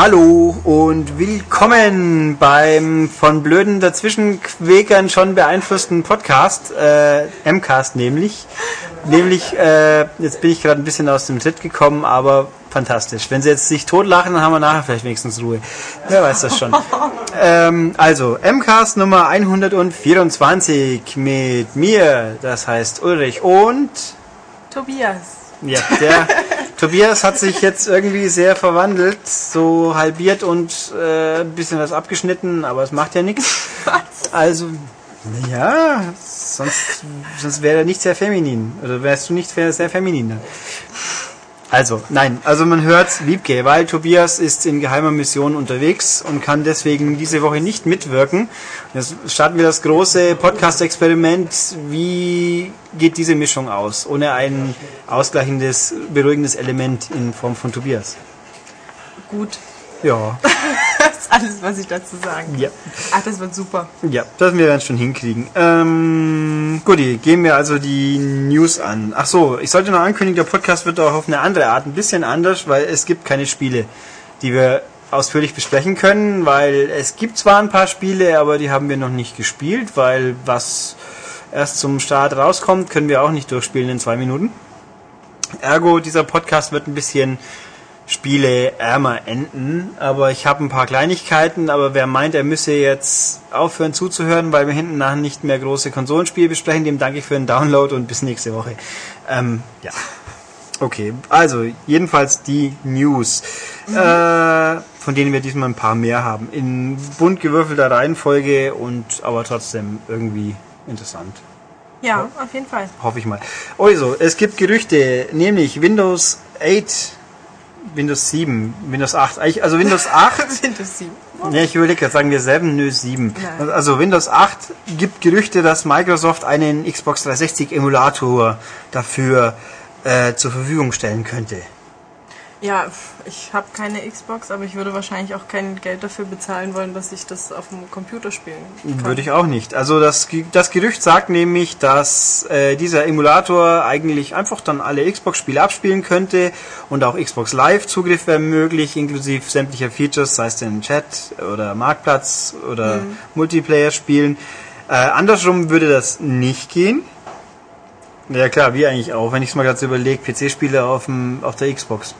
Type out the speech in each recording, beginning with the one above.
Hallo und willkommen beim von blöden Dazwischenquäkern schon beeinflussten Podcast, äh, MCast nämlich. Nämlich, äh, jetzt bin ich gerade ein bisschen aus dem Tritt gekommen, aber fantastisch. Wenn sie jetzt sich totlachen, dann haben wir nachher vielleicht wenigstens Ruhe. Wer weiß das schon. ähm, also, MCast Nummer 124 mit mir, das heißt Ulrich und Tobias. Ja, der Tobias hat sich jetzt irgendwie sehr verwandelt, so halbiert und äh, ein bisschen was abgeschnitten, aber es macht ja nichts. Also, ja, sonst, sonst wäre er nicht sehr feminin. Oder wärst du nicht sehr feminin. Ne? Also, nein, also man hört Wiebke, weil Tobias ist in geheimer Mission unterwegs und kann deswegen diese Woche nicht mitwirken. Jetzt starten wir das große Podcast-Experiment. Wie geht diese Mischung aus, ohne ein ausgleichendes, beruhigendes Element in Form von Tobias? Gut. Ja. ist alles, was ich dazu sagen kann. Ja. Ach, das wird super. Ja, das werden wir schon hinkriegen. Ähm, gut, gehen wir also die News an. Ach so, ich sollte noch ankündigen, der Podcast wird auch auf eine andere Art ein bisschen anders, weil es gibt keine Spiele, die wir ausführlich besprechen können, weil es gibt zwar ein paar Spiele, aber die haben wir noch nicht gespielt, weil was erst zum Start rauskommt, können wir auch nicht durchspielen in zwei Minuten. Ergo, dieser Podcast wird ein bisschen Spiele ärmer enden. Aber ich habe ein paar Kleinigkeiten, aber wer meint, er müsse jetzt aufhören zuzuhören, weil wir hinten nach nicht mehr große Konsolenspiele besprechen, dem danke ich für den Download und bis nächste Woche. Ähm, ja. Okay, also jedenfalls die News, mhm. äh, von denen wir diesmal ein paar mehr haben. In bunt gewürfelter Reihenfolge und aber trotzdem irgendwie interessant. Ja, auf jeden Fall. Hoffe ich mal. Also, es gibt Gerüchte, nämlich Windows 8 Windows 7, Windows 8. Also Windows 8. Windows 7. Ja, ich überlege, jetzt sagen wir selben, nö, 7. Nein. Also Windows 8 gibt Gerüchte, dass Microsoft einen Xbox 360 Emulator dafür äh, zur Verfügung stellen könnte. Ja, ich habe keine Xbox, aber ich würde wahrscheinlich auch kein Geld dafür bezahlen wollen, dass ich das auf dem Computer spielen kann. Würde ich auch nicht. Also das, das Gerücht sagt nämlich, dass äh, dieser Emulator eigentlich einfach dann alle Xbox-Spiele abspielen könnte und auch Xbox Live-Zugriff wäre möglich, inklusive sämtlicher Features, sei es den Chat oder Marktplatz oder mhm. Multiplayer-Spielen. Äh, andersrum würde das nicht gehen. Ja klar, wie eigentlich auch, wenn ich es mal gerade so überlege, PC-Spiele auf, auf der Xbox.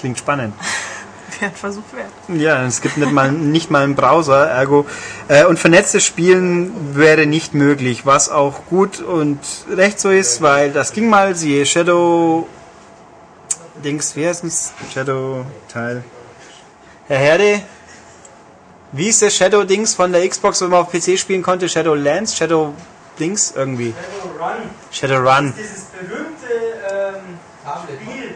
Klingt spannend. Wäre ein Versuch wert. Ja, es gibt nicht mal, nicht mal einen Browser, ergo. Äh, und vernetztes Spielen wäre nicht möglich, was auch gut und recht so ist, weil das ging mal, siehe Shadow. Dings, wie heißt es? Shadow Teil. Herr Herde, wie ist der Shadow Dings von der Xbox, wenn man auf PC spielen konnte? Shadow Lands, Shadow Dings irgendwie. Shadow Run. Shadow Run. Das ist dieses berühmte ähm, Spiel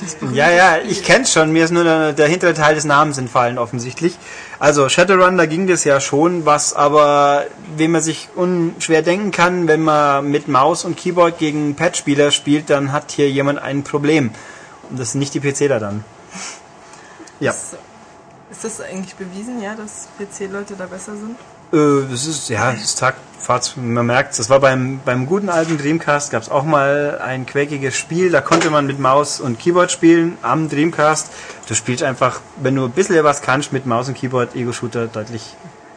dieses Tabletop. Ja, ja, ich kenn's schon. Mir ist nur der, hintere Teil des Namens entfallen, offensichtlich. Also Shadowrun, da ging das ja schon, was aber, wenn man sich unschwer denken kann, wenn man mit Maus und Keyboard gegen Pad-Spieler spielt, dann hat hier jemand ein Problem. Und das sind nicht die PCler dann. Ja. Ist, ist das eigentlich bewiesen, ja, dass PC-Leute da besser sind? Äh, das ist, ja, das Tag, man merkt das war beim, beim guten alten Dreamcast, gab es auch mal ein quäkiges Spiel, da konnte man mit Maus und Keyboard spielen am Dreamcast. Du spielst einfach, wenn du ein bisschen was kannst, mit Maus und Keyboard Ego-Shooter deutlich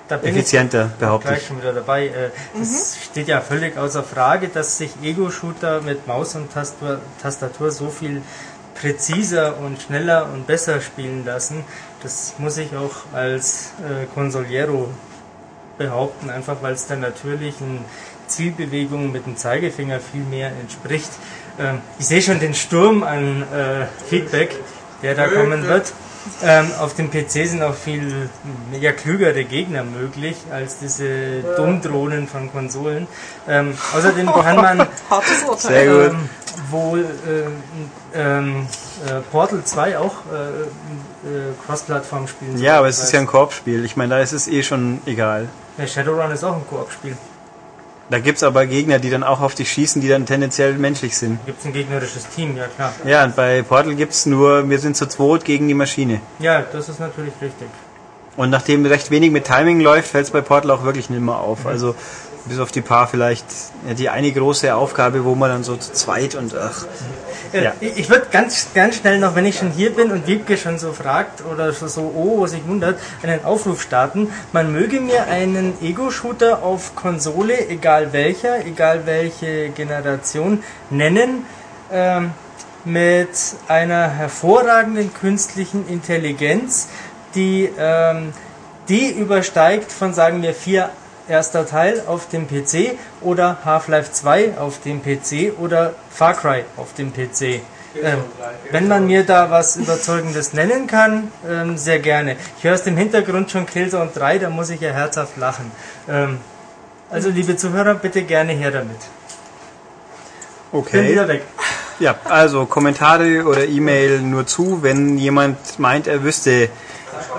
effizienter, behaupte ich. schon wieder dabei. Äh, mhm. Es steht ja völlig außer Frage, dass sich Ego-Shooter mit Maus und Tastatur, Tastatur so viel präziser und schneller und besser spielen lassen. Das muss ich auch als äh, Consoliero behaupten, einfach weil es der natürlichen Zielbewegung mit dem Zeigefinger viel mehr entspricht. Ähm, ich sehe schon den Sturm an äh, Feedback, der da kommen wird. Ähm, auf dem PC sind auch viel mega klügere Gegner möglich als diese Dummdrohnen von Konsolen. Ähm, außerdem kann man ähm, wohl äh, ähm, äh, Portal 2 auch äh, äh, Cross-Plattform spielen. Ja, aber es ist ja ein Koop-Spiel. Ich meine, da ist es eh schon egal. Ja, Shadowrun ist auch ein Koop-Spiel. Da gibt es aber Gegner, die dann auch auf dich schießen, die dann tendenziell menschlich sind. Gibt es ein gegnerisches Team, ja klar. Ja, und bei Portal gibt es nur, wir sind zu zweit gegen die Maschine. Ja, das ist natürlich richtig. Und nachdem recht wenig mit Timing läuft, fällt es bei Portal auch wirklich nicht mehr auf. Mhm. Also Bis auf die paar vielleicht ja, die eine große Aufgabe, wo man dann so zu zweit und ach. Äh, Ja. Ich, würde ganz, ganz schnell noch, wenn ich schon hier bin und Wiebke schon so fragt oder so, so oh, sich wundert, einen Aufruf starten. Man möge mir einen Ego-Shooter auf Konsole, egal welcher, egal welche Generation, nennen, ähm, mit einer hervorragenden künstlichen Intelligenz, die ähm, die übersteigt von, sagen wir, vier erster Teil auf dem PC oder Half-Life 2 auf dem PC oder Far Cry auf dem PC. Ähm, wenn man mir da was Überzeugendes nennen kann, ähm, sehr gerne. Ich höre aus dem Hintergrund schon Killzone 3, da muss ich ja herzhaft lachen. Ähm, also liebe Zuhörer, bitte gerne her damit. Bin Okay. wieder weg. Ja, also Kommentare oder E-Mail nur zu, wenn jemand meint, er wüsste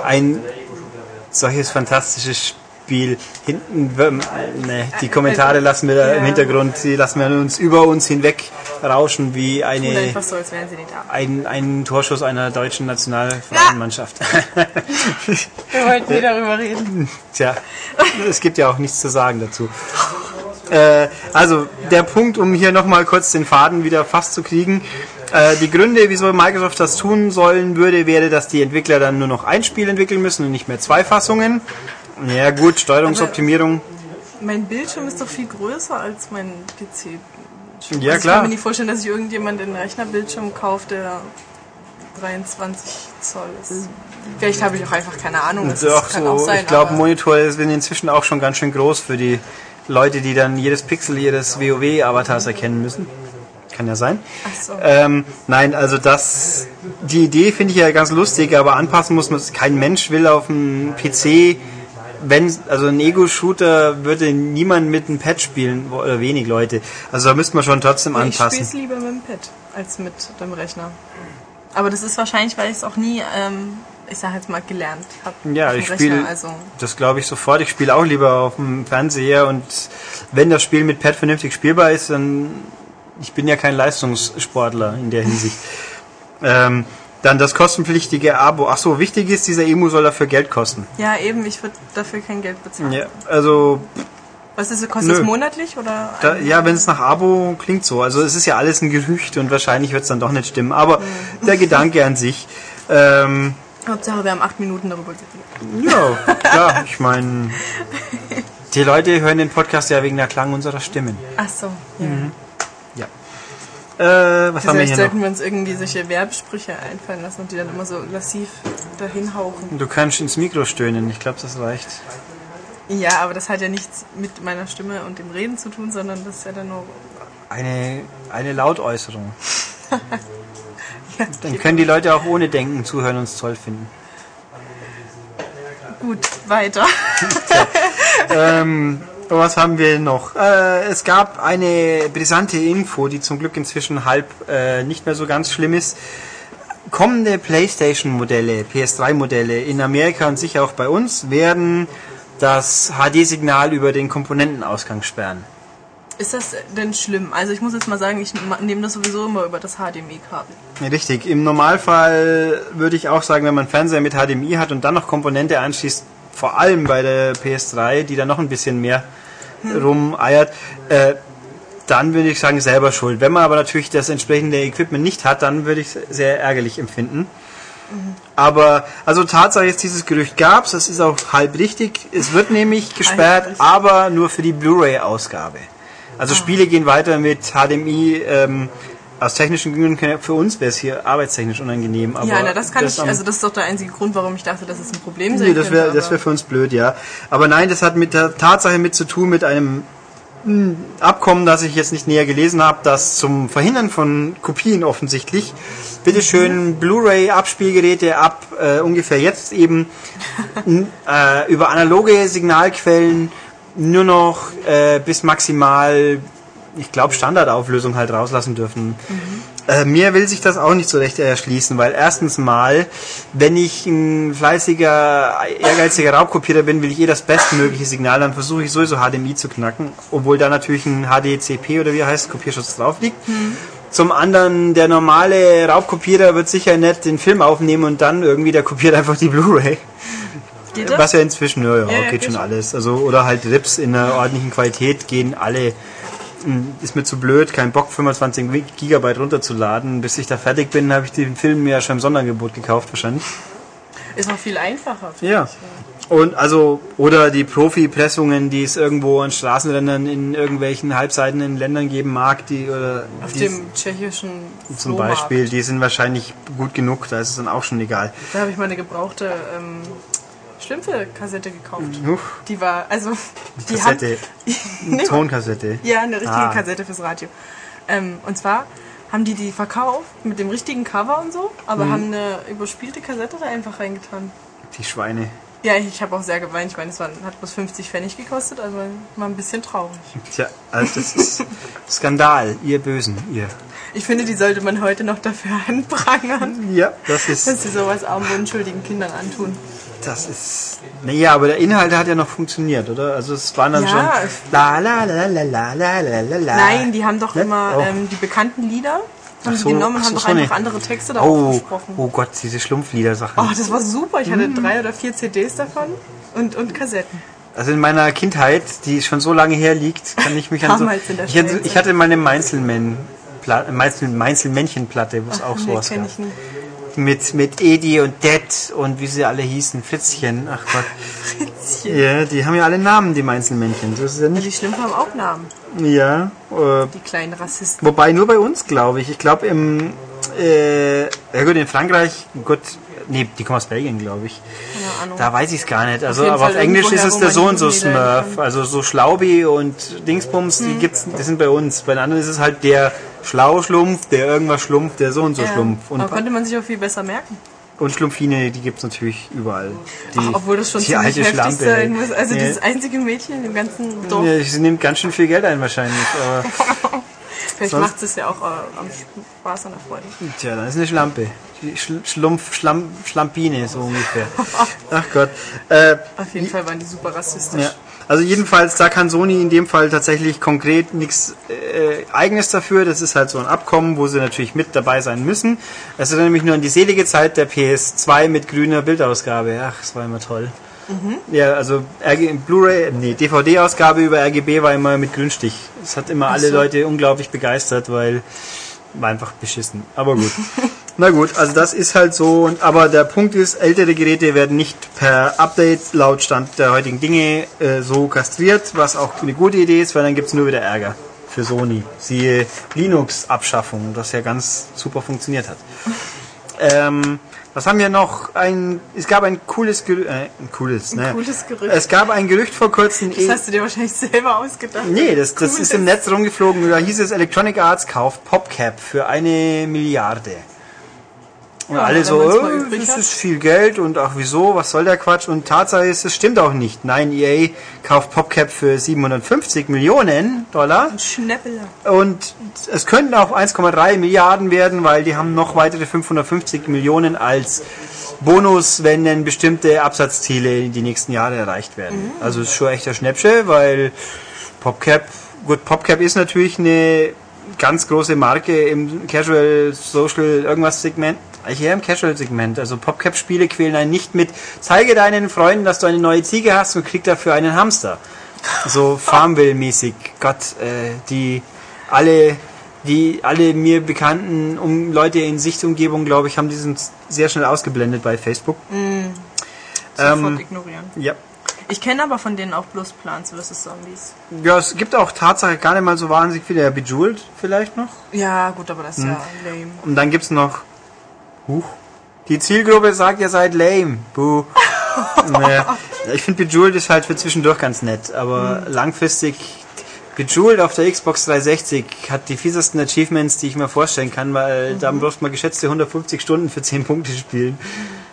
ein solches fantastisches Spiel. Hinten, ne, die Kommentare lassen wir da im Ja. Hintergrund, die lassen wir uns über uns hinweg rauschen wie eine, so, ein, ein Torschuss einer deutschen Nationalmannschaft. Wir wollten wieder darüber reden. Tja, es gibt ja auch nichts zu sagen dazu. Äh, also der Punkt, um hier nochmal kurz den Faden wieder fast zu kriegen. Äh, die Gründe, wieso Microsoft das tun sollen würde, wäre, dass die Entwickler dann nur noch ein Spiel entwickeln müssen und nicht mehr zwei Fassungen. Ja gut, Steuerungsoptimierung. Mein Bildschirm ist doch viel größer als mein PC. Ja, also Ich klar. kann mir nicht vorstellen, dass sich irgendjemand einen Rechnerbildschirm kauft, der 23 Zoll ist. Vielleicht habe ich auch einfach keine Ahnung. Das Doch, kann auch so, sein. ich glaube, Monitore sind inzwischen auch schon ganz schön groß für die Leute, die dann jedes Pixel ihres WoW-Avatars erkennen müssen. Kann ja sein. Ach so. Ähm, nein, also das, die Idee finde ich ja ganz lustig, aber anpassen muss man es. Kein Mensch will auf dem PC, wenn, also ein Ego-Shooter würde niemand mit einem Pad spielen, oder wenig Leute. Also da müsste man schon trotzdem Ich spiele es anpassen. lieber mit dem Pad als mit dem Rechner. Aber das ist wahrscheinlich, weil ich es auch nie, ähm, ich sage jetzt mal, gelernt habe. Ja, ich spiele, Also, das glaube ich sofort. Ich spiele auch lieber auf dem Fernseher und wenn das Spiel mit Pad vernünftig spielbar ist, dann, ich bin ja kein Leistungssportler in der Hinsicht. ähm, dann das kostenpflichtige Abo. Ach so, wichtig ist, dieser Emu soll dafür Geld kosten. ja, eben, ich würde dafür kein Geld bezahlen. Ja, also Was ist, kostet es monatlich oder? Da, ja, wenn es nach Abo klingt so. Also es ist ja alles ein Gerücht und wahrscheinlich wird es dann doch nicht stimmen. Aber der Gedanke an sich. Ähm, Hauptsache, wir haben acht Minuten darüber geredet. ja, klar, ich meine, die Leute hören den Podcast ja wegen der Klang unserer Stimmen. Ach so, ja. Mhm. Äh, was haben wir Vielleicht hier sollten noch? wir uns irgendwie solche Werbesprüche einfallen lassen und die dann immer so lassiv dahin hauchen. Du kannst ins Mikro stöhnen. Ich glaube, das reicht. Ja, aber das hat ja nichts mit meiner Stimme und dem Reden zu tun, sondern das ist ja dann nur. Eine, eine Lautäußerung. Ja, Dann können die Leute auch ohne Denken zuhören und es toll finden. gut, weiter. ähm, was haben wir noch? Äh, es gab eine brisante Info, die zum Glück inzwischen halb äh, nicht mehr so ganz schlimm ist. Kommende PlayStation-Modelle, PS3-Modelle in Amerika und sicher auch bei uns werden das HD-Signal über den Komponentenausgang sperren. Ist das denn schlimm? Also ich muss jetzt mal sagen, ich nehme das sowieso immer über das HDMI-Kabel. Richtig. Im Normalfall würde ich auch sagen, wenn man Fernseher mit HDMI hat und dann noch Komponente anschließt, vor allem bei der PS3, die da noch ein bisschen mehr rumeiert, äh, dann würde ich sagen, selber schuld. Wenn man aber natürlich das entsprechende Equipment nicht hat, dann würde ich es sehr ärgerlich empfinden. Aber, also Tatsache ist, dieses Gerücht gab es, das ist auch halb richtig. Es wird nämlich gesperrt, aber nur für die Blu-ray-Ausgabe. Also Spiele gehen weiter mit HDMI. Ähm, aus technischen Gründen für uns wäre es hier arbeitstechnisch unangenehm. Aber ja, na, das kann ich, am- also das ist doch der einzige Grund, warum ich dachte, dass es ein Problem sein Nee, das wäre das wär aber- für uns blöd, ja. Aber nein, das hat mit der Tatsache mit zu tun, mit einem mh, Abkommen, das ich jetzt nicht näher gelesen habe, das zum Verhindern von Kopien offensichtlich, bitteschön Blu-ray-Abspielgeräte ab äh, ungefähr jetzt eben äh, über analoge Signalquellen nur noch äh, bis maximal, ich glaube, Standardauflösung halt rauslassen dürfen. Äh, mir will sich das auch nicht so recht erschließen, weil erstens mal, wenn ich ein fleißiger, ehrgeiziger Raubkopierer bin, will ich eh das bestmögliche Signal, dann versuche ich sowieso HDMI zu knacken, obwohl da natürlich ein HDCP oder wie heißt, Kopierschutz drauf liegt. Zum anderen, der normale Raubkopierer wird sicher nicht den Film aufnehmen und dann irgendwie, der kopiert einfach die Blu-ray. Geht das? Was ja inzwischen, ja, ja, Ja, geht, geht schon schon. alles. Also, oder halt Rips in einer ordentlichen Qualität gehen alle. Ist mir zu blöd, kein Bock 25 Gigabyte runterzuladen. Bis ich da fertig bin, habe ich den Film mir ja schon im Sonderangebot gekauft wahrscheinlich. Ist noch viel einfacher. Ja. ich. Und also, oder die Profi-Pressungen, die es irgendwo an Straßenrändern in irgendwelchen halbseitenden Ländern geben mag, die oder Auf die dem tschechischen zum. Beispiel, die sind wahrscheinlich gut genug, da ist es dann auch schon egal. Da habe ich mal eine gebrauchte ähm, Schlümpfe-Kassette gekauft. Huch, Die war, also, die Kassette, Nee, Tonkassette. Ja, eine richtige Ah. Kassette fürs Radio. Ähm, und zwar haben die die verkauft mit dem richtigen Cover und so, aber Mhm. haben eine überspielte Kassette da einfach reingetan. Die Schweine. Ja, ich, ich habe auch sehr geweint. Ich meine, es war, hat bloß 50 Pfennig gekostet, also war ein bisschen traurig. Tja, also das ist Skandal, ihr Bösen, ihr. Ich finde, die sollte man heute noch dafür anprangern, Ja, das dass ist, sie sowas armen, unschuldigen Kindern antun. Das ist. Naja, aber der Inhalt hat ja noch funktioniert, oder? Also es waren dann ja, schon. La, la, la, la, la, la, la, la. Nein, die haben doch ne? immer oh. ähm, die bekannten Lieder. Haben so, sie genommen und haben doch so einfach andere Texte darauf oh, gesprochen. Oh Gott, diese Schlumpflieder-Sachen. Oh, das war super. Ich hatte mm. drei oder vier CDs davon und, und Kassetten. Also in meiner Kindheit, die schon so lange her liegt, kann ich mich an so... Ich hatte, ich hatte meine Meinzelmännchen-Platte, wo es auch sowas nee, gab. Mit, mit Edi und Det und wie sie alle hießen, Fritzchen, ach Gott. Fritzchen. Ja, die haben ja alle Namen, die Mainzelmännchen. So ist es ja nicht. Die Schlümpfe haben auch Namen, Ja, äh, die kleinen Rassisten. wobei nur bei uns, glaube ich. Ich glaube im... Äh, ja gut, in Frankreich, gut, nee, die kommen aus Belgien, glaube ich. Keine Ahnung. Da weiß ich es gar nicht. Also, aber auf Englisch ist es der so und so Smurf. Also so Schlaubi und Dingsbums, die gibt's, die sind bei uns. Bei den anderen ist es halt der Schlauschlumpf, der irgendwas Schlumpf, der so und so Ja, Schlumpf. Und, aber konnte man sich auch viel besser merken. und Schlumpfine, die gibt's natürlich überall. Die, Ach, obwohl das schon die ziemlich alte heftig Schlampe. sein muss. Also Ja. das einzige Mädchen im ganzen Dorf. Ja, sie nimmt ganz schön viel Geld ein wahrscheinlich. Aber, Vielleicht sonst- macht es ja auch äh, am Spaß an der Freude. tja, dann ist eine Schlampe. Schl Schlumpf, Schlamm, Schlampine, so ungefähr. Ach Gott. Äh, Auf jeden Fall waren die super rassistisch. Ja. Also jedenfalls, da kann Sony in dem Fall tatsächlich konkret nichts äh, Eigenes dafür. Das ist halt so ein Abkommen, wo sie natürlich mit dabei sein müssen. Es ist nämlich nur an die selige Zeit der PS2 mit grüner Bildausgabe. Ach, das war immer toll. Ja, also Blu-ray, nee, DVD-Ausgabe über RGB war immer mit Grünstich. Das hat immer alle so. Leute unglaublich begeistert, weil war einfach beschissen. Aber gut. Na gut, also das ist halt so. Und, aber der Punkt ist, ältere Geräte werden nicht per Update laut Stand der heutigen Dinge äh, so kastriert, was auch eine gute Idee ist, weil dann gibt's nur wieder Ärger für Sony. Siehe Linux-Abschaffung, das ja ganz super funktioniert hat. Ähm, was haben wir noch? Ein, es gab ein cooles Gerücht, äh, ein cooles, ne? cooles Gerücht. Es gab ein Gerücht vor kurzem. Das hast du dir wahrscheinlich selber ausgedacht. Nee, das, das ist im Netz rumgeflogen. Da hieß es, Electronic Arts kauft PopCap für eine Milliarde. Und Ja, alle so, oh, das hat. ist viel Geld und ach wieso, was soll der Quatsch? Und Tatsache ist, es stimmt auch nicht. Nein, EA kauft PopCap für 750 Millionen Dollar Schnäppeler. und es könnten auch 1,3 Milliarden werden, weil die haben noch weitere 550 Millionen als Bonus, wenn denn bestimmte Absatzziele in die nächsten Jahre erreicht werden. Also ist schon echter Schnäppsche, weil PopCap, gut, PopCap ist natürlich eine ganz große Marke im Casual Social irgendwas Segment. Eher im Casual-Segment. Also PopCap-Spiele quälen einen nicht mit, zeige deinen Freunden, dass du eine neue Ziege hast und krieg dafür einen Hamster. So Farmville-mäßig. Gott, äh, die alle, die alle mir bekannten um Leute in Sichtumgebung, glaube ich, haben diesen sehr schnell ausgeblendet bei Facebook. Sofort Ähm, ignorieren. Ja. Ich kenne aber von denen auch bloß Plants vs. Zombies. Ja, es gibt auch Tatsache gar nicht mal so wahnsinnig viele. Ja, Bejeweled vielleicht noch. Ja, gut, aber das ist ja lame. Und dann gibt's noch. Huch. Die Zielgruppe sagt, ihr seid lame. Buh. naja. Ich finde Bejeweled ist halt für zwischendurch ganz nett, aber langfristig. Bejeweled auf der Xbox 360 hat die fiesesten Achievements, die ich mir vorstellen kann, weil da brauchst man geschätzte 150 Stunden für 10 Punkte spielen.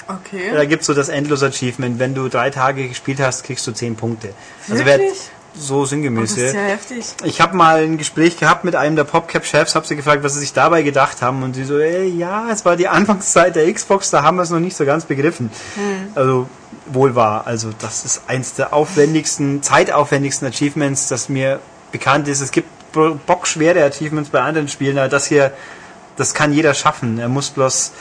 Okay. Da gibt's so das Endlos-Achievement. Wenn du drei Tage gespielt hast, kriegst du 10 Punkte. Also wer So das sinngemäß. ist ja. heftig. Ich habe mal ein Gespräch gehabt mit einem der PopCap-Chefs, habe sie gefragt, was sie sich dabei gedacht haben. Und sie so, ey, ja, es war die Anfangszeit der Xbox, da haben wir es noch nicht so ganz begriffen. Also wohl wahr. Also das ist eins der aufwendigsten, zeitaufwendigsten Achievements, das mir bekannt ist. Es gibt bo- bockschwere Achievements bei anderen Spielen, aber das hier, das kann jeder schaffen. Er muss bloß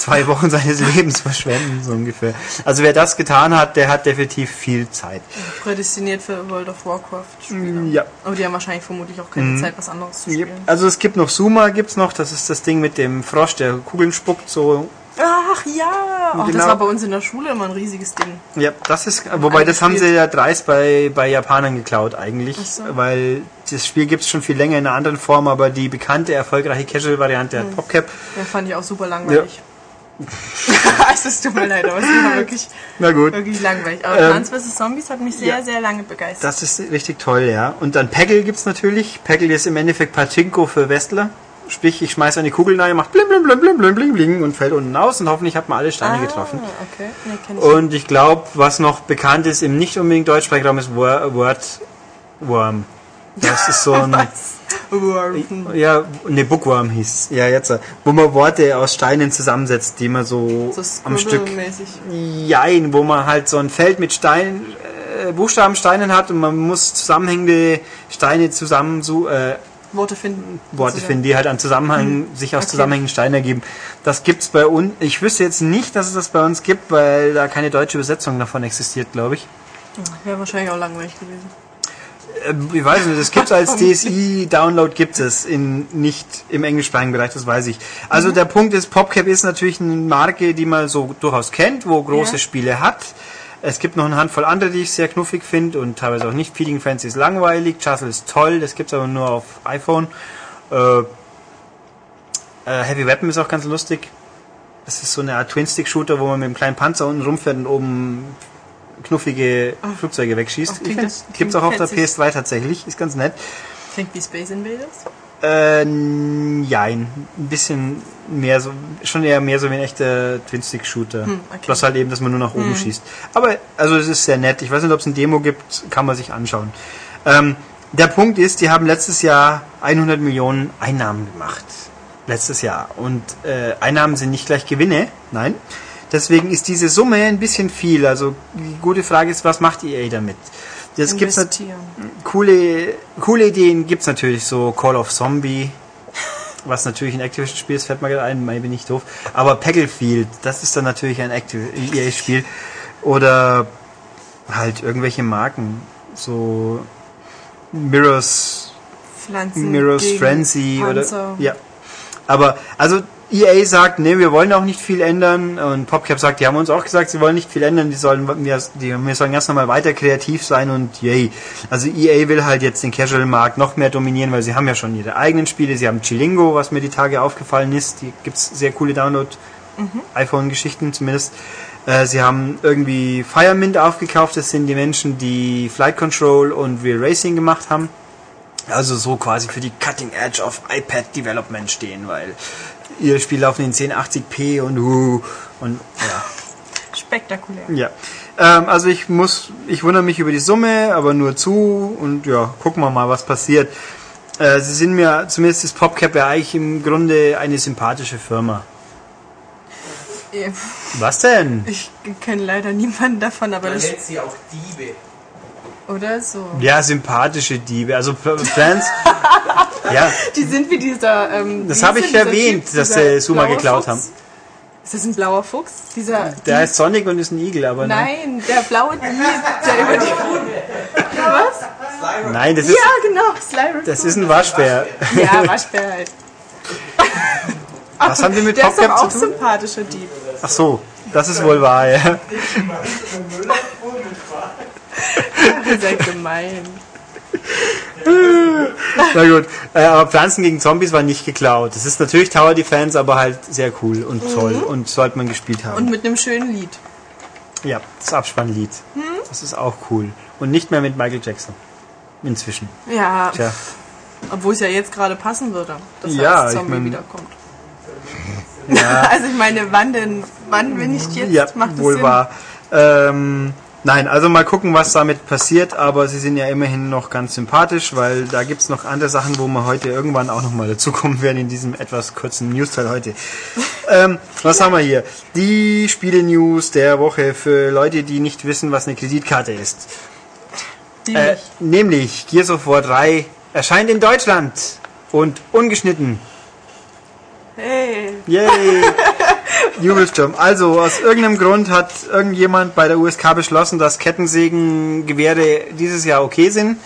zwei Wochen seines Lebens verschwenden, so ungefähr. Also wer das getan hat, der hat definitiv viel Zeit. Prädestiniert für World of Warcraft Spieler. Ja. Aber die haben wahrscheinlich vermutlich auch keine Mhm. Zeit, was anderes zu spielen. Also es gibt noch Suma, gibt's noch, das ist das Ding mit dem Frosch, der Kugeln spuckt, so. Ach ja! Ach, Genau. Das war bei uns in der Schule immer ein riesiges Ding. Ja, das ist, wobei das haben sie ja dreist bei, bei Japanern geklaut eigentlich, so. weil das Spiel gibt's schon viel länger in einer anderen Form, aber die bekannte, erfolgreiche Casual-Variante Mhm. hat PopCap. Ja, fand ich auch super langweilig. also, es tut mir leid, aber es war wirklich, Na gut. wirklich langweilig. Aber Ähm, Plants vs. Zombies hat mich sehr, ja. sehr lange begeistert. Das ist richtig toll, ja. Und dann Peggle gibt's natürlich. Peggle ist im Endeffekt Pachinko für Westler. Sprich, ich schmeiße eine Kugel rein, macht blim blim blim blim blim blim blim und fällt unten aus und hoffentlich hat man alle Steine getroffen. Ah, okay. Nee, Und ich glaube, was noch bekannt ist im nicht unbedingt deutschsprachigen Raum ist Wor- Wordworm. Das ist so ein, ja, ne, Bookworm hieß Ja, jetzt. Wo man Worte aus Steinen zusammensetzt, die man so, So am Stück, jein, wo man halt so ein Feld mit Steinen, äh, Buchstabensteinen hat und man muss zusammenhängende Steine zusammen, so, äh, Worte finden. Worte sozusagen. finden, die halt an Zusammenhang, sich aus Okay. Zusammenhängen Steine ergeben. Das gibt's bei uns. Ich wüsste jetzt nicht, dass es das bei uns gibt, weil da keine deutsche Übersetzung davon existiert, glaube ich. Wäre wahrscheinlich auch langweilig gewesen. Äh, Ich weiß nicht, das gibt's als DSI-Download gibt es in nicht im englischsprachigen Bereich, das weiß ich. Also Mhm. der Punkt ist, PopCap ist natürlich eine Marke, die man so durchaus kennt, wo große Ja. Spiele hat. Es gibt noch eine Handvoll andere, die ich sehr knuffig finde und teilweise auch nicht. Feeding Fancy ist langweilig, Chuzzle ist toll, das gibt's aber nur auf iPhone. Äh, äh, Heavy Weapon ist auch ganz lustig. Das ist so eine Art Twin-Stick-Shooter, wo man mit einem kleinen Panzer unten rumfährt und oben knuffige Flugzeuge wegschießt. Ach, Ich klingt find's, das- gibt's auch auf der klingt PS2 tatsächlich, ist ganz nett. Klingt wie Space Invaders. Äh, jein. Ein bisschen mehr so, schon eher mehr so wie ein echter Twin-Stick-Shooter. Hm, okay. Plus halt eben, dass man nur nach oben schießt. Aber, also es ist sehr nett. Ich weiß nicht, ob es ein Demo gibt, kann man sich anschauen. Ähm, der Punkt ist, die haben letztes Jahr 100 Millionen Einnahmen gemacht. Letztes Jahr. Und äh, Einnahmen sind nicht gleich Gewinne. Nein. Deswegen ist diese Summe ein bisschen viel. Also die gute Frage ist, was macht EA damit? Das gibt's nat- Investieren. coole, coole Ideen gibt's natürlich, so Call of Zombie, was natürlich ein Activision-Spiel ist, fällt mir gerade ein, bin ich nicht doof. Aber Pagglefield, das ist dann natürlich ein EA-Spiel. Oder halt irgendwelche Marken, so Mirrors, Pflanzen. Mirrors Frenzy Panzer. oder ja. Aber also EA sagt, nee, wir wollen auch nicht viel ändern. Und PopCap sagt, die haben uns auch gesagt, sie wollen nicht viel ändern, die sollen wir, die, wir sollen ganz normal weiter kreativ sein. Und yay. Also EA will halt jetzt den Casual Markt noch mehr dominieren, weil sie haben ja schon ihre eigenen Spiele, sie haben Chilingo, was mir die Tage aufgefallen ist, die gibt's sehr coole Download iPhone Geschichten zumindest. Äh, sie haben irgendwie Firemint aufgekauft, das sind die Menschen, die Flight Control und Real Racing gemacht haben. Also so quasi für die Cutting Edge of iPad Development stehen, weil ihr Spiel laufen in 1080p und uh, und ja. Spektakulär. ja. Ähm, also ich muss, ich wundere mich über die Summe, aber nur zu und ja, gucken wir mal, was passiert. Äh, sie sind mir, zumindest ist PopCap ja eigentlich im Grunde eine sympathische Firma. Was denn? Ich kenne leider niemanden davon, aber Man das. nennt sie auch Diebe. Oder so. Ja, sympathische Diebe. Also Pl- Plants. ja, Die sind wie dieser. Ähm, das habe ist ich erwähnt, Typ, dass sie Suma geklaut Fuchs? haben. Ist das ein blauer Fuchs? Dieser. Der heißt Sonic und ist ein Igel, aber ne? Nein, der blaue Dieb, der über die. Was? Nein, das ist, Ja, genau, Slyra. das ist ein Waschbär. Ja, Waschbär halt. Was haben wir mit Der ist doch PopCap auch zu tun? sympathischer Dieb. Ach so, das ist wohl wahr, ja. Ihr seid gemein. Na gut, äh, aber Pflanzen gegen Zombies war nicht geklaut. Das ist natürlich Tower Defense, aber halt sehr cool und toll und sollte man gespielt haben. Und mit einem schönen Lied. ja, das Abspannlied. Das ist auch cool. Und nicht mehr mit Michael Jackson. Inzwischen. Ja, Tja. obwohl es ja jetzt gerade passen würde, dass Ja, er als ich Zombie mein- wiederkommt. Ja. Also ich meine, wann denn, wann, wenn nicht jetzt, Ja, macht es wohl Sinn. wahr. Ähm, nein, also mal gucken, was damit passiert, aber sie sind ja immerhin noch ganz sympathisch, weil da gibt's noch andere Sachen, wo wir heute irgendwann auch nochmal dazukommen werden in diesem etwas kurzen News-Teil heute. ähm, was haben wir hier? Die Spiele-News der Woche für Leute, die nicht wissen, was eine Kreditkarte ist. Die Äh, nämlich Gears of War 3 erscheint in Deutschland und ungeschnitten. Hey, Yay! Jubelsturm. Also, aus irgendeinem Grund hat irgendjemand bei der USK beschlossen, dass Kettensägengewehre dieses Jahr okay sind.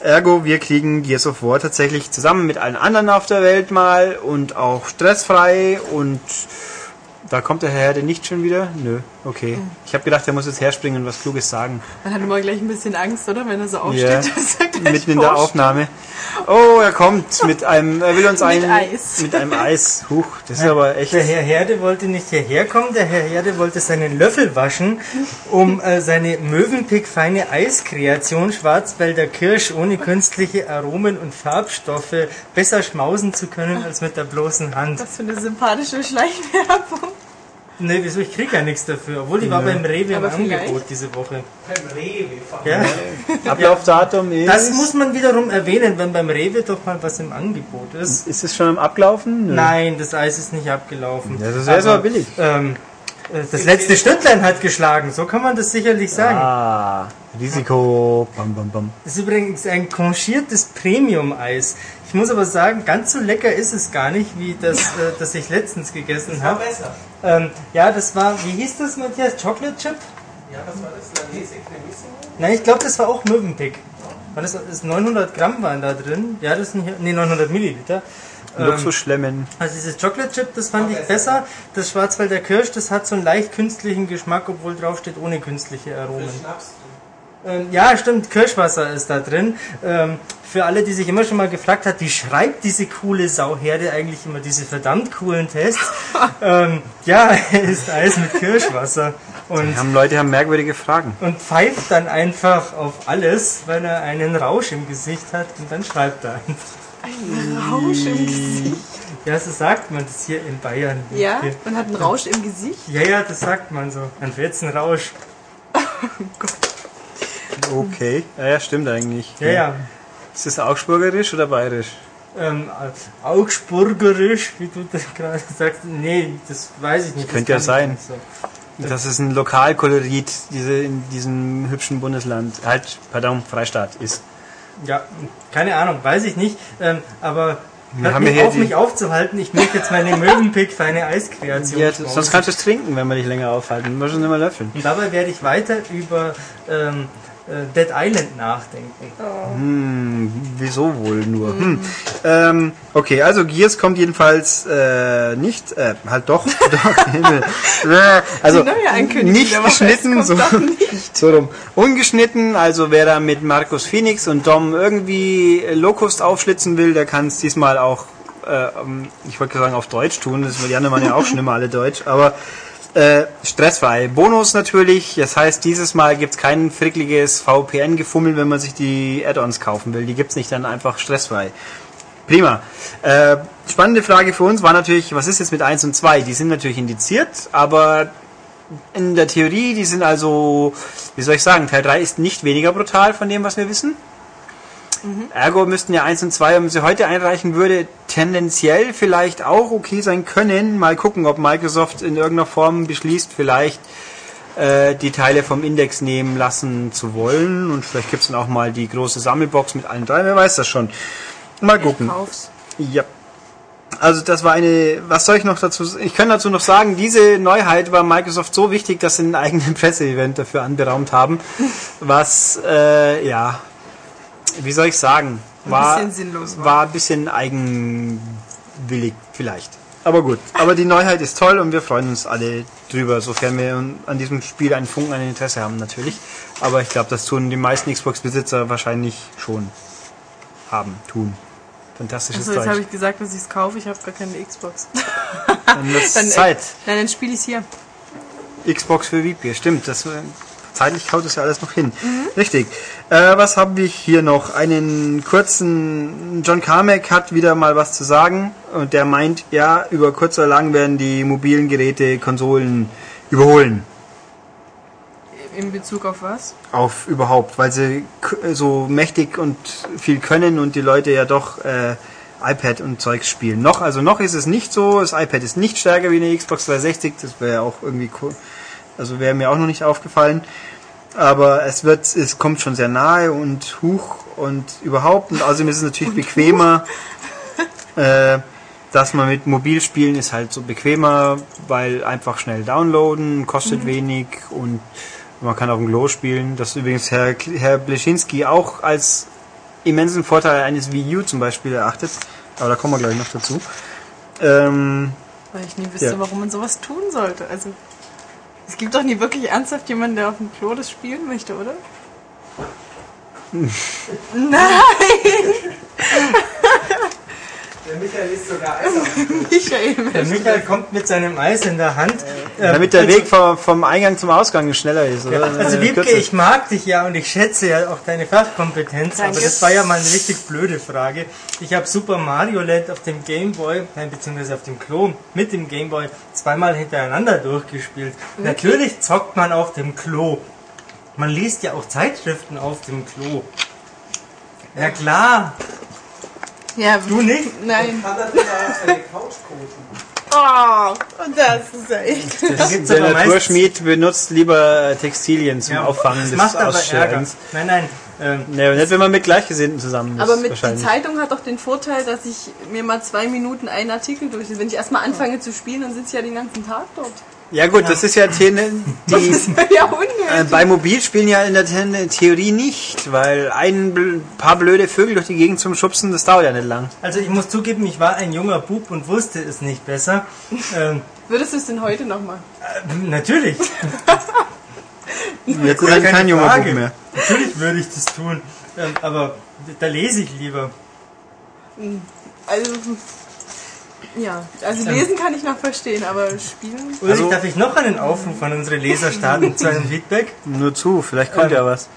Ergo, wir kriegen Gears of War tatsächlich zusammen mit allen anderen auf der Welt mal und auch stressfrei und da kommt der Herr der nicht schon wieder? Nö, okay. Ich habe gedacht, er muss jetzt herspringen und was Kluges sagen. Man hat immer gleich ein bisschen Angst, oder? Wenn er so Ja, aufsteht, dass er gleich mitten in der. Aufnahme. Oh, er kommt mit einem, er will uns Mit ein, Eis. mit einem Eis. Huch, das ist aber echt. Der Herr Herde wollte nicht hierher kommen, der Herr Herde wollte seinen Löffel waschen, um äh, seine Mövenpick feine Eiskreation Schwarzwälder Kirsch ohne künstliche Aromen und Farbstoffe besser schmausen zu können als mit der bloßen Hand. Was für eine sympathische Schleichwerbung. Ne, wieso? Ich krieg ja nichts dafür. Obwohl, die war beim Rewe im. Angebot diese Woche. Beim Rewe. Ja. Ablaufdatum ist. Das muss man wiederum erwähnen, wenn beim Rewe doch mal was im Angebot ist. ist es schon am Ablaufen? Nö. Nein, das Eis ist nicht abgelaufen. Ja, das wäre aber billig. Ähm, äh, das letzte Stündlein hat geschlagen, so kann man das sicherlich sagen. Ah, Risiko. Bam, bam, bam. Das ist übrigens ein conchiertes Premium-Eis. Ich muss aber sagen, ganz so lecker ist es gar nicht, wie das, äh, das ich letztens gegessen War habe. besser. Ähm, ja, das war, wie hieß das, Matthias? Chocolate Chip? Ja, was war das? Lanese Cremissimo? Nein, ich glaube, das war auch Mövenpick. War das, das 900 Gramm waren da drin? Ja, das sind hier, nee, 900 Milliliter. Ähm, Luxusschlemmen. Also dieses Chocolate Chip, das fand War ich besser. besser. Das Schwarzwälder Kirsch, das hat so einen leicht künstlichen Geschmack, obwohl drauf steht ohne künstliche Aromen. Für Schnaps. Ähm, ja, stimmt, Kirschwasser ist da drin. Ähm, für alle, die sich immer schon mal gefragt hat, wie schreibt diese coole Sauherde eigentlich immer diese verdammt coolen Tests? ähm, ja, ist Eis mit Kirschwasser. Und, Die haben Leute haben merkwürdige Fragen. und pfeift dann einfach auf alles, weil er einen Rausch im Gesicht hat und dann schreibt er einfach. Rausch im Gesicht. Ja, so sagt man das hier in Bayern. Ja, man hat einen Rausch im Gesicht. Ja, ja, das sagt man so. Ein wird's ein Rausch. Okay. Ja, ja, stimmt eigentlich. Ja, ja. Ist das Augsburgerisch oder bayerisch? Ähm, Augsburgerisch, wie du das gerade sagst. Nee, das weiß ich nicht. könnte ja sein. so. Das ist ein Lokalkolorit diese, in diesem hübschen Bundesland, halt, pardon, Freistaat ist. Ja, keine Ahnung, weiß ich nicht. Ähm, aber Wir hört haben mich auf, mich aufzuhalten. Ich möchte jetzt meine Möwenpick für eine Eiskreation Ja, sonst kannst du es trinken, wenn wir dich länger aufhalten. Du musst es nicht mehr löffeln. Und dabei werde ich weiter über ähm, äh, Dead Island nachdenken. Hm, wieso wohl nur? Hm. Ähm, okay, also Gears kommt jedenfalls äh, nicht, äh, halt doch, doch, Himmel. Äh, also nicht geschnitten, so, nicht. so rum. Ungeschnitten, also wer da mit Markus Phoenix und Dom irgendwie Locust aufschlitzen will, der kann es diesmal auch, äh, ähm, ich wollte sagen auf Deutsch tun, das die anderen waren ja auch schon immer alle Deutsch, aber äh, stressfrei. Bonus natürlich, das heißt, dieses Mal gibt's kein frickliges VPN-Gefummel, wenn man sich die Add-ons kaufen will. Die gibt's nicht dann einfach stressfrei. Prima. Äh, spannende Frage für uns war natürlich, was ist jetzt mit 1 und 2? Die sind natürlich indiziert, aber in der Theorie, die sind also, wie soll ich sagen, Teil 3 ist nicht weniger brutal von dem, was wir wissen. Ergo müssten ja 1 und 2, wenn man sie heute einreichen würde, tendenziell vielleicht auch okay sein können. Mal gucken, ob Microsoft in irgendeiner Form beschließt, vielleicht äh, die Teile vom Index nehmen lassen zu wollen. Und vielleicht gibt's dann auch mal die große Sammelbox mit allen drei, wer weiß das schon. Mal gucken. Kauf's. Ja. Also das war eine, was soll ich noch dazu, ich kann dazu noch sagen, diese Neuheit war Microsoft so wichtig, dass sie einen eigenen Presseevent dafür anberaumt haben, was, äh, ja, wie soll ich sagen, war, bisschen sinnlos war. war ein bisschen eigenwillig vielleicht. Aber gut, aber die Neuheit ist toll und wir freuen uns alle drüber, sofern wir an diesem Spiel einen Funken an Interesse haben natürlich. Aber ich glaube, das tun die meisten Xbox-Besitzer wahrscheinlich schon haben, tun. Fantastisches Also jetzt habe ich gesagt, dass ich es kaufe. Ich habe gar keine Xbox. Dann Dann, äh, Zeit. Nein, dann spiele ich es hier. Xbox für Wiebke, stimmt. Das, äh, zeitlich kaut es ja alles noch hin. Mhm. Richtig. Äh, was haben wir hier noch? Einen kurzen. John Carmack hat wieder mal was zu sagen und der meint, ja, über kurz oder lang werden die mobilen Geräte Konsolen überholen. In Bezug auf was? Auf überhaupt, weil sie so mächtig und viel können und die Leute ja doch äh, iPad und Zeugs spielen. Noch, also noch ist es nicht so. Das iPad ist nicht stärker wie eine Xbox 360. Das wäre auch irgendwie cool. Also wäre mir auch noch nicht aufgefallen. Aber es wird, es kommt schon sehr nahe und huch und überhaupt. Und außerdem ist es natürlich bequemer. Äh, dass man mit Mobilspielen ist halt so bequemer, weil einfach schnell downloaden, kostet wenig und man kann auf dem Klo spielen. Das übrigens Herr, Herr Bleschinski auch als immensen Vorteil eines Wii U zum Beispiel erachtet. Aber da kommen wir gleich noch dazu. Ähm, Weil ich nie wüsste, Ja. warum man sowas tun sollte. Also, es gibt doch nie wirklich ernsthaft jemanden, der auf dem Klo das spielen möchte, oder? Nein, Der Michael ist sogar Eis Der. Michael kommt mit seinem Eis in der Hand. Ähm, damit der Weg vom, vom Eingang zum Ausgang schneller ist, oder? Also Äh, Wiebke, kürzer. ich mag dich ja und ich schätze ja auch deine Fachkompetenz, Danke. aber das war ja mal eine richtig blöde Frage. Ich habe Super Mario Land auf dem Game Boy, nein, beziehungsweise auf dem Klo mit dem Game Boy zweimal hintereinander durchgespielt. Natürlich zockt man auf dem Klo. Man liest ja auch Zeitschriften auf dem Klo. Ja klar, Ja, du nicht? Nein. Kann er dir eine Couch coachen? Oh, und das ist ja echt. Da gibt's Der Naturschmied benutzt lieber Textilien zum Ja, Auffangen das des macht. Ausscheidens. Nein, nein. Ähm, Nee, nicht wenn man mit Gleichgesinnten zusammen ist. Aber mit die. Zeitung hat doch den Vorteil, dass ich mir mal zwei Minuten einen Artikel durchlese. Wenn ich erstmal anfange zu spielen, dann sitze ich ja den ganzen Tag dort. Ja gut, das ist ja die, ist ja äh, bei Mobilspielen ja in der The- Theorie nicht, weil ein paar blöde Vögel durch die Gegend zum Schubsen, das dauert ja nicht lang. also ich muss zugeben, ich war ein junger Bub und wusste es nicht besser. Ähm, Würdest du es denn heute noch machen? äh, natürlich. Jetzt ist dann kein keine junger. Bub mehr. Natürlich würde ich das tun. Ähm, aber da lese ich lieber. Also, ja, also lesen kann ich noch verstehen, aber spielen. Ulrich, Also- darf ich noch einen Aufruf an unsere Leser starten zu einem Feedback? Nur zu, vielleicht kommt Ähm, ja was.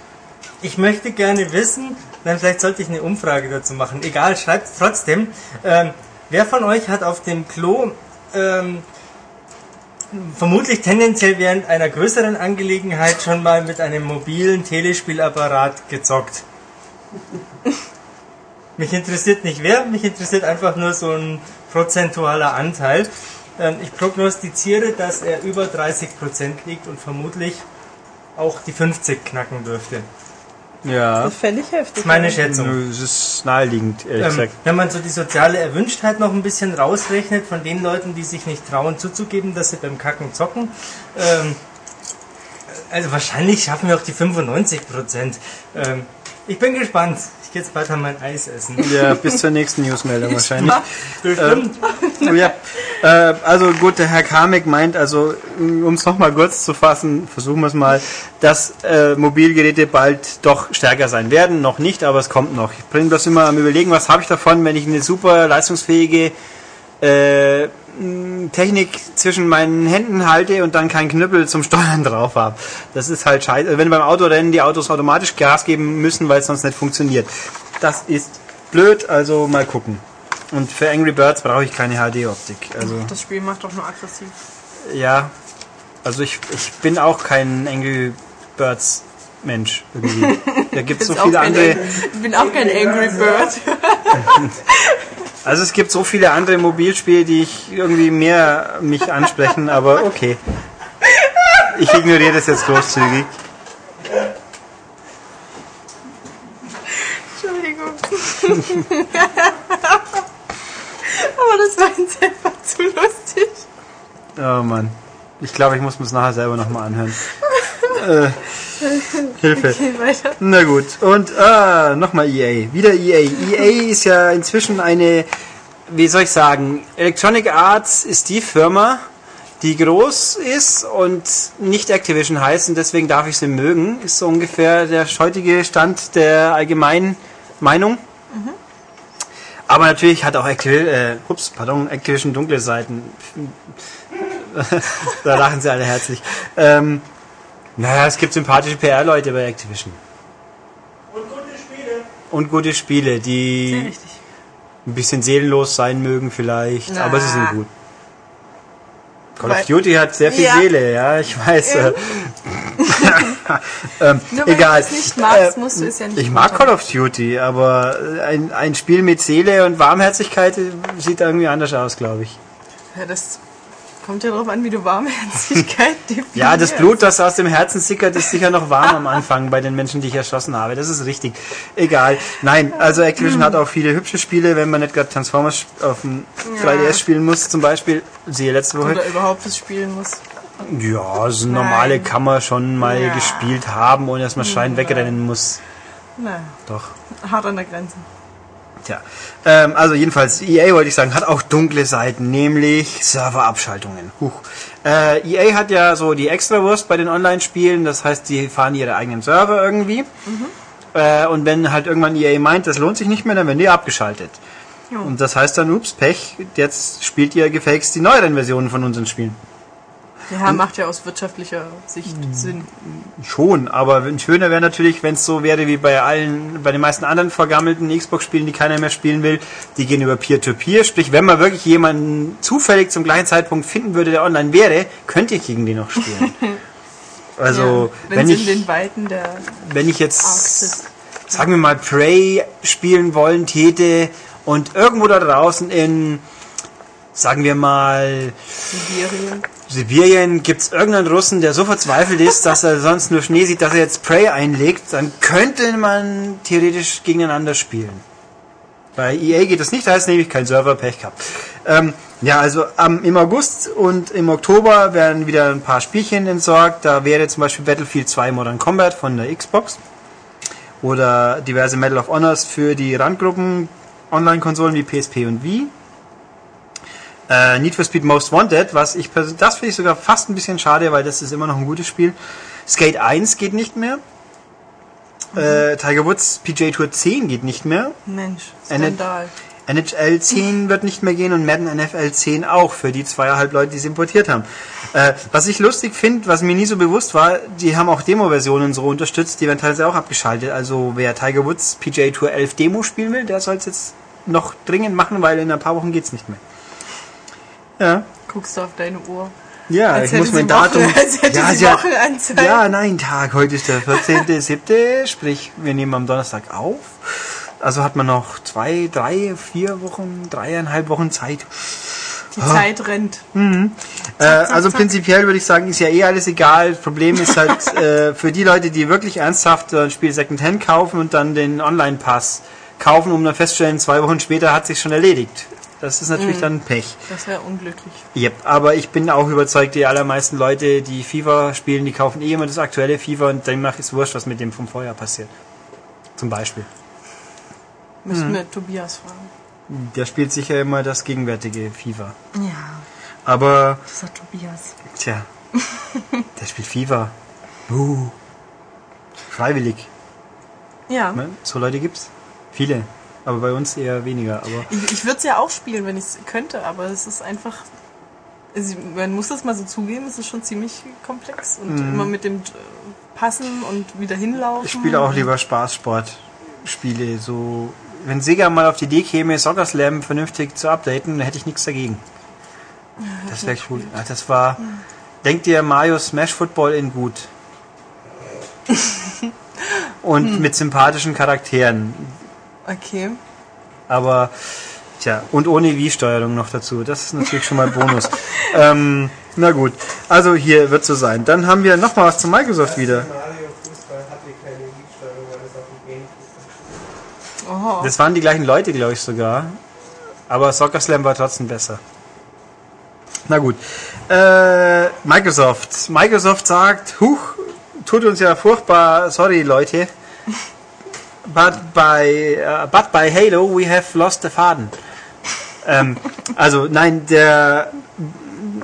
Ich möchte gerne wissen, dann vielleicht sollte ich eine Umfrage dazu machen. Egal, schreibt trotzdem. Ähm, wer von euch hat auf dem Klo ähm, vermutlich tendenziell während einer größeren Angelegenheit schon mal mit einem mobilen Telespielapparat gezockt? Mich interessiert nicht wer, mich interessiert einfach nur so ein prozentualer Anteil. Ähm, ich prognostiziere, dass er über 30% liegt und vermutlich auch die 50 knacken dürfte. Ja. Das fände ich heftig. Das ist meine Schätzung. Es ist naheliegend, ehrlich Ähm, gesagt. wenn man so die soziale Erwünschtheit noch ein bisschen rausrechnet von den Leuten, die sich nicht trauen zuzugeben, dass sie beim Kacken zocken, ähm, also wahrscheinlich schaffen wir auch die 95 Prozent. Ähm, ich bin gespannt. Ich gehe jetzt weiter mein Eis essen. Ja, bis zur nächsten Newsmeldung wahrscheinlich. Bestimmt. Oh ja. Äh, also gut, der Herr Kamek meint, also um es nochmal kurz zu fassen, versuchen wir es mal, dass äh, Mobilgeräte bald doch stärker sein werden. Noch nicht, aber es kommt noch. Ich bin bloß immer am überlegen, was habe ich davon, wenn ich eine super leistungsfähige äh, Technik zwischen meinen Händen halte und dann keinen Knüppel zum Steuern drauf habe. Das ist halt scheiße. Wenn beim Autorennen die Autos automatisch Gas geben müssen, weil es sonst nicht funktioniert. Das ist blöd, also mal gucken. Und für Angry Birds brauche ich keine HD-Optik. Also Das Spiel macht doch nur aggressiv. ja, also ich, ich bin auch kein Angry Birds Mensch irgendwie. Da gibt es so viele andere. Ich bin auch kein Angry Bird. Also es gibt so viele andere Mobilspiele, die ich irgendwie mehr mich ansprechen, aber okay. Ich ignoriere das jetzt großzügig. Entschuldigung. Aber das war jetzt einfach zu lustig. Oh Mann. Ich glaube, ich muss mir es nachher selber nochmal anhören. Äh, Hilfe. Okay, weiter. Na gut. Und ah, nochmal EA. Wieder EA. EA ist ja inzwischen eine, wie soll ich sagen, Electronic Arts ist die Firma, die groß ist und nicht Activision heißt und deswegen darf ich sie mögen. Ist so ungefähr der heutige Stand der allgemeinen Meinung. Aber natürlich hat auch Activision, äh, ups, pardon, Activision dunkle Seiten. da lachen sie alle herzlich. Ähm, naja, es gibt sympathische PR-Leute bei Activision. Und gute Spiele. Und gute Spiele, die ein bisschen seelenlos sein mögen vielleicht, Na. aber sie sind gut. Call of Duty hat sehr viel Ja. Seele, ja, ich weiß. Äh, ähm, Nur egal. du es nicht magst, Äh, musst du es ja nicht Ich mag. Call of Duty, aber äh, ein, ein Spiel mit Seele und Warmherzigkeit äh, sieht irgendwie anders aus, glaube ich. Ja, das Kommt ja darauf an, wie du Warmherzigkeit definierst. Ja, das Blut, das aus dem Herzen sickert, ist sicher noch warm am Anfang bei den Menschen, die ich erschossen habe. Das ist richtig. Egal. Nein, also Activision hat auch viele hübsche Spiele, wenn man nicht gerade Transformers auf dem Ja. 3DS spielen muss, zum Beispiel. Siehe letzte Woche. Oder überhaupt das spielen muss. Ja, so normale Nein. kann man schon mal Ja. gespielt haben, ohne dass man schreien wegrennen muss. Naja, Doch. hart an der Grenze. Tja, ähm, also jedenfalls, EA wollte ich sagen, hat auch dunkle Seiten, nämlich Serverabschaltungen. Huch. Äh, EA hat ja so die Extrawurst bei den Online-Spielen, das heißt, die fahren ihre eigenen Server irgendwie. Äh, und wenn halt irgendwann EA meint, das lohnt sich nicht mehr, dann werden die abgeschaltet. Jo. Und das heißt dann, ups, Pech, jetzt spielt ihr gefälligst die neueren Versionen von unseren Spielen. Ja, macht ja aus wirtschaftlicher Sicht Mhm. Sinn. Schon, aber schöner wäre natürlich, wenn es so wäre wie bei allen, bei den meisten anderen vergammelten Xbox-Spielen, die keiner mehr spielen will. Die gehen über Peer-to-Peer. Sprich, wenn man wirklich jemanden zufällig zum gleichen Zeitpunkt finden würde, der online wäre, könnt ihr gegen den noch spielen. Also, ja, wenn wenn in ich, den Weiten der wenn ich jetzt, Arktis. sagen wir mal, Prey spielen wollen täte und irgendwo da draußen in, sagen wir mal, Sibirien. Sibirien gibt es irgendeinen Russen, der so verzweifelt ist, dass er sonst nur Schnee sieht, dass er jetzt Prey einlegt, dann könnte man theoretisch gegeneinander spielen. Bei EA geht das nicht, da ist nämlich kein Server, Pech gehabt. Ähm, ja, also am, im August und im Oktober werden wieder ein paar Spielchen entsorgt. Da wäre zum Beispiel Battlefield 2 Modern Combat von der Xbox oder diverse Medal of Honors für die Randgruppen Online-Konsolen wie PSP und Wii. Äh, Need for Speed Most Wanted, was ich pers- das finde ich sogar fast ein bisschen schade, weil das ist immer noch ein gutes Spiel. Skate 1 geht nicht mehr. Äh, Tiger Woods PJ Tour 10 geht nicht mehr. Mensch, Skandal. NHL 10 wird nicht mehr gehen und Madden NFL 10 auch für die zweieinhalb Leute, die es importiert haben. Äh, was ich lustig finde, was mir nie so bewusst war, die haben auch Demo-Versionen so unterstützt, die werden teilweise auch abgeschaltet. Also wer Tiger Woods PGA Tour 11 Demo spielen will, der soll es jetzt noch dringend machen, weil in ein paar Wochen geht's nicht mehr. Ja. Guckst du auf deine Uhr. Ja, Als ich muss mein Datum. als hätte ja, sie Wochenanzeige. ja, nein, Tag. Heute ist der 14.07. sprich, wir nehmen am Donnerstag auf. Also hat man noch zwei, drei, vier Wochen, dreieinhalb Wochen Zeit. Die Zeit rennt. Äh, zack, also zack. prinzipiell würde ich sagen, ist ja eh alles egal. Problem ist halt äh, für die Leute, die wirklich ernsthaft ein Spiel Secondhand kaufen und dann den Online-Pass kaufen, um dann festzustellen, zwei Wochen später hat sich schon erledigt. Das ist natürlich dann Pech. Das wäre unglücklich. Yep, aber ich bin auch überzeugt, die allermeisten Leute, die FIFA spielen, die kaufen eh immer das aktuelle FIFA und demnach ist wurscht, was mit dem vom Vorjahr passiert. Zum Beispiel. Müssen Mhm. wir Tobias fragen. Der spielt sicher immer das gegenwärtige FIFA. Ja, Aber, dieser Tobias. tja, der spielt FIFA. Uh, freiwillig. Ja. Ne? So Leute gibt's. Viele. Aber bei uns eher weniger. Aber Ich, ich würde es ja auch spielen, wenn ich es könnte, aber es ist einfach. Also man muss das mal so zugeben, es ist schon ziemlich komplex und immer mit dem äh, Passen und wieder hinlaufen. Mhm. ich spiele auch lieber Spaßsportspiele. So, wenn Sega mal auf die Idee käme, Soccer Slam vernünftig zu updaten, dann hätte ich nichts dagegen. Das wäre cool. Ja, das war. Denkt ihr Mario Smash Football in gut? Und mit sympathischen Charakteren. Okay. Aber, tja, und ohne Wii-Steuerung noch dazu. Das ist natürlich schon mal Bonus. ähm, na gut, also hier wird so sein. Dann haben wir noch mal was zu Microsoft wieder. Oho. Das waren die gleichen Leute, glaube ich sogar. Aber Soccer Slam war trotzdem besser. Na gut. Äh, Microsoft. Microsoft sagt, huch, tut uns ja furchtbar, sorry Leute. But by, uh, but by Halo we have lost the Faden. ähm, also nein, der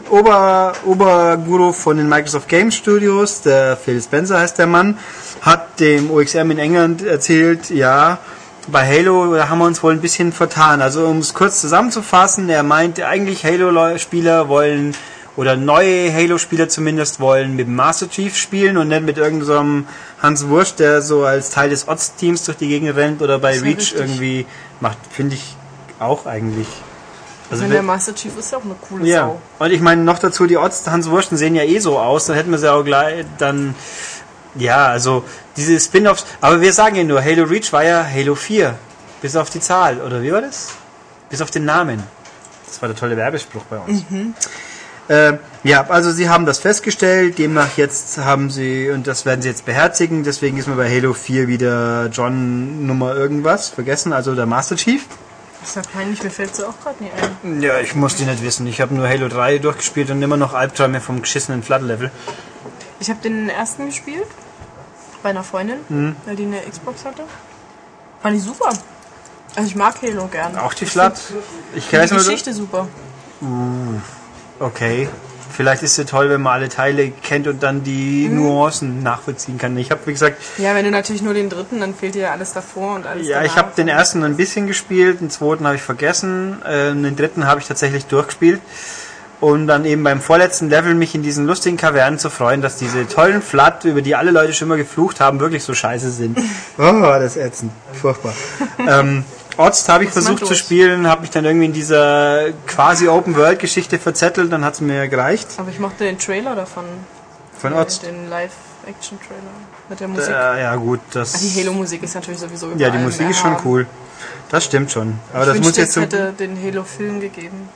Ober, Oberguru von den Microsoft Game Studios, der Phil Spencer heißt der Mann, hat dem OXM in England erzählt, ja, bei Halo haben wir uns wohl ein bisschen vertan. Also um es kurz zusammenzufassen, er meinte eigentlich Halo-Spieler wollen oder neue Halo-Spieler zumindest wollen mit dem Master Chief spielen und nicht mit irgendeinem so Hans Wurst, der so als Teil des Odds-Teams durch die Gegend rennt oder bei Reach richtig. irgendwie macht. Finde ich auch eigentlich. Also der Master Chief ist ja auch eine coole ja, Sau. und ich meine noch dazu, die Odds Hans Wursten sehen ja eh so aus, dann hätten wir sie auch gleich dann, ja, also diese Spin-Offs, aber wir sagen ja nur, Halo Reach war ja Halo 4, bis auf die Zahl, oder wie war das? Bis auf den Namen. Das war der tolle Werbespruch bei uns. Äh, ja, also sie haben das festgestellt, demnach jetzt haben sie, und das werden sie jetzt beherzigen, deswegen ist mir bei Halo 4 wieder John Nummer irgendwas vergessen, also der Master Chief. Das ist ja peinlich, mir fällt sie auch gerade nie ein. Ja, ich muss die nicht wissen. Ich habe nur Halo 3 durchgespielt und immer noch Albträume vom geschissenen Flood-Level. Ich habe den ersten gespielt. Bei einer Freundin, Mhm. weil die eine Xbox hatte. Fand ich super. Also ich mag Halo gern. Auch die Flood? Ich Die weiß nur, Geschichte super. Okay. Vielleicht ist es toll, wenn man alle Teile kennt und dann die Mhm. Nuancen nachvollziehen kann. Ich habe, wie gesagt, Ja, wenn du natürlich nur den dritten, dann fehlt dir ja alles davor und alles Ja, danach. ich habe den ersten ein bisschen gespielt, den zweiten habe ich vergessen, äh, den dritten habe ich tatsächlich durchgespielt. Und dann eben beim vorletzten Level mich in diesen lustigen Kavernen zu freuen, dass diese tollen Flat, über die alle Leute schon immer geflucht haben, wirklich so scheiße sind. Oh, das ätzend. Furchtbar. ähm, Orts habe ich ist versucht zu spielen, habe mich dann irgendwie in dieser quasi Open-World-Geschichte verzettelt, dann hat es mir gereicht. Aber ich mochte den Trailer davon. Von Orts. Den Live-Action-Trailer. Mit der Musik. Äh, ja gut, das... Ah, die Halo-Musik ist natürlich sowieso ja, überall die Musik ist schon cool. Das stimmt schon. Aber Ich das muss jetzt hätte den Halo-Film gegeben.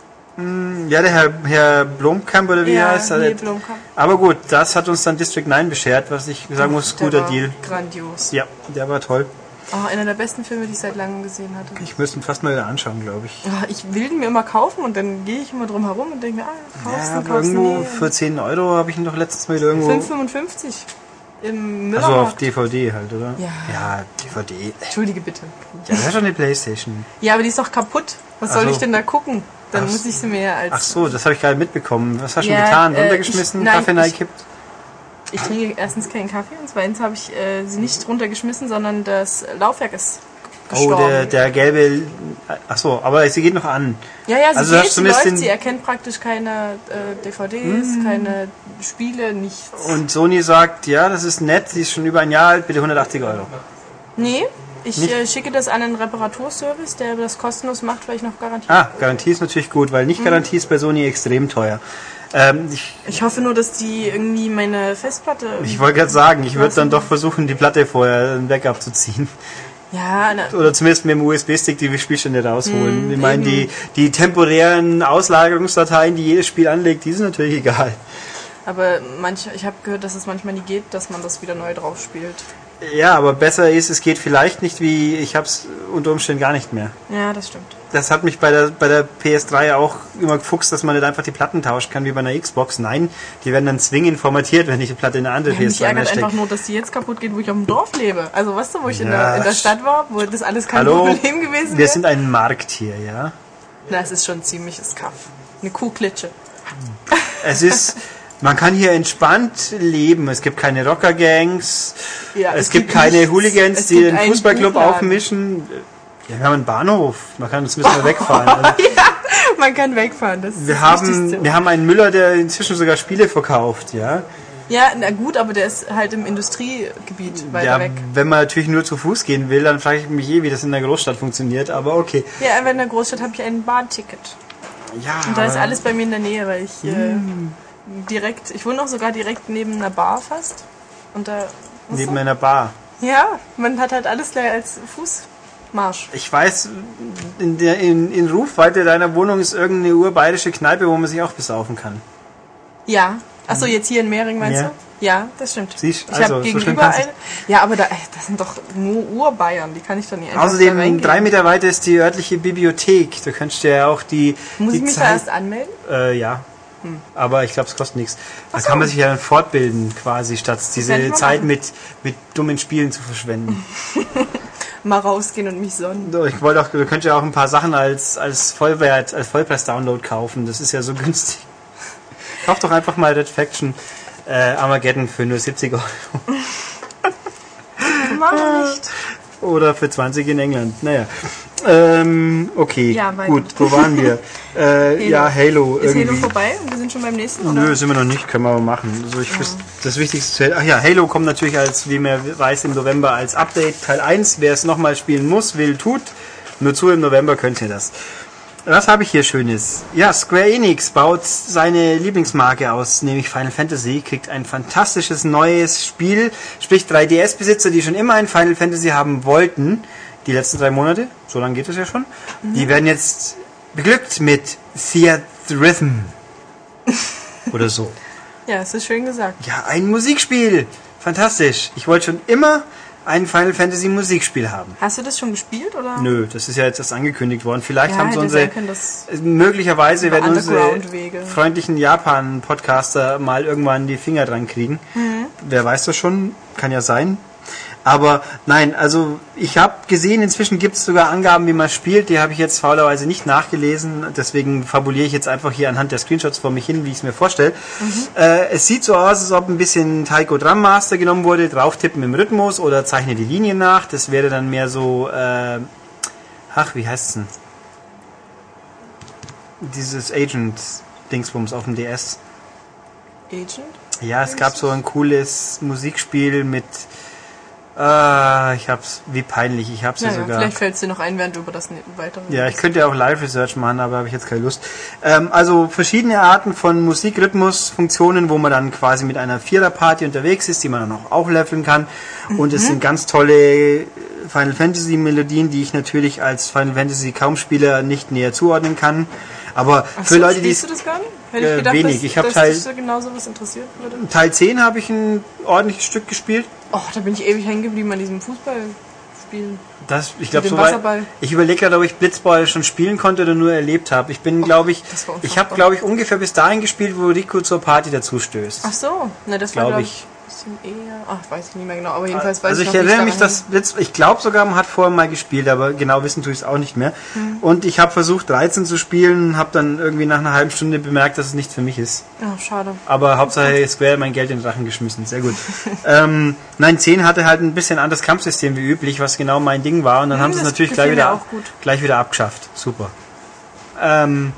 Ja, der Herr, Herr Blomkamp oder wie ja, heißt er? nee, Blomkamp. Aber gut, das hat uns dann District 9 beschert, was ich sagen muss, Der guter war Deal. Grandios. Ja, der war toll. Oh, einer der besten Filme, die ich seit langem gesehen hatte. Ich müsste ihn fast mal wieder anschauen, glaube ich. Ich will den mir immer kaufen und dann gehe ich immer drum herum und denke mir, ah, kaufst Ja, du, aber kaufst irgendwo nie. für 10 Euro habe ich ihn doch letztes Mal wieder irgendwo. 5,55 im Also auf. DVD halt, oder? Ja. Ja, DVD. Entschuldige bitte. Ja, das ist schon eine Playstation. Ja, aber die ist doch kaputt. Was Ach soll so. ich denn da gucken? Dann muss ich sie mir als... Ach so, das habe ich gerade mitbekommen. Was hast du Ja, getan? äh, Runtergeschmissen, ich- nein, Kaffee reingekippt? Ich trinke erstens keinen Kaffee und zweitens habe ich äh, sie nicht runtergeschmissen, sondern das Laufwerk ist Oh, gestorben. der, der gelbe. Ach so, aber sie geht noch an. ja, ja, sie Also geht, sie läuft, den- sie erkennt praktisch keine äh, DVDs, keine Spiele, nichts. Und Sony sagt, ja, das ist nett, sie ist schon über ein Jahr alt, bitte 180 Euro. Nee, ich äh, schicke das an einen Reparaturservice, der das kostenlos macht, weil ich noch Garantie Ah, Garantie ist natürlich gut, weil Mhm. nicht Garantie ist bei Sony extrem teuer. Ähm, ich Ich hoffe nur, dass die irgendwie meine Festplatte. ich wollte gerade sagen, ich würde dann doch versuchen, die Platte vorher ein Backup zu ziehen. ja, na, Oder zumindest mit dem USB-Stick die Spielstände rausholen. Mm, ich meine, die, die temporären Auslagerungsdateien, die jedes Spiel anlegt, die sind natürlich egal. aber manch, ich habe gehört, dass es manchmal nie geht, dass man das wieder neu drauf spielt. Ja, aber besser ist, es geht vielleicht nicht wie, ich hab's unter Umständen gar nicht mehr. Ja, das stimmt. Das hat mich bei der, bei der PS3 auch immer gefuchst, dass man nicht einfach die Platten tauschen kann wie bei einer Xbox. Nein, die werden dann zwingend formatiert, wenn ich die Platte in eine andere Ja, mich PS3 ärgert stecke. einfach nur, dass die jetzt kaputt geht, wo ich auf dem Dorf lebe. Also weißt du, wo ich in, Ja, der, in der Stadt war, wo das alles kein Hallo, Problem gewesen wir wäre. sind ein Markt hier, ja. Na, es ist schon ziemliches Kaff. Eine Kuhklitsche. Es ist, man kann hier entspannt leben. Es gibt keine Rocker-Gangs. Ja, es, gibt, keine nichts. Hooligans, Es die gibt den Fußballclub Buchladen. aufmischen. Ja, wir haben einen Bahnhof. Man kann uns müssen wir wegfahren. Also, Man kann wegfahren. Das wir das haben, Wichtigste. wir haben einen Müller, der inzwischen sogar Spiele verkauft, ja. Ja, na gut, aber der ist halt im Industriegebiet weiter Ja, weg. wenn man natürlich nur zu Fuß gehen will, dann frage ich mich eh, wie das in der Großstadt funktioniert. Aber okay. Ja, aber in der Großstadt habe ich ein Bahnticket. Ja, Und da ist alles bei mir in der Nähe, weil ich äh, direkt, ich wohne auch sogar direkt neben einer Bar fast. Und da, neben du? einer Bar. ja, man hat halt alles gleich als Fußmarsch. Ich weiß, in, der, in, in Rufweite deiner Wohnung ist irgendeine urbayerische Kneipe, wo man sich auch besaufen kann. Ja. Achso, jetzt hier in Mehring meinst Ja. du? Ja, das stimmt. Siehst, ich also, habe so gegenüber kann's eine. Ja, aber da, das sind doch nur Urbayern, die kann ich doch nicht einfach da Außerdem, reingehen. drei Meter weiter ist die örtliche Bibliothek. Da könntest du ja auch die. Muss die ich mich da Zeit- erst anmelden? Äh, ja. Aber ich glaube, es kostet nichts. Da so. kann man sich ja dann fortbilden, quasi, statt diese Zeit machen. mit, mit dummen Spielen zu verschwenden. Mal rausgehen und mich sonnen. So, ich wollte auch, du könntest ja auch ein paar Sachen als, als Vollwert, als Vollpreis-Download kaufen. Das ist ja so günstig. Kauf doch einfach mal Red Faction äh, Armageddon für nur 70 Euro. Mach nicht. Oder für 20 in England. Naja. Ähm, okay, Ja, gut, wo waren wir? Äh, ja, Halo. Ist irgendwie. Halo vorbei und wir sind schon beim nächsten, oder? Nö, sind wir noch nicht, können wir aber machen. Also ich wüs- das Wichtigste, ach ja, Halo kommt natürlich als, wie man weiß, im November als Update Teil 1. Wer es nochmal spielen muss, will, tut. Nur zu im November könnt ihr das. Was habe ich hier Schönes? Ja, Square Enix baut seine Lieblingsmarke aus, nämlich Final Fantasy, kriegt ein fantastisches neues Spiel, sprich 3DS-Besitzer, die schon immer ein Final Fantasy haben wollten, die letzten drei Monate, so lange geht es ja schon, die werden jetzt beglückt mit Theatrhythm. Oder so. Ja, es ist schön gesagt. Ja, ein Musikspiel. Fantastisch. Ich wollte schon immer ein Final Fantasy Musikspiel haben. Hast du das schon gespielt oder? Nö, das ist ja jetzt erst angekündigt worden. Vielleicht Ja, haben sie unsere können, möglicherweise werden unsere freundlichen Japan-Podcaster mal irgendwann die Finger dran kriegen. Mhm. Wer weiß das schon, kann ja sein. Aber nein, also ich habe gesehen, inzwischen gibt es sogar Angaben, wie man spielt. Die habe ich jetzt faulerweise nicht nachgelesen. Deswegen fabuliere ich jetzt einfach hier anhand der Screenshots vor mich hin, wie ich es mir vorstelle. Äh, es sieht so aus, als ob ein bisschen Taiko Drum Master genommen wurde. Drauf tippen im Rhythmus oder zeichne die Linien nach. Das wäre dann mehr so... Äh, ach, wie heißt es denn? Dieses Agent-Dingsbums auf dem DS. Agent? Ja, es gab so ein cooles Musikspiel mit. Äh, ich hab's, wie peinlich, ich hab's ja, Naja, sogar. vielleicht fällt es dir noch ein, während du über das ne- weitere Ja, ich könnte ja auch Live-Research machen, aber habe ich jetzt keine Lust. Ähm, also verschiedene Arten von Musikrhythmusfunktionen, wo man dann quasi mit einer Vierer-Party unterwegs ist, die man dann auch, auch leveln kann. Und Mhm. es sind ganz tolle Final Fantasy-Melodien, die ich natürlich als Final Fantasy Kaum-Spieler nicht näher zuordnen kann. Aber Ach für so, Leute, die du das gar nicht? Hätte Äh, ich gedacht, wenig. dass, Ich hab dass halt- dich so genau sowas interessiert würde. Teil 10 habe ich ein ordentliches Stück gespielt. Oh, da bin ich ewig hängen geblieben an diesem Fußballspiel. Das, ich glaube, so weit, ich überlege gerade, ob ich Blitzball schon spielen konnte oder nur erlebt habe. Ich bin, glaube ich, war ich habe, glaube ich, ungefähr bis dahin gespielt, wo Rico zur Party dazu stößt. Ach so, ne, das war Glaub glaube ich. Ich bisschen eher. Ach, weiß ich nicht mehr genau, aber jedenfalls weiß also ich ich noch, wie erinnere mich, dass Blitz, ich glaube sogar, man hat vorher mal gespielt, aber genau wissen tue ich es auch nicht mehr. Hm. Und ich habe versucht, 13 zu spielen, habe dann irgendwie nach einer halben Stunde bemerkt, dass es nichts für mich ist. Oh, schade. Aber Hauptsache Square mein Geld in den Drachen geschmissen. Sehr gut. ähm, nein, 10 hatte halt ein bisschen anderes Kampfsystem wie üblich, was genau mein Ding war. Und dann Hm, haben sie es natürlich gleich wieder, gleich wieder abgeschafft. Super. Ähm,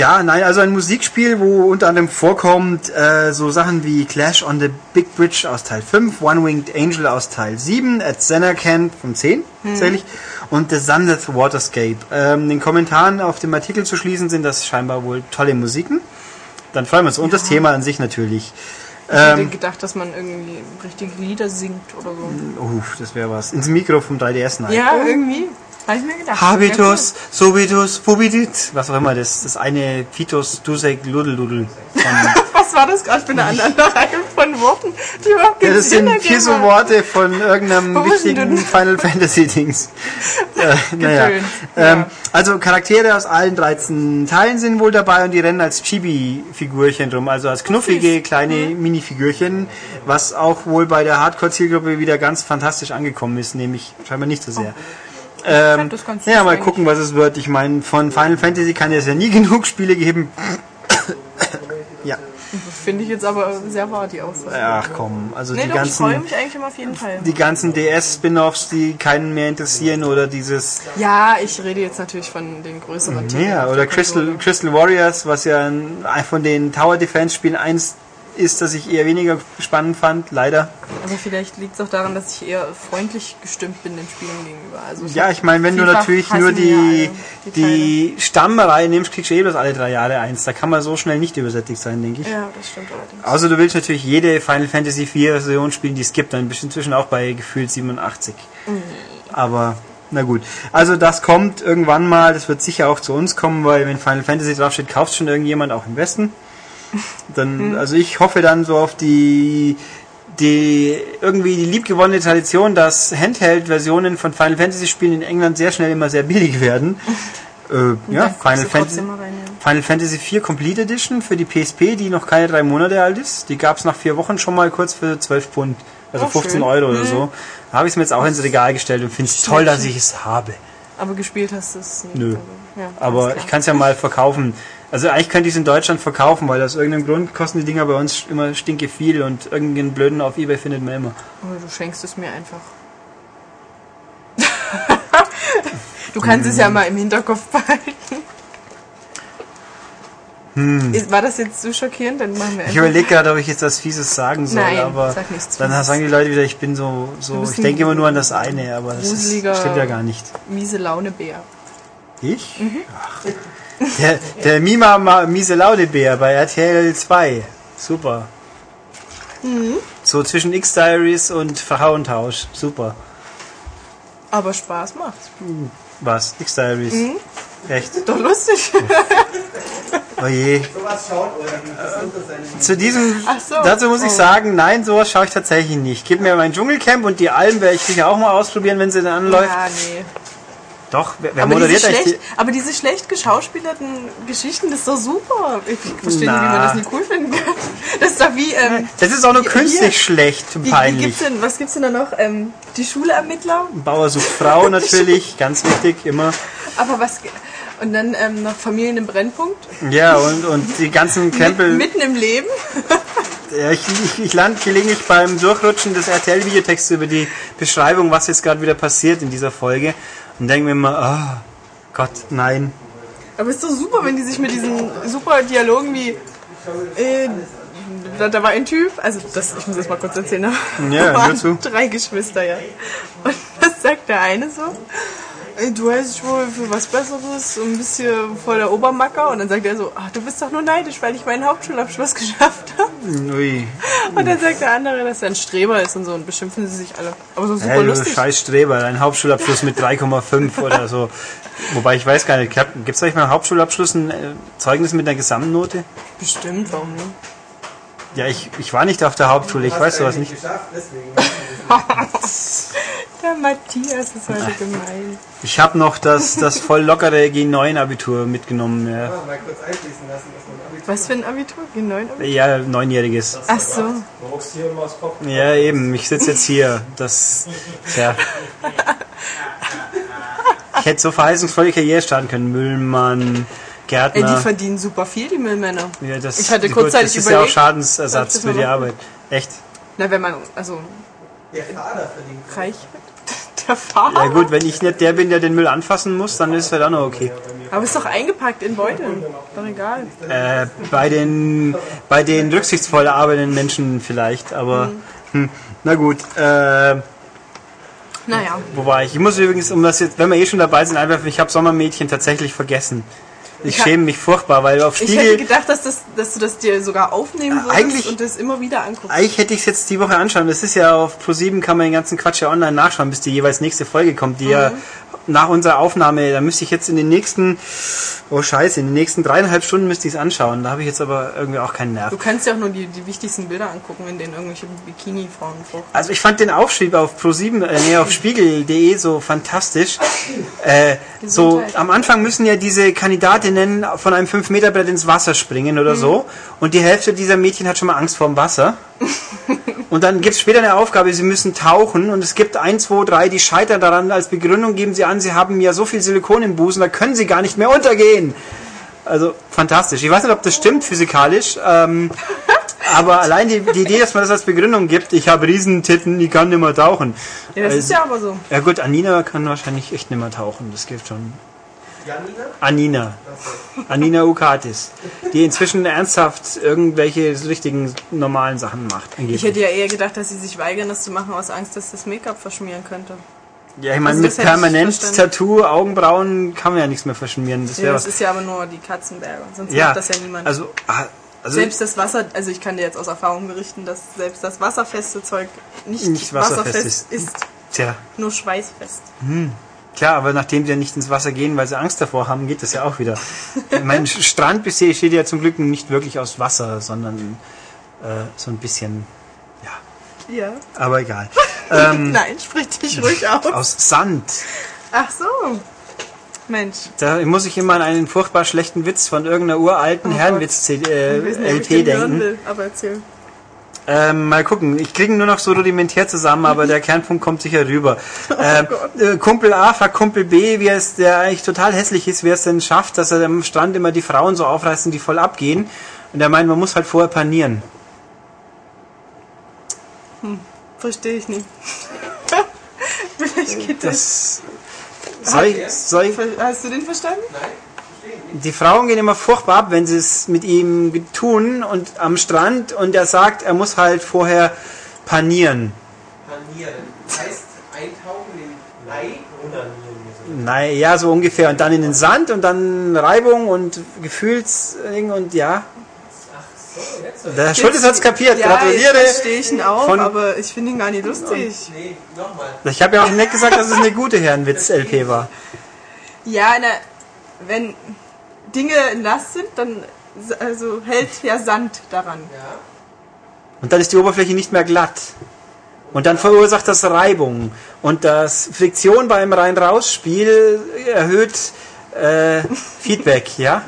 ja, nein, also ein Musikspiel, wo unter anderem vorkommt äh, so Sachen wie Clash on the Big Bridge aus Teil 5, One Winged Angel aus Teil 7, At Camp von 10 tatsächlich und The Sundeath Waterscape. Ähm, den Kommentaren auf dem Artikel zu schließen sind das scheinbar wohl tolle Musiken. Dann freuen wir uns. Und das Thema an sich natürlich. Ich hätte Ähm, gedacht, dass man irgendwie richtige Lieder singt oder so. uff, das wäre was. Ins Mikro vom 3DS nein. Ja, irgendwie. Habe ich mir gedacht. Habitus, Subitus, Fubidit, was auch immer das, das eine Fitus, Dusek, Ludeldudel. Von, Was war das gerade für eine Aneinanderreihe von Worten, die überhaupt ja, das Sinn sind vier so? Worte von irgendeinem Wo wichtigen? Final Fantasy Dings. äh, naja. Ähm, ja. also Charaktere aus allen 13 Teilen sind wohl dabei und die rennen als Chibi-Figürchen rum, also als knuffige kleine Mhm. Minifigürchen, was auch wohl bei der Hardcore-Zielgruppe wieder ganz fantastisch angekommen ist, nämlich scheinbar nicht so sehr. Ähm, fand das ganz ja, mal gucken, was es wird. Ich meine, von Final Fantasy kann es ja nie genug Spiele geben. ja, Finde ich jetzt aber sehr wahr, die Aussage. ach komm, also nee, die doch, ich freue ganzen, mich eigentlich immer auf jeden Fall. die ganzen DS-Spin-offs, die keinen mehr interessieren oder dieses, Ja, ich rede jetzt natürlich von den größeren Titeln. ja, oder der Crystal. Crystal Warriors, was ja ein, von den Tower Defense Spielen eins ist, das ich eher weniger spannend fand, leider. Aber vielleicht liegt es auch daran, dass ich eher freundlich gestimmt bin den Spielen gegenüber. Also Ja, ich meine, wenn du natürlich nur die, die die Stammreihe nimmst, kriegst du eh bloß alle drei Jahre eins. Da kann man so schnell nicht übersättigt sein, denke ich. Ja, das stimmt allerdings. Außer du willst natürlich jede Final Fantasy 4 Version spielen, die es gibt, dann bist du inzwischen auch bei gefühlt 87. Aber na gut. Also das kommt irgendwann mal, das wird sicher auch zu uns kommen, weil wenn Final Fantasy draufsteht, kauft schon irgendjemand auch im Westen. Dann, also ich hoffe dann so auf die die irgendwie die liebgewonnene Tradition, dass Handheld-Versionen von Final Fantasy Spielen in England sehr schnell immer sehr billig werden. Äh, ja, Final Fantasy, rein, ja. Final Fantasy 4 Complete Edition für die PSP, die noch keine drei Monate alt ist. Die gab es nach vier Wochen schon mal kurz für 12 Pfund. Also Oh, 15 schön. Euro oder Mhm. so. Da habe ich es mir jetzt auch ins Regal gestellt und finde es toll, dass ich es habe. Aber gespielt hast du es nicht. Nö. Also, ja, Aber ich kann es ja mal verkaufen. Also eigentlich könnte ich es in Deutschland verkaufen, weil aus irgendeinem Grund kosten die Dinger bei uns immer stinke viel und irgendeinen Blöden auf Ebay findet man immer. Oder du schenkst es mir einfach. du kannst es ja mal im Hinterkopf behalten. Ist- War das jetzt zu schockierend? Dann machen wir Ich überlege gerade, ob ich jetzt was Fieses sagen soll, Nein, aber sag nichts dann Fieses. sagen die Leute wieder, ich bin so, so ich denke immer nur an das eine, aber das ist, stimmt ja gar nicht. miese Laune Bär. Ich? Mhm. Ach. Der, der Mima Ma- Miese Laudebär bei RTL 2. Super. Mhm. So zwischen X-Diaries und Frauentausch. Super. Aber Spaß macht's. Was? X-Diaries. Mhm. Echt? Doch lustig. Oh je. Sowas schaut Ulrich, das ist seine Zu diesem, so. dazu muss ich Oh. sagen, nein, sowas schaue ich tatsächlich nicht. Gib mir mein Dschungelcamp und die Alben werde ich sicher auch mal ausprobieren, wenn sie dann anläuft. Ja, nee. Doch, wer, wer Aber diese, moderiert eigentlich schlecht, aber diese schlecht geschauspielerten Geschichten, das ist doch super. Ich verstehe nicht, wie man Na. das nicht cool finden kann. Das ist doch wie, ähm, die? Das ist auch nur künstlich hier. schlecht und wie, wie peinlich. gibt's denn, was gibt's denn da noch? Ähm, die Schulermittler, Bauer sucht Frau natürlich, ganz wichtig, immer. aber was, und dann ähm, noch Familien im Brennpunkt, Ja, und, und die ganzen Krempel. mitten im Leben. Ja, ich, ich, ich lande gelegentlich beim Durchrutschen des RTL-Videotexts über die Beschreibung, was jetzt gerade wieder passiert in dieser Folge und denke mir immer, ah, Gott, nein. Aber ist doch super, wenn die sich mit diesen super Dialogen wie, äh, da, da war ein Typ, also das, ich muss das mal kurz erzählen, da Ja, waren hör zu. drei Geschwister, ja. Und was sagt der eine so? Du hältst dich wohl für was Besseres, so ein bisschen voll der Obermacker. Und dann sagt er so, ach, du bist doch nur neidisch, weil ich meinen Hauptschulabschluss geschafft habe. Ui. Und dann sagt der andere, dass er ein Streber ist und so und beschimpfen sie sich alle. Aber so super Hey, du lustig. scheiß Streber, dein Hauptschulabschluss mit 3,5 oder so. Wobei ich weiß gar nicht, gibt es eigentlich mal einen Hauptschulabschluss ein äh, Zeugnis mit einer Gesamtnote? Bestimmt, warum nicht? Ja, ich, ich war nicht auf der Hauptschule, ich weiß sowas nicht. geschafft, deswegen. Der Matthias ist heute gemein. Ich habe noch das, das voll lockere G9-Abitur mitgenommen. Ja, Ja, mal kurz einfließen lassen, Was für ein Abitur? G9 Abitur? ja neunjähriges. Ach so. Ja, eben. Ich sitze jetzt hier. Das, tja. Ich hätte so verheißungsvolle Karriere starten können. Müllmann, Ey, die Gärtner. verdienen super viel, die Müllmänner. Ja, das, Ich hatte gut, kurzzeitig Das ist ja auch überlegt, Schadensersatz für die. Arbeit. Echt? Na, wenn man also Der Vater verdient. reich wird. Der Fahrer. Ja gut, wenn ich nicht der bin, der den Müll anfassen muss, dann ist es halt auch noch okay. Aber ist doch eingepackt in Beuteln. Doch egal. Äh, bei den bei den rücksichtsvoll arbeitenden Menschen vielleicht, aber Mhm. hm, na gut. Äh, Naja. wo war ich? Ich muss übrigens, um das jetzt, wenn wir eh schon dabei sind, einwerfen, ich habe Sommermädchen tatsächlich vergessen. Ich schäme mich furchtbar, weil auf Ich hätte Spiegel gedacht, dass, das, dass du das dir sogar aufnehmen würdest Eigentlich- und das immer wieder anguckst. Eigentlich hätte ich es jetzt die Woche anschauen. Das ist ja auf Pro7 kann man den ganzen Quatsch ja online nachschauen, bis die jeweils nächste Folge kommt, die ja nach unserer Aufnahme, da müsste ich jetzt in den nächsten, oh scheiße, in den nächsten dreieinhalb Stunden müsste ich es anschauen. Da habe ich jetzt aber irgendwie auch keinen Nerv. Du kannst ja auch nur die, die wichtigsten Bilder angucken, in denen irgendwelche Bikini-Frauen vor. Also ich fand den Aufschrieb auf Pro7, äh, nee, auf Spiegel.de so fantastisch. Äh, so am Anfang müssen ja diese Kandidatinnen von einem 5-Meter-Brett ins Wasser springen oder so. Und die Hälfte dieser Mädchen hat schon mal Angst vorm Wasser. Und dann gibt es später eine Aufgabe, sie müssen tauchen und es gibt ein, zwei, drei, die scheitern daran. Als Begründung geben sie an, sie haben ja so viel Silikon im Busen, da können sie gar nicht mehr untergehen. Also fantastisch. Ich weiß nicht, ob das stimmt physikalisch, ähm, aber allein die, die Idee, dass man das als Begründung gibt, ich habe Riesentitten, ich kann nicht mehr tauchen. Ja, das ist Also- ja aber so. Ja gut, Anina kann wahrscheinlich echt nicht mehr tauchen, das gibt schon. Janina? Anina. Anina Ukatis. Die inzwischen ernsthaft irgendwelche richtigen normalen Sachen macht. Ich angeblich. hätte ja eher gedacht, dass sie sich weigern, das zu machen, aus Angst, dass das Make-up verschmieren könnte. Ja, ich meine, Also mit ich permanent. Tattoo, Augenbrauen kann man ja nichts mehr verschmieren. Das Ja, wäre das ist ja aber nur die Katzenberge. Sonst ja, macht das ja niemand. Also, ah, also selbst das Wasser, also ich kann dir jetzt aus Erfahrung berichten, dass selbst das wasserfeste Zeug nicht, Nicht wasserfest wasserfest ist. tja, Nur schweißfest. Tja, aber nachdem sie ja nicht ins Wasser gehen, weil sie Angst davor haben, geht das ja auch wieder. mein Strand bisher steht ja zum Glück nicht wirklich aus Wasser, sondern äh, so ein bisschen, ja, Ja. aber egal. ähm, Nein, sprich dich ruhig aus. aus Sand. Ach so. Mensch. Da muss ich immer an einen furchtbar schlechten Witz von irgendeiner uralten Oh Herrenwitz Ich weiß nicht, ob ich LP den hören denken. will, aber erzähl. Ähm, mal gucken. Ich kriege ihn nur noch so rudimentär zusammen, aber der Kernpunkt kommt sicher rüber. Oh Ähm, äh, Kumpel A fragt Kumpel B, wie es, der eigentlich total hässlich ist, wie er es denn schafft, dass er am Strand immer die Frauen so aufreißt und die voll abgehen. Und er meint, man muss halt vorher panieren. Verstehe ich nicht. Vielleicht geht das. Das soll ich, soll ich, Hast du den verstanden? Die Frauen gehen immer furchtbar ab, wenn sie es mit ihm tun und am Strand und er sagt, er muss halt vorher panieren. Panieren. Heißt eintauchen in Blei oder. Nein, ja, so ungefähr. Und dann in den Sand und dann Reibung und Gefühlsding und ja. Der Schultes hat's kapiert. Ja, Gratuliere. jetzt verstehe ich ihn auch, Von- aber ich finde ihn gar nicht lustig. Nee, nochmal. Ich habe ja auch nicht gesagt, dass es eine gute Herrenwitz-LP war. Ja, na, wenn Dinge nass sind, dann also hält ja Sand daran. Ja. Und dann ist die Oberfläche nicht mehr glatt. Und dann verursacht das Reibung. Und das Friktion beim Rein-Raus-Spiel erhöht äh, Feedback, ja?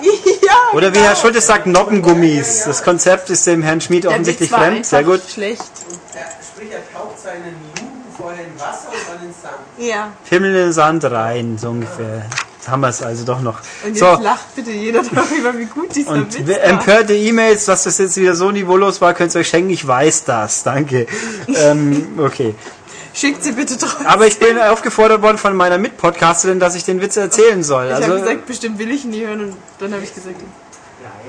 ja, Oder wie Herr Schultes sagt, Noppengummis. Das Konzept ist dem Herrn Schmid der offensichtlich war fremd. Sehr gut. schlecht. Er, sprich, er taucht seinen Juden vorher in Wasser und dann in Sand. Ja. Himmel in den Sand rein, so ungefähr. Jetzt haben wir es also doch noch. Und jetzt So, lacht bitte jeder darüber, wie gut dieser und Witz war. empörte E-Mails, dass das jetzt wieder so niveaulos war, könnt ihr euch schenken. Ich weiß das. Danke. ähm, okay. Schickt sie bitte trotzdem. Aber ich bin aufgefordert worden von meiner Mitpodcasterin, dass ich den Witz erzählen soll. Ich Also, habe gesagt, bestimmt will ich ihn nie hören und dann habe ich gesagt,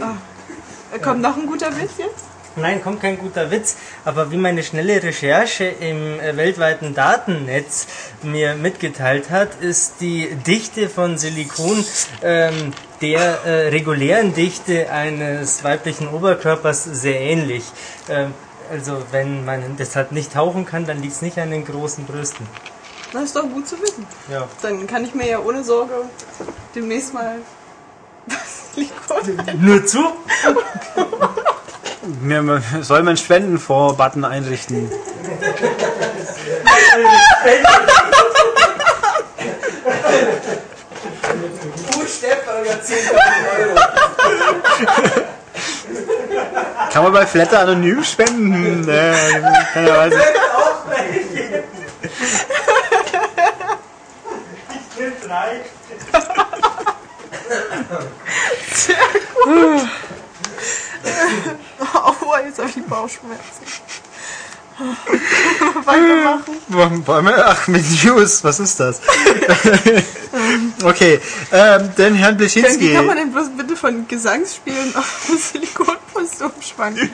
ah, kommt noch ein guter Witz jetzt? Nein, kommt kein guter Witz, aber wie meine schnelle Recherche im äh, weltweiten Datennetz mir mitgeteilt hat, ist die Dichte von Silikon ähm, der äh, regulären Dichte eines weiblichen Oberkörpers sehr ähnlich. Ähm, also wenn man deshalb nicht tauchen kann, dann liegt es nicht an den großen Brüsten. Das ist doch gut zu wissen. Ja. Dann kann ich mir ja ohne Sorge demnächst mal Silikon. Nur zu? mir soll man Spendenfonds-Button einrichten. Gut, Stefan, über 10.000 Euro. Kann man bei Flatter anonym spenden? Nee, keiner weiß es. Drei. Aua, jetzt habe ich Bauchschmerzen. Weitermachen. Wollen wir? Ach, mit News, was ist das? okay, ähm, den Herrn Wie Bleschinski. kann man denn bloß bitte von Gesangsspielen auf Silikonbrust umschwanken?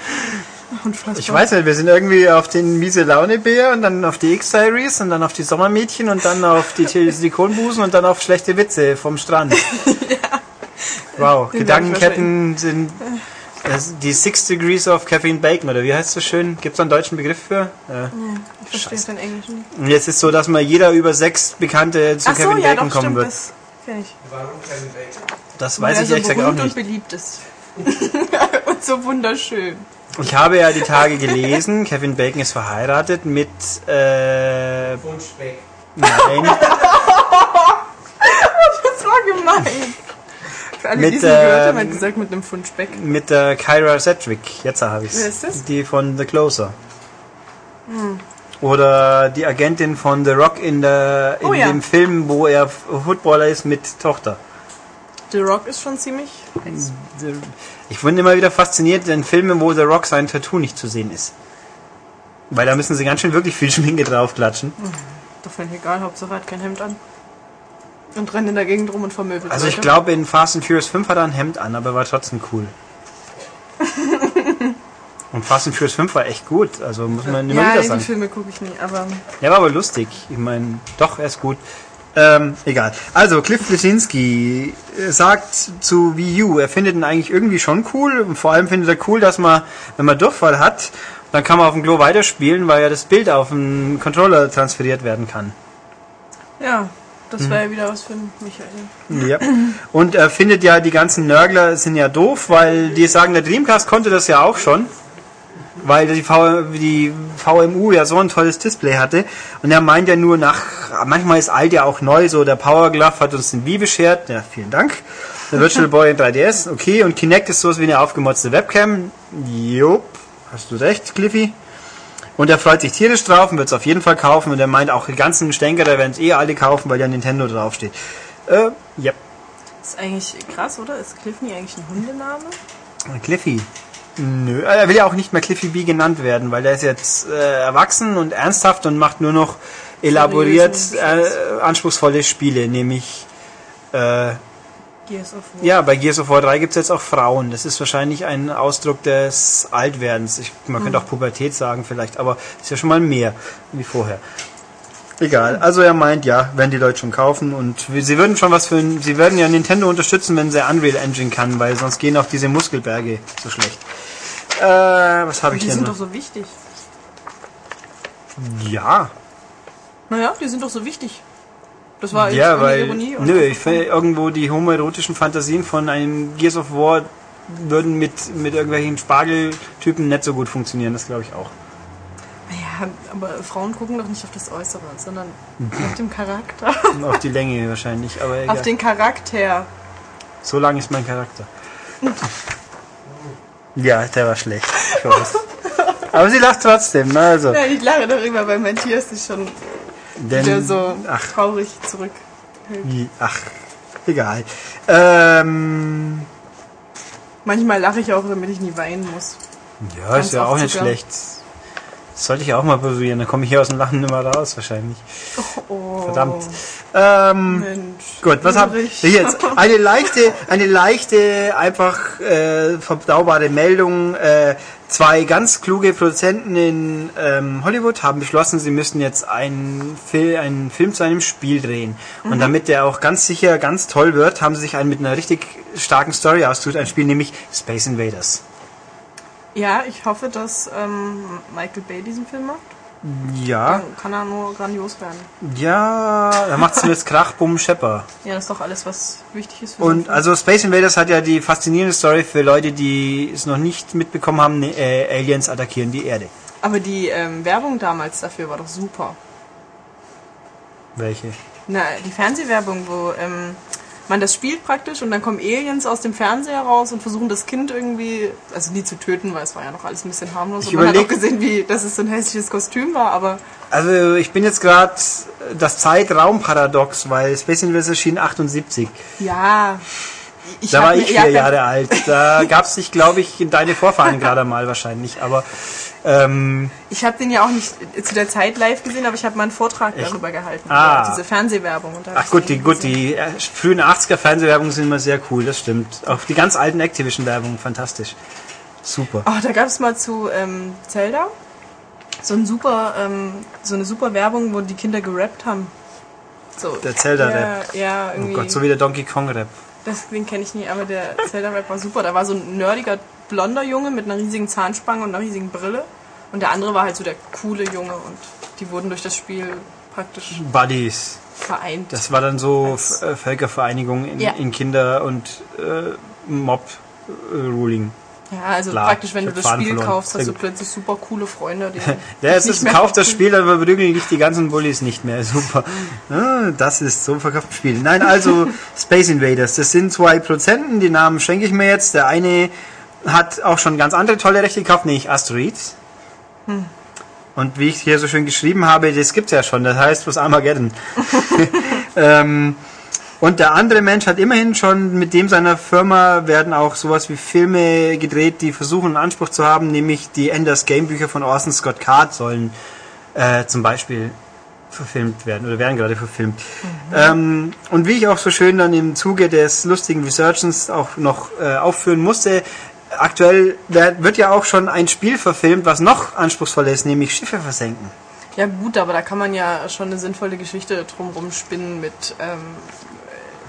Unfassbar. Ich weiß nicht, wir sind irgendwie auf den miese Laune Bär und dann auf die X-Diaries und dann auf die Sommermädchen und dann auf die Silikonbusen und dann auf schlechte Witze vom Strand. Wow, Den Gedankenketten sind die Six Degrees of Caffeine Bacon oder wie heißt das schön? Gibt es einen deutschen Begriff für? Ja. Ich verstehe den Englisch nicht. Und jetzt ist so, dass mal jeder über sechs Bekannte zu Ach so, Kevin ja, Bacon doch, kommen stimmt, wird. das kenn ich. Warum Kevin Bacon? Das weiß ich so ehrlich gesagt auch berühmt nicht. und beliebt ist. und so wunderschön. Ich habe ja die Tage gelesen, Kevin Bacon ist verheiratet mit äh, Und Speck. nein, Das war gemein. Für alle, Mit, die es nicht gehört haben, ähm, hat gesagt mit einem Pfund Speck. mit der Kyra Sedgwick. Jetzt habe ich's. Wer ist das? Die von The Closer. Oder die Agentin von The Rock in, der, in Oh ja. dem Film, wo er Footballer ist mit Tochter. The Rock ist schon ziemlich. Ich bin immer wieder fasziniert in Filmen, wo The Rock sein Tattoo nicht zu sehen ist. Weil da müssen sie ganz schön wirklich viel Schminke draufklatschen. Doch völlig egal, Hauptsache hat kein Hemd an. Und rennt in der Gegend rum und vermöbelt. Also ich Leute. glaube, in Fast and Furious 5 hat er ein Hemd an, aber war trotzdem cool. Und Fast and Furious 5 war echt gut, also muss man immer Ja, wieder die sagen. Filme gucke ich nie, aber. Ja, war aber lustig. Ich meine, doch, er ist gut. Ähm, egal. Also, Cliff Lesinski äh, sagt zu Wii U, er findet ihn eigentlich irgendwie schon cool. Und vor allem findet er cool, dass man, wenn man Durchfall hat, dann kann man auf dem Klo weiterspielen, weil ja das Bild auf den Controller transferiert werden kann. Ja, das Mhm. wäre ja wieder was für Michael. Ja. Und er findet ja, die ganzen Nörgler sind ja doof, weil die sagen, der Dreamcast konnte das ja auch schon. Weil die, v die VMU ja so ein tolles Display hatte. Und er meint ja nur nach, manchmal ist alt ja auch neu, so der Power Glove hat uns den Wii beschert. Ja, vielen Dank. Der Virtual Boy in 3DS, okay. Und Kinect ist sowas wie eine aufgemotzte Webcam. Jupp, hast du recht, Cliffy. Und er freut sich tierisch drauf und wird es auf jeden Fall kaufen. Und er meint auch, die ganzen Stänker, da werden es eh alle kaufen, weil ja Nintendo draufsteht. Äh, ja. ist eigentlich krass, oder? Ist Cliffney eigentlich ein Hundename? Cliffy. Nö, er will ja auch nicht mehr Cliffy B genannt werden, weil er ist jetzt äh, erwachsen und ernsthaft und macht nur noch elaboriert äh, anspruchsvolle Spiele, nämlich äh, Gears of War. ja, bei Gears of War 3 gibt es jetzt auch Frauen. Das ist wahrscheinlich ein Ausdruck des Altwerdens. Ich, man könnte auch Pubertät sagen vielleicht, aber ist ja schon mal mehr wie vorher. Egal. Also er meint, ja, werden die Leute schon kaufen und sie würden schon was für sie würden ja Nintendo unterstützen, wenn sie Unreal Engine kann, weil sonst gehen auch diese Muskelberge so schlecht. Äh, was habe ich Die denn sind noch? doch so wichtig. Ja, Naja, die sind doch so wichtig. Das war jetzt Ja, irgendeine weil, Ironie. nö, ich finde irgendwo die homoerotischen Fantasien von einem Gears of War würden mit, mit irgendwelchen Spargeltypen nicht so gut funktionieren, das glaube ich auch. Ja, aber Frauen gucken doch nicht auf das Äußere, sondern auf den Charakter. Und auf die Länge wahrscheinlich, aber egal. auf den Charakter. So lang ist mein Charakter. Ja, der war schlecht. Aber sie lacht trotzdem, ne? Also, Ja, ich lache darüber, weil Matthias sich schon wieder denn, so ach, traurig zurück. ach, egal. Ähm, Manchmal lache ich auch, damit ich nie weinen muss. ja, Ganz ist ja auch nicht schlecht. Das sollte ich auch mal probieren, dann komme ich hier aus dem Lachen mehr raus, wahrscheinlich. Oh, Verdammt. Ähm, Mensch. Gut, was haben wir jetzt? Eine leichte, eine leichte, einfach äh, verdaubare Meldung. Äh, zwei ganz kluge Produzenten in ähm, Hollywood haben beschlossen, sie müssen jetzt einen, Fil einen Film zu einem Spiel drehen. Und damit der auch ganz sicher ganz toll wird, haben sie sich einen mit einer richtig starken Story ausgesucht, ein Spiel nämlich Space Invaders. Ja, ich hoffe, dass ähm, Michael Bay diesen Film macht. Ja, Dann kann er nur grandios werden. ja, da macht's jetzt Krach, Bumm, Schepper. Ja, das ist doch alles, was wichtig ist für Und also Space Invaders hat ja die faszinierende Story für Leute, die es noch nicht mitbekommen haben, ne, äh, Aliens attackieren die Erde. Aber die ähm, Werbung damals dafür war doch super. Welche? Na, die Fernsehwerbung, wo ähm, man das spielt praktisch und dann kommen Aliens aus dem Fernseher raus und versuchen das Kind irgendwie, also nie zu töten, weil es war ja noch alles ein bisschen harmlos. Ich und man hat auch gesehen, wie, dass es so ein hässliches Kostüm war, aber Also ich bin jetzt gerade das Zeitraumparadox, weil Space Invaders erschien 78. ja. Ich Da war ich vier ja, Jahre alt. Da gab es sich, glaube ich, deine Vorfahren gerade mal wahrscheinlich. Aber ähm, Ich habe den ja auch nicht zu der Zeit live gesehen, aber ich habe mal einen Vortrag Echt? darüber gehalten. Ah. über Diese Fernsehwerbung. Ach gut, die gut, die äh, frühen 80er Fernsehwerbungen sind immer sehr cool, das stimmt. Auch die ganz alten Activision-Werbungen, fantastisch. Super. Oh, da gab es mal zu ähm, Zelda so, ein super, ähm, so eine super Werbung, wo die Kinder gerappt haben. So, Der Zelda-Rap. Ja, ja, Oh irgendwie. Gott, so wie der Donkey Kong-Rap. Das, den kenne ich nie, aber der Zelda-Rap war super. Da war so ein nerdiger, blonder Junge mit einer riesigen Zahnspange und einer riesigen Brille. Und der andere war halt so der coole Junge und die wurden durch das Spiel praktisch Buddies. vereint. Das war dann so äh, Völkervereinigung in, Ja. in Kinder- und äh, Mob-Ruling. ja, also Klar, praktisch, wenn du das Faden Spiel verloren. kaufst, hast du plötzlich super coole Freunde. Die Ja, es nicht ist, kauft das. Spiel, aber verprügeln dich die ganzen Bullies nicht mehr. Super. Ah, Das ist so verkauft Spiel. Nein, also Space Invaders. Das sind zwei Produzenten, die Namen schenke ich mir jetzt. Der eine hat auch schon ganz andere tolle Rechte gekauft, nämlich Asteroids. Und wie ich hier so schön geschrieben habe, das gibt's ja schon. Das heißt, was Armageddon. ähm, und der andere Mensch hat immerhin schon mit dem seiner Firma werden auch sowas wie Filme gedreht, die versuchen einen Anspruch zu haben, nämlich die Enders Game Bücher von Orson Scott Card sollen äh, zum Beispiel verfilmt werden oder werden gerade verfilmt. Ähm, und wie ich auch so schön dann im Zuge des lustigen Researchens auch noch äh, aufführen musste, aktuell wird ja auch schon ein Spiel verfilmt, was noch anspruchsvoller ist, nämlich Schiffe versenken. Ja gut, aber da kann man ja schon eine sinnvolle Geschichte drumrum spinnen mit ähm,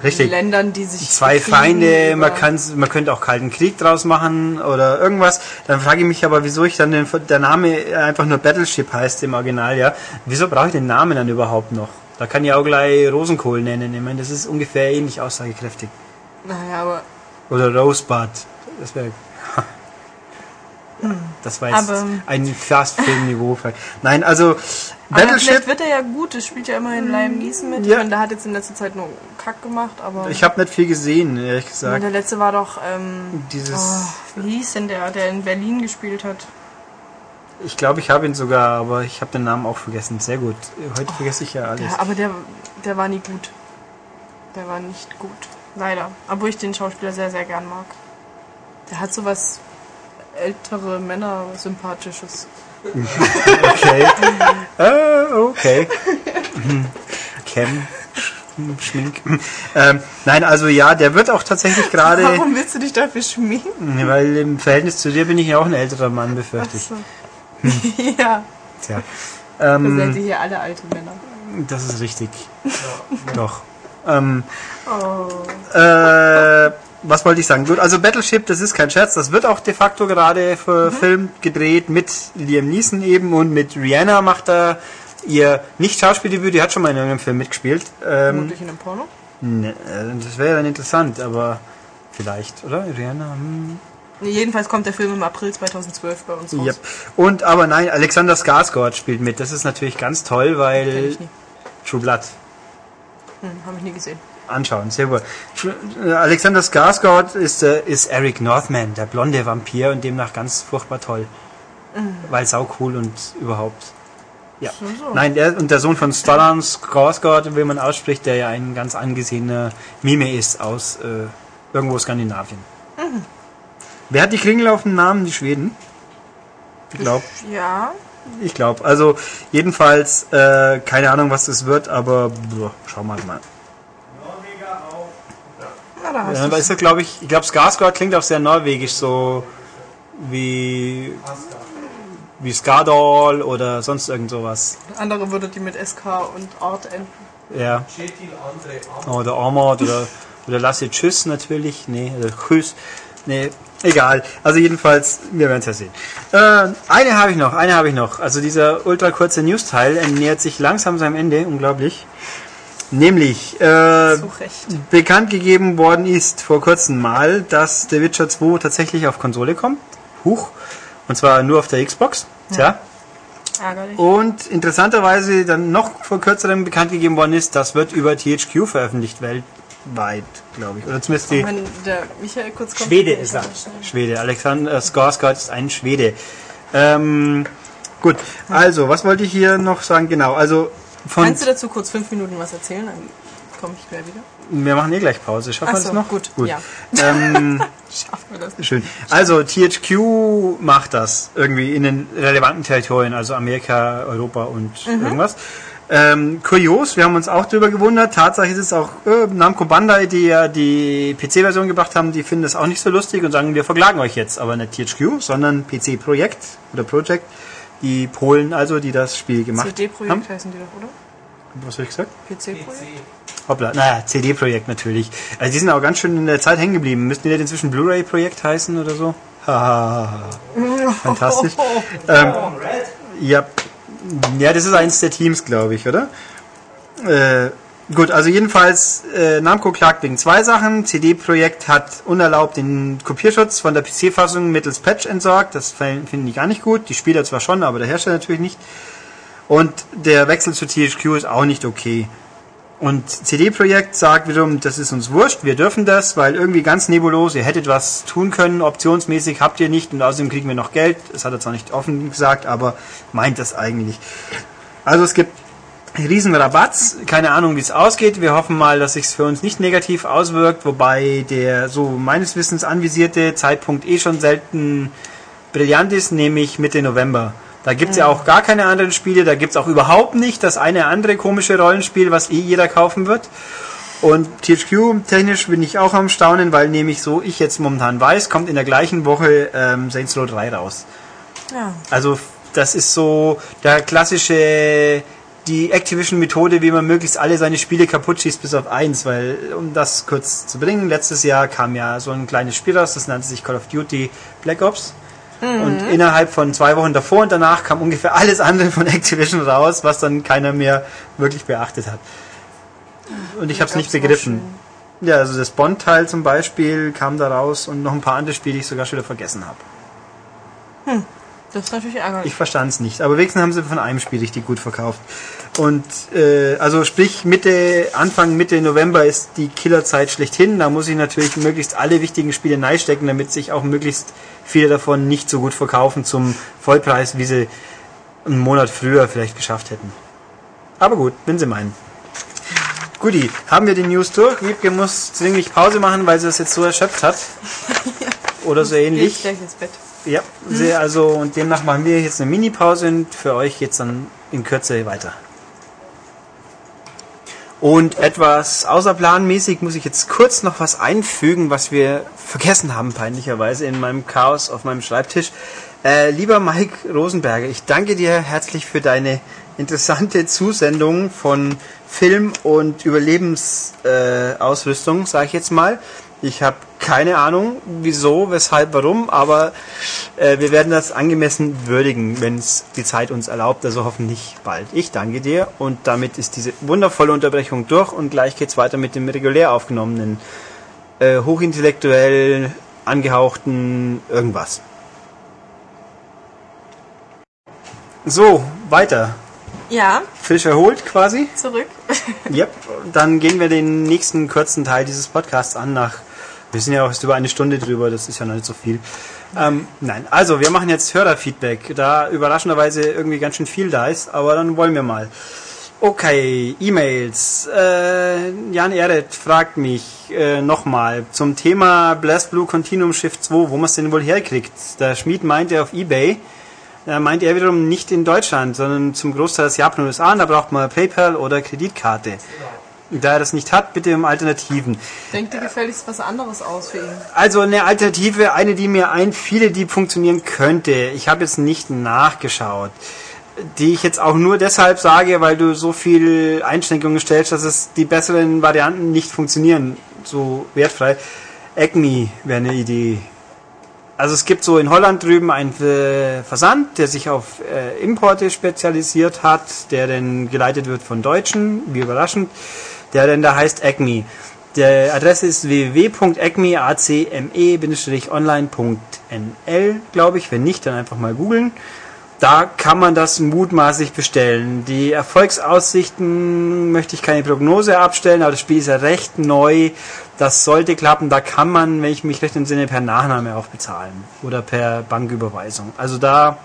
Richtig. Ländern, die sich zwei Feinde, man, kann's, man könnte auch Kalten Krieg draus machen oder irgendwas. Dann frage ich mich aber, wieso ich dann den, der Name einfach nur Battleship heißt im Original, ja. Wieso brauche ich den Namen dann überhaupt noch? Da kann ich auch gleich Rosenkohl nennen. Ich meine, das ist ungefähr ähnlich aussagekräftig. Naja, aber, Oder Rosebud. Das wäre. Das war jetzt Aber- ein Fast-Film-Niveau. Nein, also aber Battleship. vielleicht wird er ja gut. Es spielt ja immerhin Liam Neeson mit. Ja. Ich meine, der hat jetzt in letzter Zeit nur Kack gemacht, aber Ich habe nicht viel gesehen, ehrlich Und gesagt. der letzte war doch, ähm, Dieses. oh, wie hieß denn der, der in Berlin gespielt hat? Ich glaube, ich habe ihn sogar, aber ich habe den Namen auch vergessen. Sehr gut. Heute vergesse ich ja alles. Ja, aber der, der war nie gut. Der war nicht gut. Leider. Obwohl ich den Schauspieler sehr, sehr gern mag. Der hat sowas ältere Männer sympathisches. Okay. äh, okay. Hm. Cam. Sch- Schmink. Ähm, nein, also ja, der wird auch tatsächlich gerade, Warum willst du dich dafür schminken? weil im Verhältnis zu dir bin ich ja auch ein älterer Mann, befürchte ich. Achso. ja, Tja. seid Ähm, ihr hier alle alte Männer. das ist richtig. Doch. Ähm, Oh. äh, was wollte ich sagen? Gut, also Battleship, das ist kein Scherz, das wird auch de facto gerade verfilmt, gedreht mit Liam Neeson eben und mit Rihanna macht er ihr Nicht-Schauspieldebüt, die hat schon mal in irgendeinem Film mitgespielt. Ähm, Vermutlich in einem Porno. ne, äh, das wäre dann interessant, aber vielleicht, oder? Rihanna? Hm. Jedenfalls kommt der Film im April 2012 bei uns raus. Yep. Und aber nein, Alexander Skarsgård spielt mit. Das ist natürlich ganz toll, weil ich nie. True Blood Hm, Habe ich nie gesehen. Anschauen, sehr gut. Alexander Skarsgård ist, äh, ist Eric Northman, der blonde Vampir und demnach ganz furchtbar toll. Weil sau cool und überhaupt. Ja. So, so. Nein, der, und der Sohn von Stellan Skarsgård, wie man ausspricht, der ja ein ganz angesehener Mime ist aus äh, irgendwo Skandinavien. Wer hat die Klingel auf dem Namen? Die Schweden? Ich glaube. Ja, Ich glaube. Also jedenfalls, äh, keine Ahnung, was das wird, aber boah, schauen wir mal. Da hast Ja, du's. weißt du, glaube ich, ich glaube, Skarsgård klingt auch sehr norwegisch, so wie wie Skardal oder sonst irgend sowas. Andere würde die mit SK und Art enden. Ja. Oder Armord oder oder Lasse Tschüss natürlich. Nee, oder Tschüss. Nee, egal. Also jedenfalls, wir werden es ja sehen. Äh, eine habe ich noch, eine habe ich noch. Also dieser ultra kurze News-Teil er nähert sich langsam seinem Ende, unglaublich. Nämlich, äh, bekannt gegeben worden ist vor kurzem mal, dass The Witcher 2 tatsächlich auf Konsole kommt. Huch. Und zwar nur auf der Xbox. Tja. Ärgerlich. Und interessanterweise dann noch vor kürzerem bekannt gegeben worden ist, das wird über THQ veröffentlicht weltweit, glaube ich. Oder zumindest die Wenn der Michael kurz kommt. Schwede ist er. Schwede. Alexander Skarsgård ist ein Schwede. Ähm, gut, also, was wollte ich hier noch sagen? Genau, also. Kannst du dazu kurz fünf Minuten was erzählen? Dann komme ich gleich wieder. Wir machen eh gleich Pause. Schaffen wir so, das noch? gut, ja. Ähm, Schaffen wir das. Schön. Also THQ macht das irgendwie in den relevanten Territorien, also Amerika, Europa und irgendwas. Ähm, kurios, wir haben uns auch darüber gewundert. Tatsache ist es auch äh, Namco Bandai, die ja die PC-Version gebracht haben, die finden das auch nicht so lustig und sagen, wir verklagen euch jetzt. Aber nicht THQ, sondern PC Projekt oder Project. Die Polen also, die das Spiel gemacht haben. CD-Projekt heißen die doch, oder? Was habe ich gesagt? PC-Projekt? PC. Hoppla, naja, CD-Projekt natürlich. Also die sind auch ganz schön in der Zeit hängen geblieben. Müssten die nicht inzwischen Blu-ray-Projekt heißen oder so? Hahaha. Fantastisch. ähm, Red. ja. ja, das ist eins der Teams, glaube ich, oder? Äh, gut, also jedenfalls, äh, Namco klagt wegen zwei Sachen. CD-Projekt hat unerlaubt den Kopierschutz von der PC-Fassung mittels Patch entsorgt. Das finden die gar nicht gut. Die Spieler zwar schon, aber der Hersteller natürlich nicht. Und der Wechsel zu THQ ist auch nicht okay. Und CD-Projekt sagt wiederum, das ist uns wurscht, wir dürfen das, weil irgendwie ganz nebulos, ihr hättet was tun können, optionsmäßig habt ihr nicht und außerdem kriegen wir noch Geld. Das hat er zwar nicht offen gesagt, aber meint das eigentlich. Also es gibt riesen Rabatz, keine Ahnung wie es ausgeht. Wir hoffen mal, dass sich für uns nicht negativ auswirkt, wobei der so meines Wissens anvisierte Zeitpunkt eh schon selten brillant ist, nämlich Mitte November. Da gibt's ja auch gar keine anderen Spiele, da gibt's auch überhaupt nicht das eine andere komische Rollenspiel, was eh jeder kaufen wird. Und THQ technisch bin ich auch am Staunen, weil nämlich so ich jetzt momentan weiß, kommt in der gleichen Woche ähm, Saints Row 3 raus. Ja. Also das ist so der klassische, die Activision-Methode, wie man möglichst alle seine Spiele kaputt schießt, bis auf eins, weil, um das kurz zu bringen, letztes Jahr kam ja so ein kleines Spiel raus, das nannte sich Call of Duty Black Ops. Und innerhalb von zwei Wochen davor und danach kam ungefähr alles andere von Activision raus, was dann keiner mehr wirklich beachtet hat. Und ich habe es nicht begriffen. Ja, also das Bond-Teil zum Beispiel kam da raus und noch ein paar andere Spiele, die ich sogar schon wieder vergessen habe. Das ist natürlich ärgerlich. Ich verstand es nicht, aber wenigstens haben sie von einem Spiel richtig gut verkauft. Und äh, also sprich Mitte, Anfang Mitte November ist die Killerzeit schlechthin. Da muss ich natürlich möglichst alle wichtigen Spiele neistecken, damit sich auch möglichst viele davon nicht so gut verkaufen zum Vollpreis, wie sie einen Monat früher vielleicht geschafft hätten. Aber gut, wenn sie meinen. Guti, haben wir die News durch? Wiebke muss dringlich Pause machen, weil sie das jetzt so erschöpft hat. Oder so Gehe ähnlich. ich gleich ins Bett. Ja, sehr, also und demnach machen wir jetzt eine Mini-Pause und für euch geht's dann in Kürze weiter. Und etwas außerplanmäßig muss ich jetzt kurz noch was einfügen, was wir vergessen haben, peinlicherweise, in meinem Chaos auf meinem Schreibtisch. Äh, lieber Mike Rosenberger, ich danke dir herzlich für deine interessante Zusendung von Film- und Überlebensausrüstung, äh, sage ich jetzt mal. Ich habe keine Ahnung, wieso, weshalb, warum, aber äh, wir werden das angemessen würdigen, wenn es die Zeit uns erlaubt, also hoffentlich bald. Ich danke dir und damit ist diese wundervolle Unterbrechung durch und gleich geht's weiter mit dem regulär aufgenommenen, äh, hochintellektuell angehauchten irgendwas. So, weiter. Ja, Frisch erholt quasi. zurück. Yep, dann gehen wir den nächsten kurzen Teil dieses Podcasts an nach. Wir sind ja auch erst über eine Stunde drüber, das ist ja noch nicht so viel. Ähm, nein, also wir machen jetzt Hörerfeedback, da überraschenderweise irgendwie ganz schön viel da ist, aber dann wollen wir mal. Okay, E-Mails. Äh, Jan Ehret fragt mich äh, nochmal zum Thema Blast Blue Continuum Shift 2, wo man es denn wohl herkriegt. Der Schmied meinte auf Ebay, meint er wiederum nicht in Deutschland, sondern zum Großteil aus Japan und USA. Und da braucht man PayPal oder Kreditkarte. Da er das nicht hat, bitte um Alternativen. Denk dir gefälligst was anderes aus für ihn. Also eine Alternative, eine, die mir ein, viele, die funktionieren könnte. Ich habe jetzt nicht nachgeschaut. Die ich jetzt auch nur deshalb sage, weil du so viel Einschränkungen stellst, dass es die besseren Varianten nicht funktionieren. So wertfrei. Acme wäre eine Idee. Also es gibt so in Holland drüben einen äh, Versand, der sich auf äh, Importe spezialisiert hat, der dann geleitet wird von Deutschen, wie überraschend, der dann da heißt Acme. Der Adresse ist www.acme-online.nl, glaube ich. Wenn nicht, dann einfach mal googeln. Da kann man das mutmaßlich bestellen. Die Erfolgsaussichten möchte ich keine Prognose abstellen, aber das Spiel ist ja recht neu. Das sollte klappen. Da kann man, wenn ich mich recht entsinne, per Nachname auch bezahlen oder per Banküberweisung. Also da,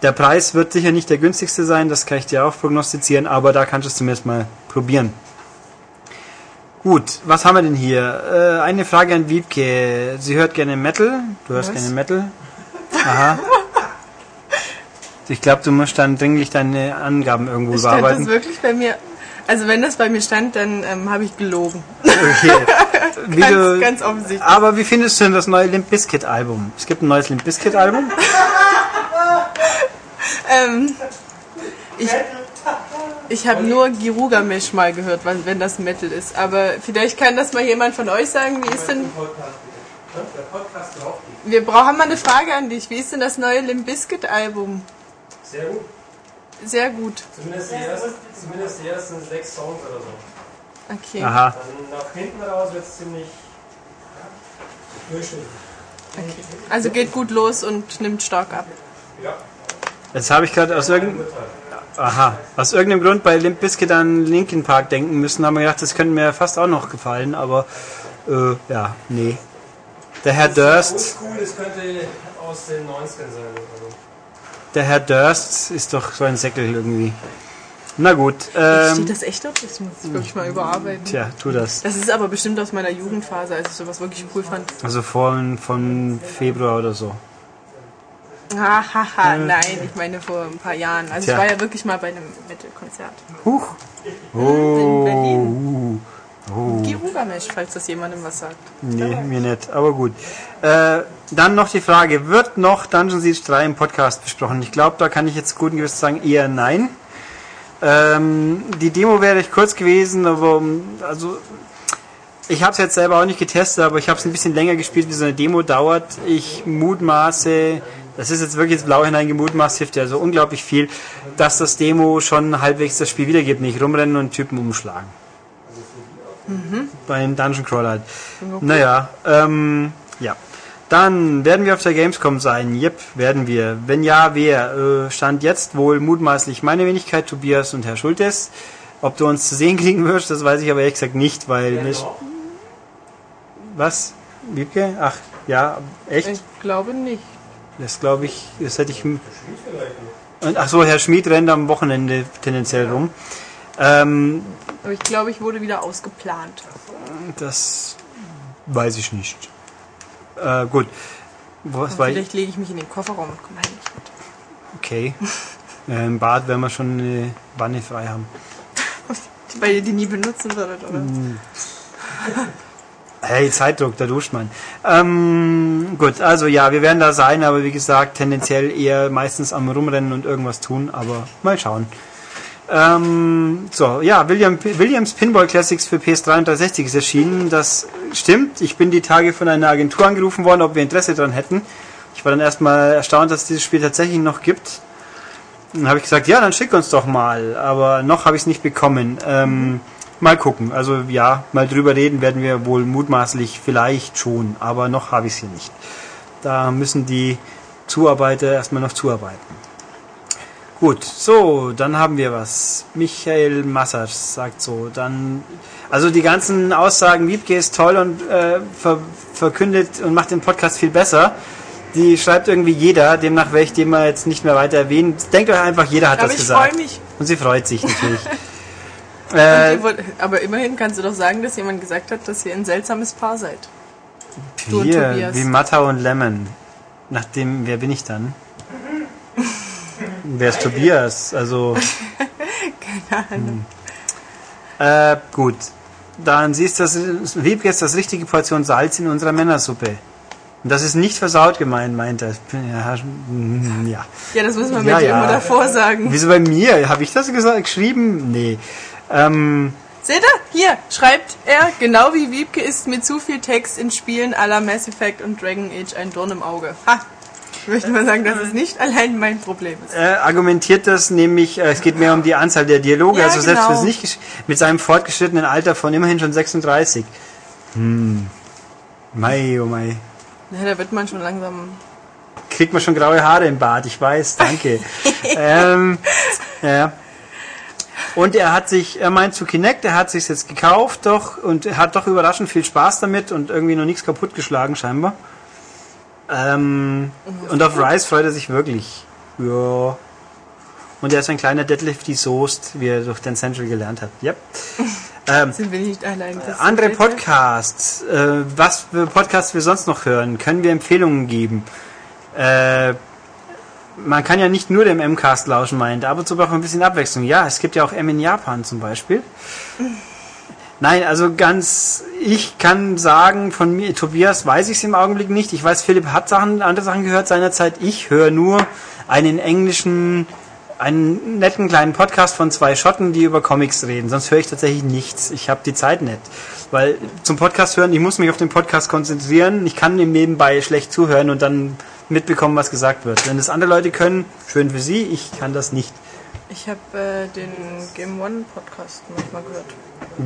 der Preis wird sicher nicht der günstigste sein, das kann ich dir auch prognostizieren, aber da kannst du es zumindest mal probieren. Gut, was haben wir denn hier? Äh, eine Frage an Wiebke. Sie hört gerne Metal. Du hörst Was? gerne Metal. Aha. Ich glaube, du musst dann dringlich deine Angaben irgendwo Stand das überarbeiten. wirklich bei mir? Also wenn das bei mir stand, dann ähm, habe ich gelogen. Okay. Wie Ganz, du, ganz offensichtlich. aber wie findest du denn das neue Limp Bizkit Album? Es gibt ein neues Limp Bizkit Album. Ähm, ich ich habe nur Girugamesh mal gehört, wenn das Metal ist. Aber vielleicht kann das mal jemand von euch sagen, wie ist denn... Der Podcast drauf. Wir brauchen mal eine Frage an dich. Wie ist denn das neue Limp Bizkit Album? Sehr gut. Sehr gut. Zumindest die, ersten, zumindest die ersten sechs Songs oder so. Okay. Aha. Dann nach hinten raus wird es ziemlich durchschnittlich. Also geht gut los und nimmt stark ab. Ja. Jetzt habe ich gerade aus irgendeinem Aha. Aus irgendeinem Grund bei Limp Bizkit an Linkin Park denken müssen, haben wir gedacht, das könnte mir fast auch noch gefallen, aber äh, ja, nee. Der Herr Durst, Oldschool, das könnte aus den 90ern sein. Also. Der Herr Durst ist doch so ein Säckel irgendwie. Na gut, Steht ähm, das echt drauf? Das muss ich wirklich mal überarbeiten. tja, tu das. Das ist aber bestimmt aus meiner Jugendphase, als ich sowas wirklich cool fand. Also von, von Februar oder so. Hahaha, nein, ich meine vor ein paar Jahren. Also Tja. ich war ja wirklich mal bei einem Metal-Konzert. Huch. In Berlin. Oh. Girugamesh, falls das jemandem was sagt. Nee, mir nicht, aber gut. Äh, dann noch die Frage, wird noch Dungeon Siege 3 im Podcast besprochen? Ich glaube, da kann ich jetzt guten Gewissens sagen, eher nein. Ähm, die Demo wäre recht kurz gewesen, aber also ich habe es jetzt selber auch nicht getestet, aber ich habe es ein bisschen länger gespielt, wie so eine Demo dauert. Ich mutmaße, das ist jetzt wirklich ins Blaue hineingemutmaßt, hilft ja so unglaublich viel, dass das Demo schon halbwegs das Spiel wiedergibt, nicht rumrennen und Typen umschlagen. Bei einem Dungeon Crawler halt. Naja, ähm, ja. Dann werden wir auf der Gamescom sein. Jep, werden wir. Wenn ja, wer? Äh, stand jetzt wohl mutmaßlich meine Wenigkeit, Tobias und Herr Schultes. Ob du uns zu sehen kriegen wirst, das weiß ich aber ehrlich gesagt nicht, weil... Ja, doch. was? Wiebke? Ach, ja, echt? Ich glaube nicht. Das glaube ich, das hätte ich... Nicht. Und, ach so, Herr Schmid rennt am Wochenende tendenziell rum. Ähm, Aber ich glaube, ich wurde wieder ausgeplant. das weiß ich nicht. Äh, gut. Was war ich? Vielleicht lege ich mich in den Kofferraum und komme heim. Okay. Äh, Im Bad werden wir schon eine Wanne frei haben. Weil ihr die nie benutzen würdet, oder? Hey, Zeitdruck, da duscht man. Ähm, gut, also ja, wir werden da sein, aber wie gesagt, tendenziell eher meistens am Rumrennen und irgendwas tun, aber mal schauen. Ähm, so, ja, William, Williams Pinball Classics für PS3 und 360 ist erschienen. Das stimmt. Ich bin die Tage von einer Agentur angerufen worden, ob wir Interesse daran hätten. Ich war dann erstmal erstaunt, dass es dieses Spiel tatsächlich noch gibt. Dann habe ich gesagt, ja, dann schick uns doch mal. Aber noch habe ich es nicht bekommen. Ähm, mal gucken. Also ja, mal drüber reden werden wir wohl mutmaßlich vielleicht schon. Aber noch habe ich es hier nicht. Da müssen die Zuarbeiter erstmal noch zuarbeiten. Gut, so, dann haben wir was. Michael Massers sagt so. Dann, also die ganzen Aussagen, Wiebke ist toll und äh, ver verkündet und macht den Podcast viel besser. Die schreibt irgendwie jeder, demnach werde ich den mal jetzt nicht mehr weiter erwähnen. Denkt euch einfach, jeder hat Aber das ich gesagt. freue mich. Und sie freut sich natürlich. Äh, die wurde- aber immerhin kannst du doch sagen, dass jemand gesagt hat, dass ihr ein seltsames Paar seid. wir, wie Matta und Lemon. Nachdem, wer bin ich dann? Wer ist Tobias? Also, Keine Ahnung. äh, gut. Dann siehst du, das Wiebke ist das richtige Portion Salz in unserer Männersuppe. Und das ist nicht versaut gemeint, meint er. Ja, mm, ja. Ja, das muss man Ja, mit dir ja. immer davor sagen. Wieso bei mir? Habe ich das gesagt, geschrieben? Nee. Ähm, Seht ihr? Hier schreibt er, genau wie Wiebke ist mit zu viel Text in Spielen aller Mass Effect und Dragon Age ein Dorn im Auge. Ha! Ich möchte mal sagen, dass es nicht allein mein Problem ist. äh, argumentiert das nämlich, äh, es geht mehr um die Anzahl der Dialoge, Ja, also selbst genau. nicht mit seinem fortgeschrittenen Alter von immerhin schon 36. Hm. Mei, oh mei. Ja, da wird man schon langsam. Kriegt man schon graue Haare im Bart, ich weiß, danke. ähm, ja. Und er hat sich, er meint zu Kinect, er hat sich jetzt gekauft doch und hat doch überraschend viel Spaß damit und irgendwie noch nichts kaputtgeschlagen scheinbar. Ähm, und auf Rise freut er sich wirklich. Ja. Und er ist ein kleiner Deadlift die Soest, wie er durch den Central gelernt hat. Yep. Ähm, Sind wir nicht allein. Andere. Podcasts, äh, was für Podcasts wir sonst noch hören, können wir Empfehlungen geben. Äh, man kann ja nicht nur dem M-Cast lauschen, meint, ab und zu braucht man ein bisschen Abwechslung. Ja, es gibt ja auch M in Japan zum Beispiel. Nein, also ganz, ich kann sagen, von mir, Tobias weiß ich es im Augenblick nicht. Ich weiß, Philipp hat Sachen, andere Sachen gehört seinerzeit. Ich höre nur einen englischen, einen netten kleinen Podcast von zwei Schotten, die über Comics reden. Sonst höre ich tatsächlich nichts. Ich habe die Zeit nicht. Weil zum Podcast hören, ich muss mich auf den Podcast konzentrieren. Ich kann ihm nebenbei schlecht zuhören und dann mitbekommen, was gesagt wird. Wenn das andere Leute können, schön für sie. Ich kann das nicht. Ich habe äh, den Game One Podcast manchmal gehört.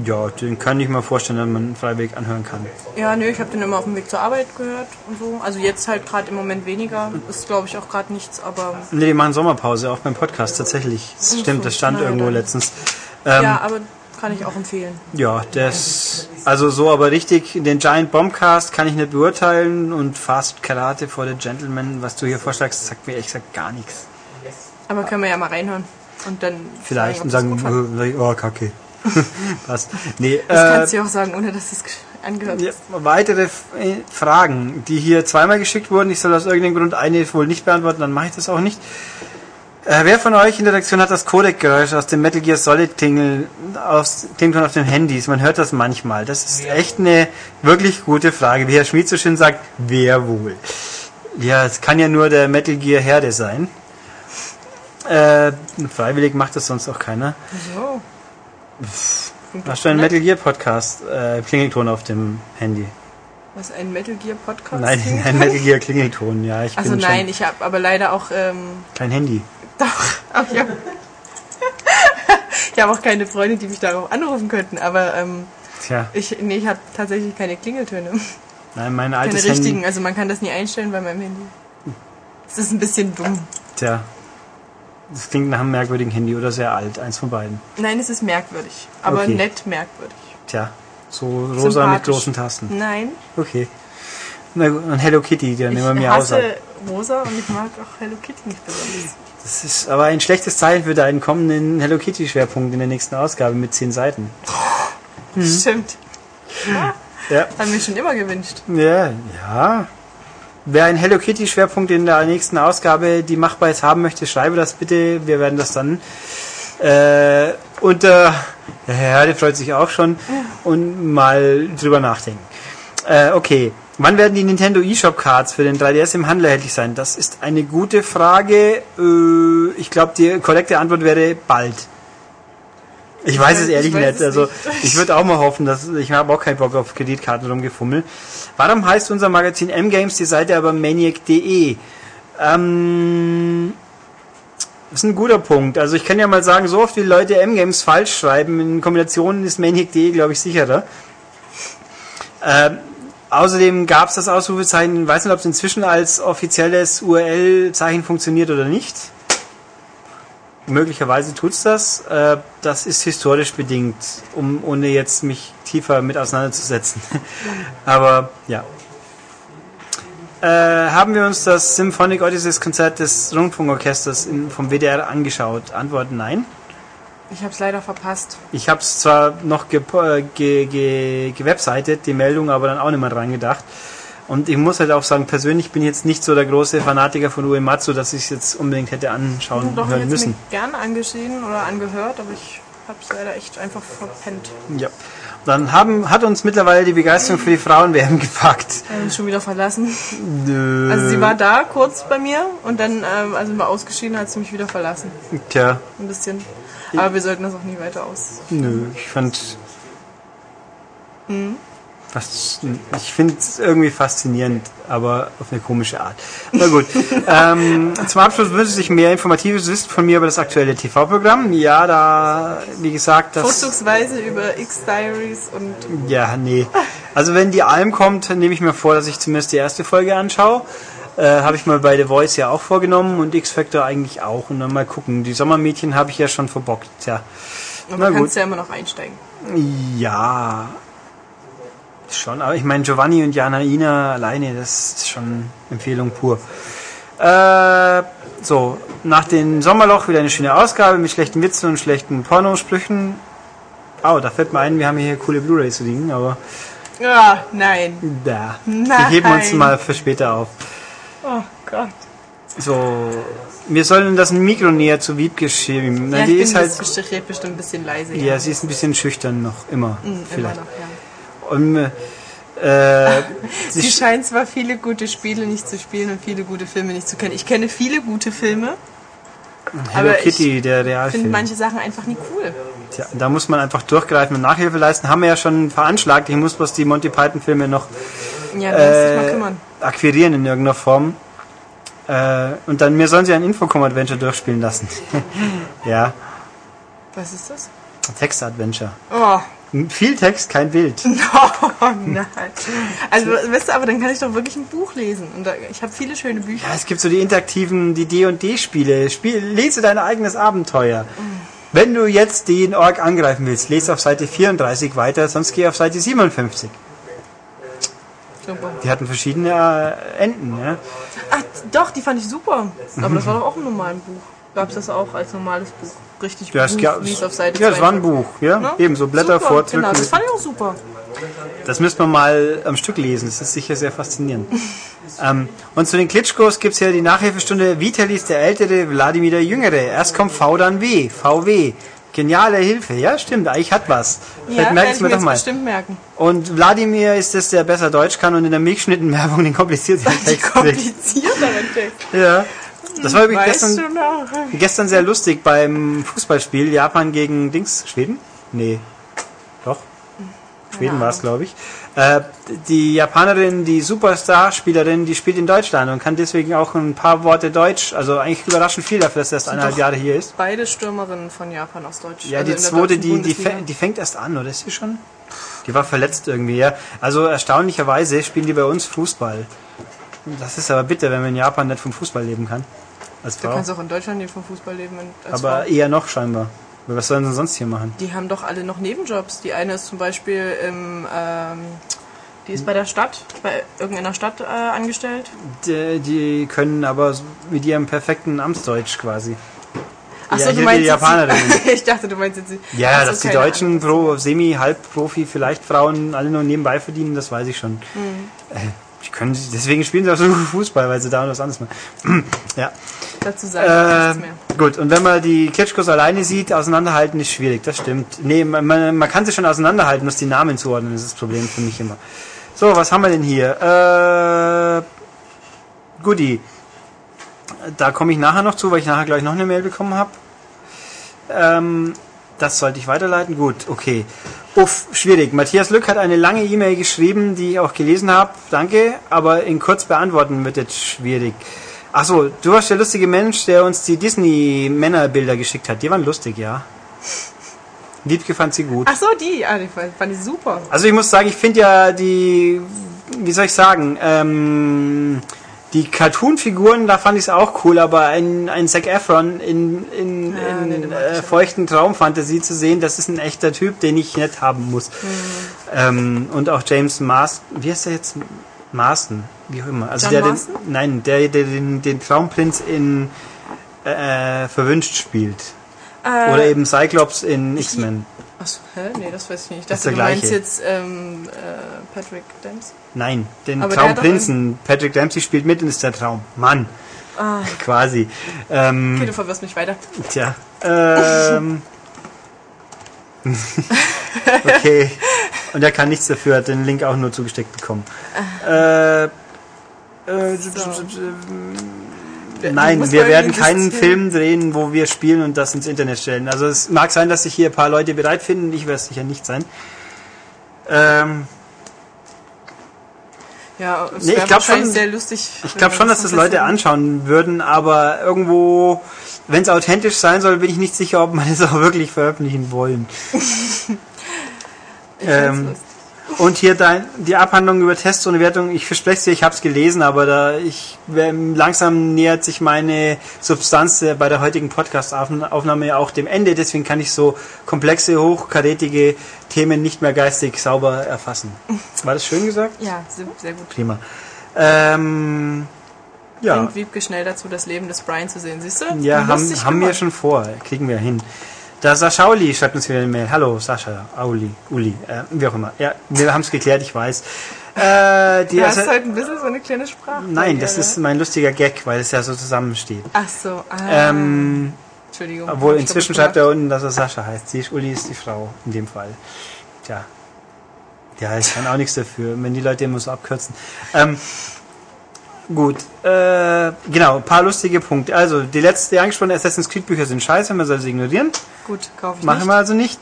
Ja, den kann ich mir vorstellen, dass man freiwillig anhören kann. Ja, nö, ich habe den immer auf dem Weg zur Arbeit gehört und so. Also jetzt halt gerade im Moment weniger. Ist glaube ich auch gerade nichts, aber Nee, die machen Sommerpause, auch beim Podcast tatsächlich. Das stimmt, das stand ja, irgendwo letztens. Ähm, ja, aber kann ich auch empfehlen. Ja, das, also so, aber richtig, den Giant Bombcast kann ich nicht beurteilen und Fast Karate for the Gentleman, was du hier vorschlagst, sagt mir ehrlich gesagt gar nichts. Aber können wir ja mal reinhören und dann Vielleicht und sagen, sagen, ob du's gut fand. äh, sag ich, oh, kacke. Passt. Nee, Das äh, kannst du ja auch sagen, ohne dass es angehört ja, ist. weitere F- äh, Fragen, die hier zweimal geschickt wurden, ich soll aus irgendeinem Grund eine wohl nicht beantworten, dann mache ich das auch nicht. Äh, wer von euch in der Redaktion hat das Codec-Geräusch aus dem Metal Gear Solid Klingel aus Klingelton auf den Handys? Man hört das manchmal. Das ist echt eine wirklich gute Frage. Wie Herr Schmid so schön sagt, wer wohl? Ja, es kann ja nur der Metal Gear Herde sein. Äh, freiwillig macht das sonst auch keiner. So. Hast du einen Metal Gear Podcast äh, Klingelton auf dem Handy? Was, ein Metal Gear Podcast? Nein, ein Metal Gear Klingelton, ja. Ich Also nein, ich habe aber leider auch, ähm, kein Handy. doch, ja. ich habe auch keine Freunde, die mich darauf anrufen könnten, aber ähm, Tja, ich, nee, ich habe tatsächlich keine Klingeltöne. nein, mein Keine altes richtigen, Handy. also man kann das nie einstellen bei meinem Handy. Das ist ein bisschen dumm. Tja, das klingt nach einem merkwürdigen Handy oder sehr alt, eins von beiden. Nein, es ist merkwürdig, aber Okay. nett merkwürdig. Tja, so rosa mit großen Tasten. Nein, Okay. Na gut, und Hello Kitty, die ich nehmen wir mir aus. hasse rosa und ich mag auch Hello Kitty nicht besonders. Das ist aber ein schlechtes Zeichen für deinen kommenden Hello Kitty Schwerpunkt in der nächsten Ausgabe mit zehn Seiten. Mhm. Stimmt. Ja. Haben wir schon immer gewünscht. Ja, ja. Wer einen Hello Kitty Schwerpunkt in der nächsten Ausgabe, die machbar jetzt haben möchte, schreibe das bitte. Wir werden das dann äh, unter der Herr Herde freut sich auch schon und mal drüber nachdenken. Äh, okay. Wann werden die Nintendo eShop Cards für den 3DS im Handel erhältlich sein? Das ist eine gute Frage. Äh, ich glaube, die korrekte Antwort wäre bald. Ich weiß es ehrlich Ich weiß nicht. es Also nicht. ich würde auch mal hoffen, dass ich habe auch keinen Bock auf Kreditkarten rumgefummelt. Warum heißt unser Magazin M-Games die Seite aber maniac.de? Ähm, das ist ein guter Punkt. Also ich kann ja mal sagen, so oft wie Leute M-Games falsch schreiben, in Kombinationen ist maniac.de, glaube ich, sicherer. Ähm, außerdem gab es das Ausrufezeichen, ich weiß nicht, ob es inzwischen als offizielles URL-Zeichen funktioniert oder nicht. Möglicherweise tut's das. Äh, das ist historisch bedingt, um ohne jetzt mich tiefer mit auseinanderzusetzen. Aber ja. Äh, haben wir uns das Symphonic Odysseys Konzert des Rundfunkorchesters in, vom WDR angeschaut? Antwort nein. Ich habe es leider verpasst. Ich habe es zwar noch äh, ge, ge, gewebseitet, die Meldung, aber dann auch nicht mehr dran gedacht. Und ich muss halt auch sagen, persönlich bin ich jetzt nicht so der große Fanatiker von Uematsu, dass ich es jetzt unbedingt hätte anschauen Doch, ich hören hätte müssen. mir gern angesehen oder angehört, aber ich habe es leider echt einfach verpennt. Ja. Dann haben, hat uns mittlerweile die Begeisterung für die Frauen-WM gepackt. Wir haben uns schon wieder verlassen. Nö. Also sie war da kurz bei mir und dann, ähm, als wir ausgeschieden, hat sie mich wieder verlassen. Tja, Ein bisschen. Aber wir sollten das auch nie weiter aus. nö, ich fand. Hm? Was, ich finde es irgendwie faszinierend, aber auf eine komische Art. Na gut. ähm, zum Abschluss wünsche ich mehr informatives Wissen von mir über das aktuelle TV-Programm. Ja, da, wie gesagt, das. Vorzugsweise über X-Diaries und Ja, nee. Also wenn die Alm kommt, nehme ich mir vor, dass ich zumindest die erste Folge anschaue. Äh, habe ich mal bei The Voice ja auch vorgenommen und X-Factor eigentlich auch. Und dann mal gucken. Die Sommermädchen habe ich ja schon verbockt. Tja. aber Na du kannst ja immer noch einsteigen. Ja. Schon, aber ich meine Giovanni und Jana Ina alleine, das ist schon Empfehlung pur. Äh, so, nach dem Sommerloch wieder eine schöne Ausgabe mit schlechten Witzen und schlechten Pornosprüchen. Oh, da fällt mir ein, wir haben hier coole Blu-Rays liegen, aber Ja, nein. da. Nein. Die heben uns mal für später auf. Oh Gott. So, wir sollen das Mikro näher zu Wiebke schieben. Ja, die ich ist bin halt, das bestimmt ein bisschen leise. ja, sie ist ein bisschen schüchtern noch, immer, Mhm, immer vielleicht. noch, ja. Und, äh, sie Sie sch- scheint zwar viele gute Spiele nicht zu spielen und viele gute Filme nicht zu kennen. Ich kenne viele gute Filme, Hello aber ich Kitty, der finde Realfilm. manche Sachen einfach nie cool. Tja, da muss man einfach durchgreifen und Nachhilfe leisten. Haben wir ja schon veranschlagt. Ich muss bloß die Monty Python Filme noch Ja, äh, akquirieren in irgendeiner Form. Äh, und dann mir sollen sie ein Infocom-Adventure durchspielen lassen. ja, Was ist das? Text-Adventure. Oh, Viel Text, kein Bild. oh nein. Also, weißt du, aber dann kann ich doch wirklich ein Buch lesen. Und da, ich habe viele schöne Bücher. Ja, es gibt so die interaktiven, die D&D-Spiele. Spiel, lese dein eigenes Abenteuer. Wenn du jetzt den Ork angreifen willst, lese auf Seite 34 weiter, sonst geh auf Seite 57. Super. Die hatten verschiedene äh, Enden, ja. Ach, doch, die fand ich super. Aber das war doch auch im normalen Buch. Gab es das auch als normales Buch? Richtig Ja, es Buch, es auf Seite ja, es war ein 42. Buch, ja. Ne? Ebenso Blätter super, vordrücken. Genau, das fand ich auch super. Das müsste man mal am Stück lesen. Das ist sicher sehr faszinierend. ähm, und zu den Klitschkos gibt's ja die Nachhilfestunde Vitalis der Ältere, Wladimir der Jüngere. Erst kommt V, dann W. VW. Geniale Hilfe. Ja, stimmt. Eigentlich hat was. Vielleicht Ja, merke ich mir doch mal. bestimmt merken. Und Wladimir ist es, der besser Deutsch kann und in der Milchschnittenwerbung den komplizierten Die Text kriegt. komplizierteren Text. Ja. Das war übrigens gestern, gestern sehr lustig beim Fußballspiel Japan gegen Dings, Schweden? Nee. Doch. Schweden war es, glaube ich. Äh, die Japanerin, die Superstar-Spielerin, die spielt in Deutschland und kann deswegen auch ein paar Worte Deutsch. Also eigentlich überraschend viel dafür, dass sie erst eineinhalb Jahre hier ist. Beide Stürmerinnen von Japan aus Deutsch. Ja, also die zweite, die, die, Bundesliga. fä- die fängt erst an, oder ist sie schon? Die war verletzt irgendwie, ja. Also erstaunlicherweise spielen die bei uns Fußball. Das ist aber bitter, wenn man in Japan nicht vom Fußball leben kann. Als Du Frau. kannst auch in Deutschland nicht vom Fußball leben. Aber Frau. eher noch scheinbar. Was sollen sie sonst hier machen? Die haben doch alle noch Nebenjobs. Die eine ist zum Beispiel im, ähm, die ist bei der Stadt, bei irgendeiner Stadt äh, angestellt. Die, die können aber mit ihrem perfekten Amtsdeutsch quasi. Ach Ja, du meinst die jetzt die- ich dachte, du meinst jetzt die. Ja, dass die Deutschen Pro, Semi, Halbprofi, vielleicht Frauen alle nur nebenbei verdienen, das weiß ich schon. Mhm. Können, deswegen spielen sie auch so gut Fußball, weil sie da was anderes machen. ja. Dazu sagen Äh, nichts mehr. gut, und wenn man die Klitschkos alleine sieht, auseinanderhalten ist schwierig, das stimmt. Nee, man, man, man kann sie schon auseinanderhalten, muss die Namen zuordnen, das ist das Problem für mich immer. So, was haben wir denn hier? Äh, Goodie. Da komme ich nachher noch zu, weil ich nachher gleich noch eine Mail bekommen habe. Ähm, das sollte ich weiterleiten. Gut, okay. Uff, schwierig. Matthias Lück hat eine lange E-Mail geschrieben, die ich auch gelesen habe. Danke, aber in kurz beantworten wird jetzt schwierig. Achso, du warst der lustige Mensch, der uns die Disney-Männerbilder geschickt hat. Die waren lustig, ja. Wiebke fand sie gut. Ach so, die, ah, die fand fand ich super. Also ich muss sagen, ich finde ja die, wie soll ich sagen, ähm, die Cartoon-Figuren, da fand ich es auch cool, aber ein, ein Zac Efron in, in, Ja, in den mag äh, feuchten Traumfantasie zu sehen, das ist ein echter Typ, den ich nicht haben muss. Mhm. Ähm, und auch James Marston, wie heißt der jetzt? Marston, wie auch immer. Also John der, den, nein, der, der den, den Traumprinz in äh, Verwünscht spielt. Äh, Oder eben Cyclops in X-Men. Achso, hä? Nee, das weiß ich nicht. Ich Das ist dachte, der du meinst gleiche. jetzt ähm, äh, Patrick Dempsey. Nein, den Aber Traumprinzen. Patrick Dempsey spielt mit und ist der Traum. Mann. Ah. Quasi. Ähm, Okay, du verwirrst mich weiter. Tja. Ähm. okay. Und er kann nichts dafür, hat den Link auch nur zugesteckt bekommen. Äh, äh, Nein, muss wir werden keinen. Film drehen, wo wir spielen und das ins Internet stellen. Also es mag sein, dass sich hier ein paar Leute bereit finden, ich werde es sicher nicht sein. Ähm, Ja, es Nee, ich wäre glaub wahrscheinlich schon- sehr lustig. Ich glaube schon, dass das Leute anschauen würden, aber irgendwo, wenn es authentisch sein soll, bin ich nicht sicher, ob man es auch wirklich veröffentlichen wollen. Ich Ähm, lustig. Und hier dein, die Abhandlung über Tests und Wertung, ich verspreche dir, ich habe es gelesen, aber da ich langsam nähert sich meine Substanz äh, bei der heutigen Podcast-Aufnahme ja auch dem Ende, deswegen kann ich so komplexe, hochkarätige Themen nicht mehr geistig sauber erfassen. War das schön gesagt? Ja, sehr, gut. Prima. Ähm, ja. Bringt Wiebke schnell dazu, das Leben des Brian zu sehen. Siehst du? Ja, haben, haben wir schon vor. Kriegen wir hin. Da Saschauli schreibt uns wieder eine Mail. Hallo, Sascha, Auli, Uli, äh, wie auch immer. Ja, wir haben es geklärt, ich weiß. Äh, die Du hast also, halt ein bisschen so eine kleine Sprache. nein, das ist mein lustiger Gag, weil es ja so zusammensteht. Ach so, ah, Ähm, Entschuldigung. obwohl inzwischen schreibt er unten, dass er Sascha heißt. Sie ist, Uli ist die Frau, in dem Fall. Tja. Ja, ich kann auch nichts dafür, wenn die Leute immer so abkürzen. Ähm, gut, äh, genau, ein paar lustige Punkte. Also, die letzte angesprochenen Assassin's Creed Bücher sind scheiße, man soll sie ignorieren. Gut, kaufe ich Machen nicht. wir also nicht.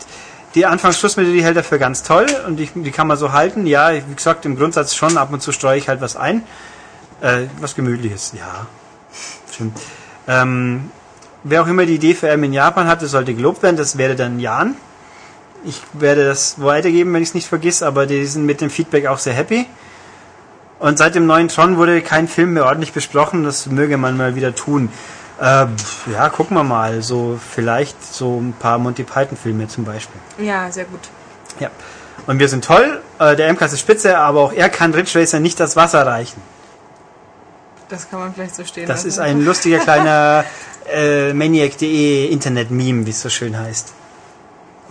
Die Anfangs-Schlussmittel, die hält er für ganz toll und die, die kann man so halten. Ja, wie gesagt, im Grundsatz schon, ab und zu streue ich halt was ein. Äh, was Gemütliches, ja. Stimmt. Ähm, wer auch immer die Idee für M in Japan hatte, sollte gelobt werden. Das wäre dann Jan. Ich werde das weitergeben, wenn ich es nicht vergiss, aber die sind mit dem Feedback auch sehr happy. Und seit dem neuen Tron wurde kein Film mehr ordentlich besprochen. Das möge man mal wieder tun. Äh, ja, gucken wir mal. So vielleicht so ein paar Monty Python Filme zum Beispiel. Ja, sehr gut. Ja. Und wir sind toll. Äh, der MCAS ist spitze, aber auch er kann Ridge Racer nicht das Wasser reichen. Das kann man vielleicht so stehen Das lassen. ist ein lustiger kleiner äh, Maniac.de Internet-Meme, wie es so schön heißt.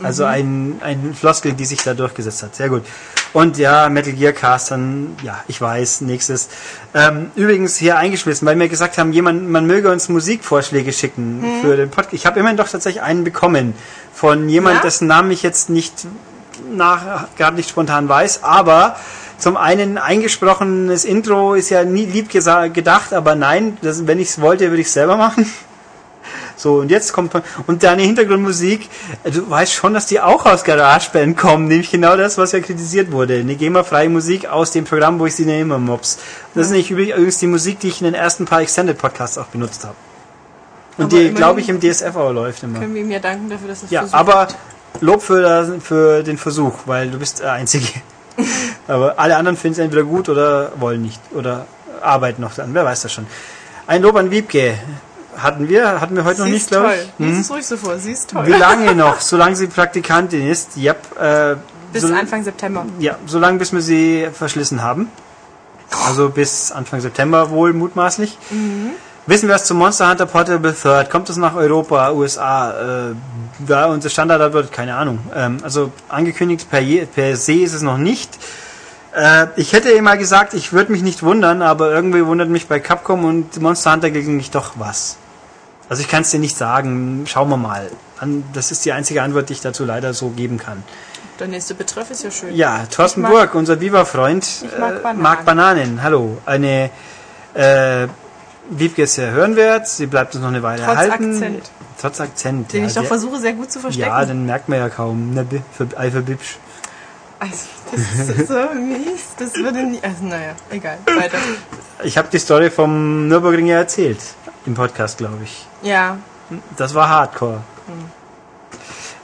Also ein, ein Floskel, die sich da durchgesetzt hat. Sehr gut. Und ja, Metal Gear Cast, dann, ja, ich weiß, nächstes. Ähm, übrigens hier eingeschmissen, weil wir gesagt haben, jemand, man möge uns Musikvorschläge schicken für den Podcast. Ich habe immerhin doch tatsächlich einen bekommen von jemand, Ja? dessen Namen ich jetzt nicht nach, gerade nicht spontan weiß, aber zum einen eingesprochenes Intro ist ja nie lieb gedacht, aber nein, das, wenn ich es wollte, würde ich es selber machen. So, und jetzt kommt, und deine Hintergrundmusik, du weißt schon, dass die auch aus GarageBand kommen, nämlich genau das, was ja kritisiert wurde. Eine GEMA-freie Musik aus dem Programm, wo ich sie nehme, Mobs. Das ist nicht übrigens die Musik, die ich in den ersten paar Extended-Podcasts auch benutzt habe. Und Aber die, glaube ich, im DSF auch läuft immer. Können wir ihm ja danken dafür, dass das Ja, aber. Lob für, das, für den Versuch, weil du bist der Einzige. aber alle anderen finden es entweder gut oder wollen nicht. Oder arbeiten noch dran. Wer weiß das schon. Ein Lob an Wiebke. Hatten wir, hatten wir heute noch Sie nicht, ist glaube ich. Lies Hm? es ruhig so vor. Sie ist toll. Wie lange noch? Solange sie Praktikantin ist. Yep, äh, Bis so, Anfang September. Ja, solange bis wir sie verschlissen haben. Also bis Anfang September wohl mutmaßlich. Mhm. Wissen wir was zum Monster Hunter Portable Third? Kommt es nach Europa, USA? Äh, da unser Standard wird, keine Ahnung. Ähm, also angekündigt per, je, per se ist es noch nicht. Äh, ich hätte mal gesagt, ich würde mich nicht wundern, aber irgendwie wundert mich bei Capcom und Monster Hunter gegen mich doch was. Also ich kann es dir nicht sagen. Schauen wir mal. Das ist die einzige Antwort, die ich dazu leider so geben kann. Der nächste Betreff ist ja schön. Ja, Thorsten mag- Burg, unser Viva-Freund, mag äh, Bananen. mag Bananen. Hallo. Eine äh, Wiebke ist sehr hörenwert, sie bleibt uns noch eine Weile Trotz erhalten. Akzent. Trotz Akzent. Den ja, ich doch versuche sehr gut zu verstecken. Ja, den merkt man ja kaum. Ne, bi- für, ei, für Bibsch. also, das ist so mies. Das würde nie. Also, naja, egal. Weiter. Ich habe die Story vom Nürburgring ja erzählt. Im Podcast, glaube ich. Ja. Das war Hardcore.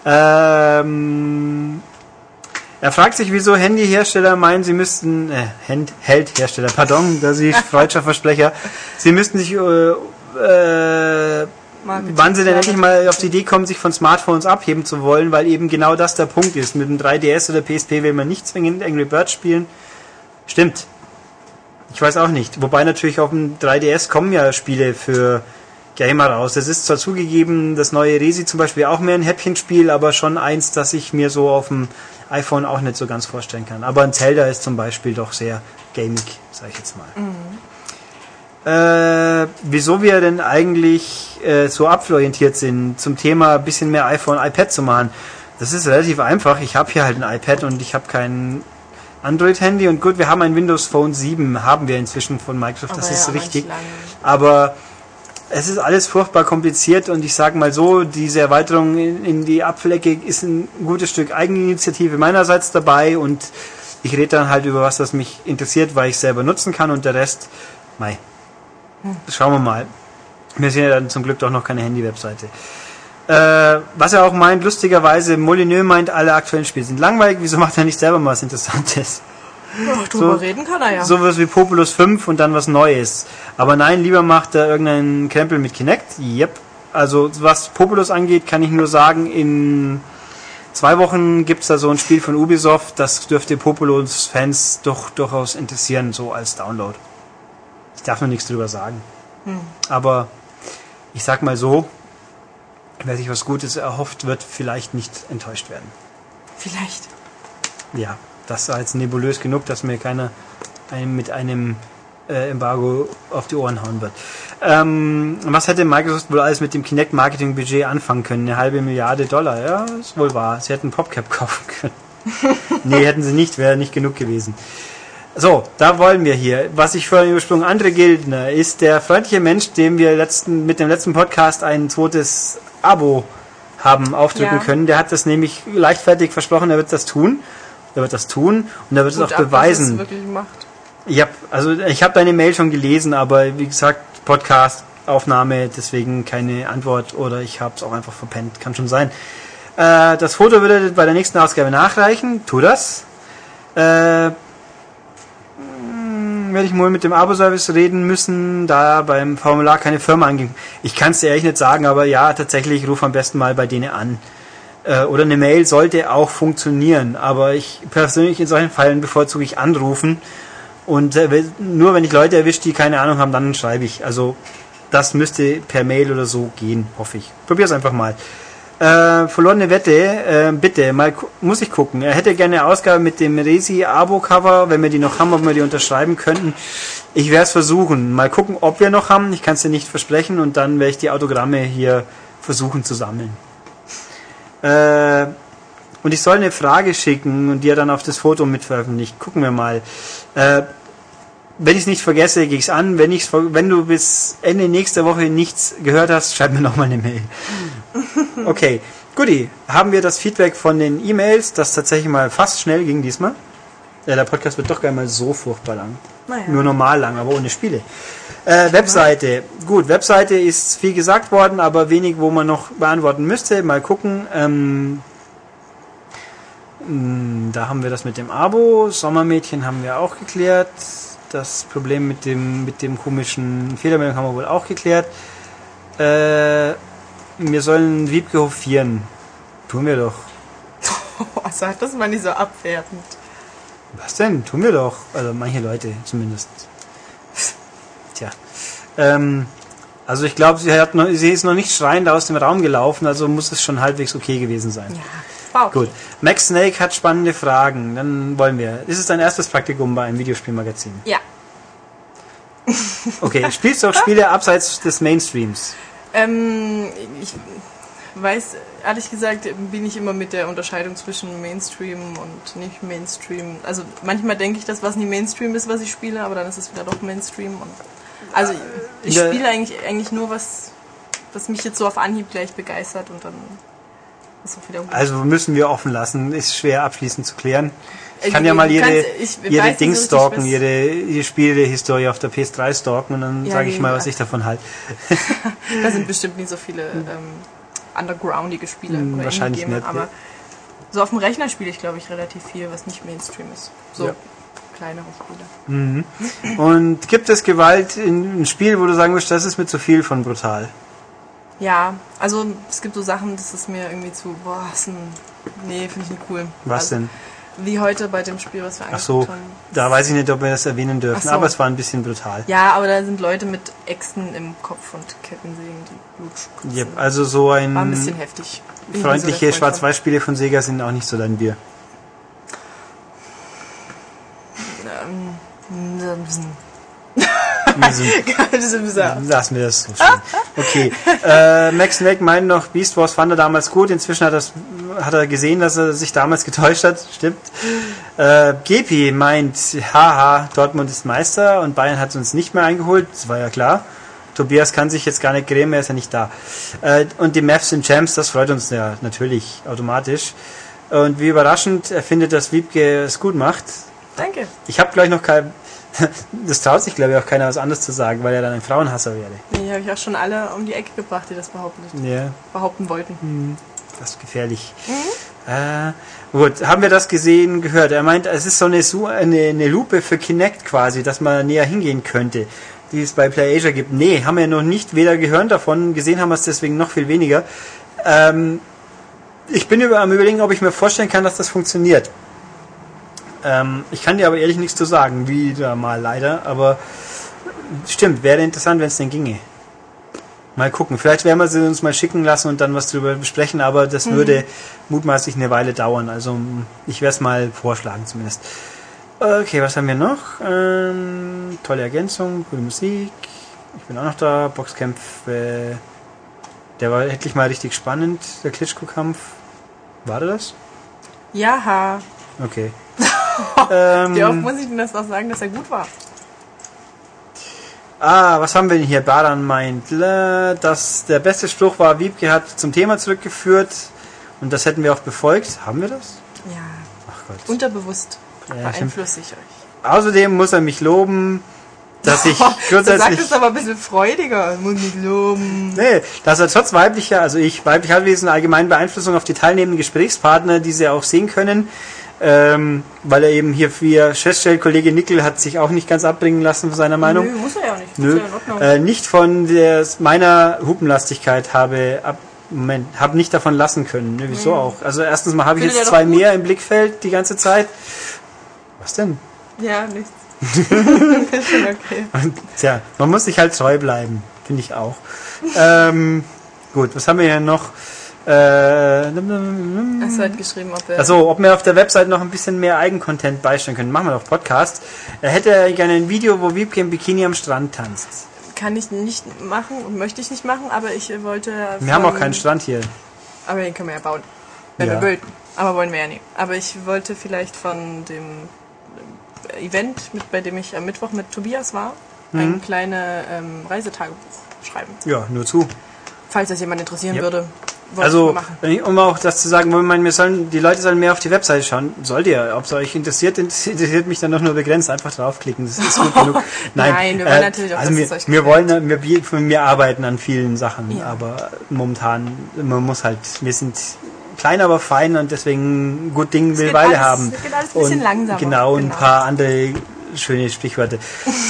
Ähm, er fragt sich, wieso Handyhersteller meinen, sie müssten, äh, Handheldhersteller, pardon, da sie freudscher Versprecher, sie müssten sich, äh, äh, Marketing. wann sie denn endlich mal auf die Idee kommen, sich von Smartphones abheben zu wollen, weil eben genau das der Punkt ist. Mit dem 3DS oder PSP will man nicht zwingend Angry Birds spielen. Stimmt. Ich weiß auch nicht. Wobei natürlich auf dem 3DS kommen ja Spiele für Gamer raus. Das ist zwar zugegeben, das neue Resi zum Beispiel auch mehr ein Häppchenspiel, aber schon eins, das ich mir so auf dem iPhone auch nicht so ganz vorstellen kann. Aber ein Zelda ist zum Beispiel doch sehr gamig, sag ich jetzt mal. Äh, wieso wir denn eigentlich äh, so apfelorientiert sind, zum Thema ein bisschen mehr iPhone, iPad zu machen. Das ist relativ einfach. Ich habe hier halt ein iPad und ich habe kein Android-Handy und gut, wir haben ein Windows Phone 7, haben wir inzwischen von Microsoft, das Aber ist ja, richtig. Aber es ist alles furchtbar kompliziert und ich sage mal so, diese Erweiterung in, in die Apfelecke ist ein gutes Stück Eigeninitiative meinerseits dabei und ich rede dann halt über was, was mich interessiert, weil ich selber nutzen kann und der Rest, mei, schauen wir mal. Wir sehen ja dann zum Glück doch noch keine Handy-Webseite. Äh, was er auch meint, lustigerweise, Molyneux meint, alle aktuellen Spiele sind langweilig, wieso macht er nicht selber mal was Interessantes? Ach, drüber So- reden kann er ja. Sowas wie Populus 5 und dann was Neues. Aber nein, lieber macht er irgendeinen Krempel mit Kinect. Yep. Also was Populus angeht, kann ich nur sagen, in zwei Wochen gibt's da so ein Spiel von Ubisoft, das dürfte Populus-Fans doch durchaus interessieren, so als Download. Ich darf noch nichts drüber sagen. Aber ich sag mal so, wer sich was Gutes erhofft, wird vielleicht nicht enttäuscht werden. Vielleicht. Ja, das war jetzt nebulös genug, dass mir keiner einem mit einem äh, Embargo auf die Ohren hauen wird. Ähm, was hätte Microsoft wohl alles mit dem Kinect-Marketing-Budget anfangen können? Eine halbe Milliarde Dollar, ja, ist wohl wahr. Sie hätten PopCap kaufen können. nee, hätten sie nicht, wäre nicht genug gewesen. So, da wollen wir hier. Was ich vorhin übersprungen, andere Gildner, ist der freundliche Mensch, dem wir letzten, mit dem letzten Podcast ein zweites Abo haben aufdrücken Ja. können. Der hat das nämlich leichtfertig versprochen, er wird das tun. Er wird das tun und er wird es auch ab, dass beweisen. es wirklich macht. Ich hab, also ich habe deine Mail schon gelesen, aber wie gesagt, Podcast, Aufnahme, deswegen keine Antwort oder ich habe es auch einfach verpennt, kann schon sein. Äh, das Foto würde er bei der nächsten Ausgabe nachreichen, tu das. Äh, werde ich mal mit dem Abo-Service reden müssen, da beim Formular keine Firma anging. Ich kann es dir ehrlich nicht sagen, aber ja, tatsächlich, ruf am besten mal bei denen an. Äh, oder eine Mail sollte auch funktionieren, aber ich persönlich in solchen Fällen bevorzuge ich anrufen. Und äh, nur wenn ich Leute erwische, die keine Ahnung haben, dann schreibe ich. Also das müsste per Mail oder so gehen, hoffe ich. Probier's einfach mal. Äh, verlorene Wette, äh, bitte, mal muss ich gucken. Er hätte gerne eine Ausgabe mit dem Resi-Abo-Cover, wenn wir die noch haben, ob wir die unterschreiben könnten. Ich werde es versuchen. Mal gucken, ob wir noch haben. Ich kann es dir nicht versprechen und dann werde ich die Autogramme hier versuchen zu sammeln. Äh, und ich soll eine Frage schicken und die er dann auf das Foto mit veröffentlicht. Gucken wir mal. Äh, wenn ich es nicht vergesse, gehe ich es an. Wenn, ich's, wenn du bis Ende nächster Woche nichts gehört hast, schreib mir nochmal eine Mail. Okay, guti. Haben wir das Feedback von den E-Mails, das tatsächlich mal fast schnell ging diesmal. Ja, der Podcast wird doch gar nicht mal so furchtbar lang. Naja. Nur normal lang, aber ohne Spiele. Äh, Webseite. Gut, Webseite ist viel gesagt worden, aber wenig, wo man noch beantworten müsste. Mal gucken. Ähm, mh, da haben wir das mit dem Abo. Sommermädchen haben wir auch geklärt. Das Problem mit dem, mit dem komischen Fehlermeldung haben wir wohl auch geklärt. Äh, wir sollen Wiebke hofieren. Tun wir doch. Sag das mal nicht so abwertend. Was denn? Tun wir doch. Also manche Leute zumindest. Tja. Ähm, also ich glaube, sie, hat noch- sie ist noch nicht schreiend aus dem Raum gelaufen, also muss es schon halbwegs okay gewesen sein. Ja. Wow. Gut. Max Snake hat spannende Fragen. Dann wollen wir. Ist es dein erstes Praktikum bei einem Videospielmagazin? Ja. Okay. Spielst du auch Spiele abseits des Mainstreams? Ähm, ich weiß, ehrlich gesagt, bin ich immer mit der Unterscheidung zwischen Mainstream und nicht Mainstream. Also manchmal denke ich, dass was nie Mainstream ist, was ich spiele, aber dann ist es wieder doch Mainstream. Also Ich der- spiele eigentlich, eigentlich nur was, was mich jetzt so auf Anhieb gleich begeistert und dann ist auch wieder gut. Also müssen wir offen lassen, ist schwer abschließend zu klären. Ich kann ja mal ihre nicht Dings so stalken, ihre, ihre Spielehistorie auf der PS3 stalken und dann Ja, sage ich mal, was ich davon halte. Da sind bestimmt nicht so viele ähm, undergroundige Spiele Hm, oder wahrscheinlich nicht, aber ja. so auf dem Rechner spiele ich, glaube ich, relativ viel, was nicht Mainstream ist. So Ja. kleinere Spiele. Und gibt es Gewalt in einem Spiel, wo du sagen würdest, das ist mir zu viel von brutal? Ja, also es gibt so Sachen, das ist mir irgendwie zu, boah, ist ein, nee, finde ich nicht cool. Was also, denn? Wie heute bei dem Spiel, was wir Ach so, haben. da weiß ich nicht, ob wir das erwähnen dürfen, so. aber es war ein bisschen brutal. Ja, aber da sind Leute mit Äxten im Kopf und Kettensägen, die Blut spritzen. Yep, also so War ein ein bisschen heftig. Ich so freundliche von. Schwarz-Weiß-Spiele von Sega sind auch nicht so dein Bier. Ähm, ein sind- Lassen wir das so stehen. Okay. Äh, Max Snack meint noch, Beast Wars fand er damals gut. Inzwischen hat, hat er gesehen, dass er sich damals getäuscht hat. Stimmt. Äh, Gepi meint, haha, Dortmund ist Meister und Bayern hat uns nicht mehr eingeholt. Das war ja klar. Tobias kann sich jetzt gar nicht grämen, er ist ja nicht da. Äh, und die Mavs sind Champs, das freut uns ja natürlich automatisch. Und wie überraschend, er findet, dass Wiebke es gut macht. Danke. Ich habe gleich noch kein... Das traut sich, glaube ich, auch keiner was anderes zu sagen, weil er dann ein Frauenhasser wäre. Nee, habe ich auch schon alle um die Ecke gebracht, die das behaupten, Ja, behaupten wollten. das ist gefährlich. Äh, gut, haben wir das gesehen, gehört? Er meint, es ist so eine, eine, eine Lupe für Kinect quasi, dass man näher hingehen könnte, die es bei PlayAsia gibt. Nee, haben wir noch nicht weder gehört davon, gesehen haben wir es deswegen noch viel weniger. Ähm, ich bin über, am überlegen, ob ich mir vorstellen kann, dass das funktioniert. Ähm, ich kann dir aber ehrlich nichts zu sagen, wieder mal leider, aber stimmt, wäre interessant, wenn es denn ginge. Mal gucken. Vielleicht werden wir sie uns mal schicken lassen und dann was drüber besprechen, aber das würde mutmaßlich eine Weile dauern. Also ich werde es mal vorschlagen zumindest. Okay, was haben wir noch? Ähm, tolle Ergänzung, gute Musik. Ich bin auch noch da. Boxkämpfe. Der war endlich mal richtig spannend, der Klitschko-Kampf. War der das? Jaha. Okay. Wie oft ähm, muss ich denn das noch sagen, dass er gut war? ah, was haben wir denn hier? Baran meint, äh, dass der beste Spruch war, Wiebke hat zum Thema zurückgeführt und das hätten wir auch befolgt. Haben wir das? Ja. Ach Gott. Unterbewusst Ja, beeinflusse ich euch. Außerdem muss er mich loben, dass ich grundsätzlich. es aber ein bisschen freudiger. Muss mich loben. Nee, dass er trotz weiblicher, also ich, weiblich Halbwesen allgemeinen Beeinflussung auf die teilnehmenden Gesprächspartner, die sie auch sehen können, ähm, weil er eben hier für feststellt, Kollege Nickel hat sich auch nicht ganz abbringen lassen von seiner Meinung. Nö, muss er ja nicht. Nö, ja äh, nicht von der, meiner Hupenlastigkeit habe ab, Moment, habe nicht davon lassen können. Nö, wieso auch? Also erstens mal habe ich jetzt zwei mehr im Blickfeld die ganze Zeit. Was denn? ja, nichts. ist okay. Tja, man muss sich halt treu bleiben, finde ich auch. ähm, gut, was haben wir hier noch? Äh, du halt geschrieben, ob er. also, ob wir auf der Website noch ein bisschen mehr Eigencontent beisteuern können. Machen wir doch Podcast. Er hätte gerne ein Video, wo Wiebke im Bikini am Strand tanzt. Kann ich nicht machen und möchte ich nicht machen, aber ich wollte. Wir haben auch keinen Strand hier. Aber den können wir ja bauen. Wenn Ja. wir wollten. Aber wollen wir ja nicht. Aber ich wollte vielleicht von dem Event, mit, bei dem ich am Mittwoch mit Tobias war, Mhm. ein kleines ähm, Reisetagebuch schreiben. Ja, nur zu. Falls das jemand interessieren Yep. würde. Also, um auch das zu sagen, man, wir sollen, die Leute sollen mehr auf die Webseite schauen. Sollt ihr. Ob es euch interessiert, interessiert mich dann doch nur begrenzt. Einfach draufklicken. Das ist gut genug. Nein, Nein, wir wollen natürlich auch, also dass wir, wir wollen, wir, wir, arbeiten an vielen Sachen, Ja. aber momentan, man muss halt, wir sind klein, aber fein und deswegen gut Ding will Weile alles- haben. es geht alles ein bisschen und, langsamer. Genau, und ein Genau. paar andere schöne Sprichwörter.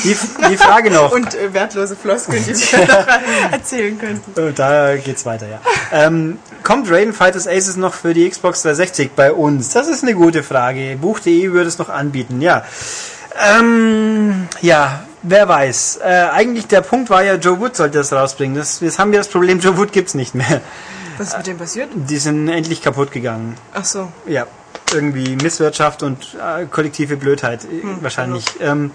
Die, die Frage noch. Und äh, wertlose Floskeln, die wir noch erzählen könnten. Äh, Da geht's weiter, ja. ähm, kommt Raiden Fighters Aces noch für die Xbox 360 bei uns? Das ist eine gute Frage. Buch.de würde es noch anbieten, ja. Ähm, ja, wer weiß. Äh, eigentlich der Punkt war ja, Joe Wood sollte das rausbringen. Das, jetzt haben wir das Problem, Joe Wood gibt's nicht mehr. Was ist mit dem passiert? Die sind endlich kaputt gegangen. Ach so. Ja, irgendwie Misswirtschaft und äh, kollektive Blödheit äh, wahrscheinlich. Ähm,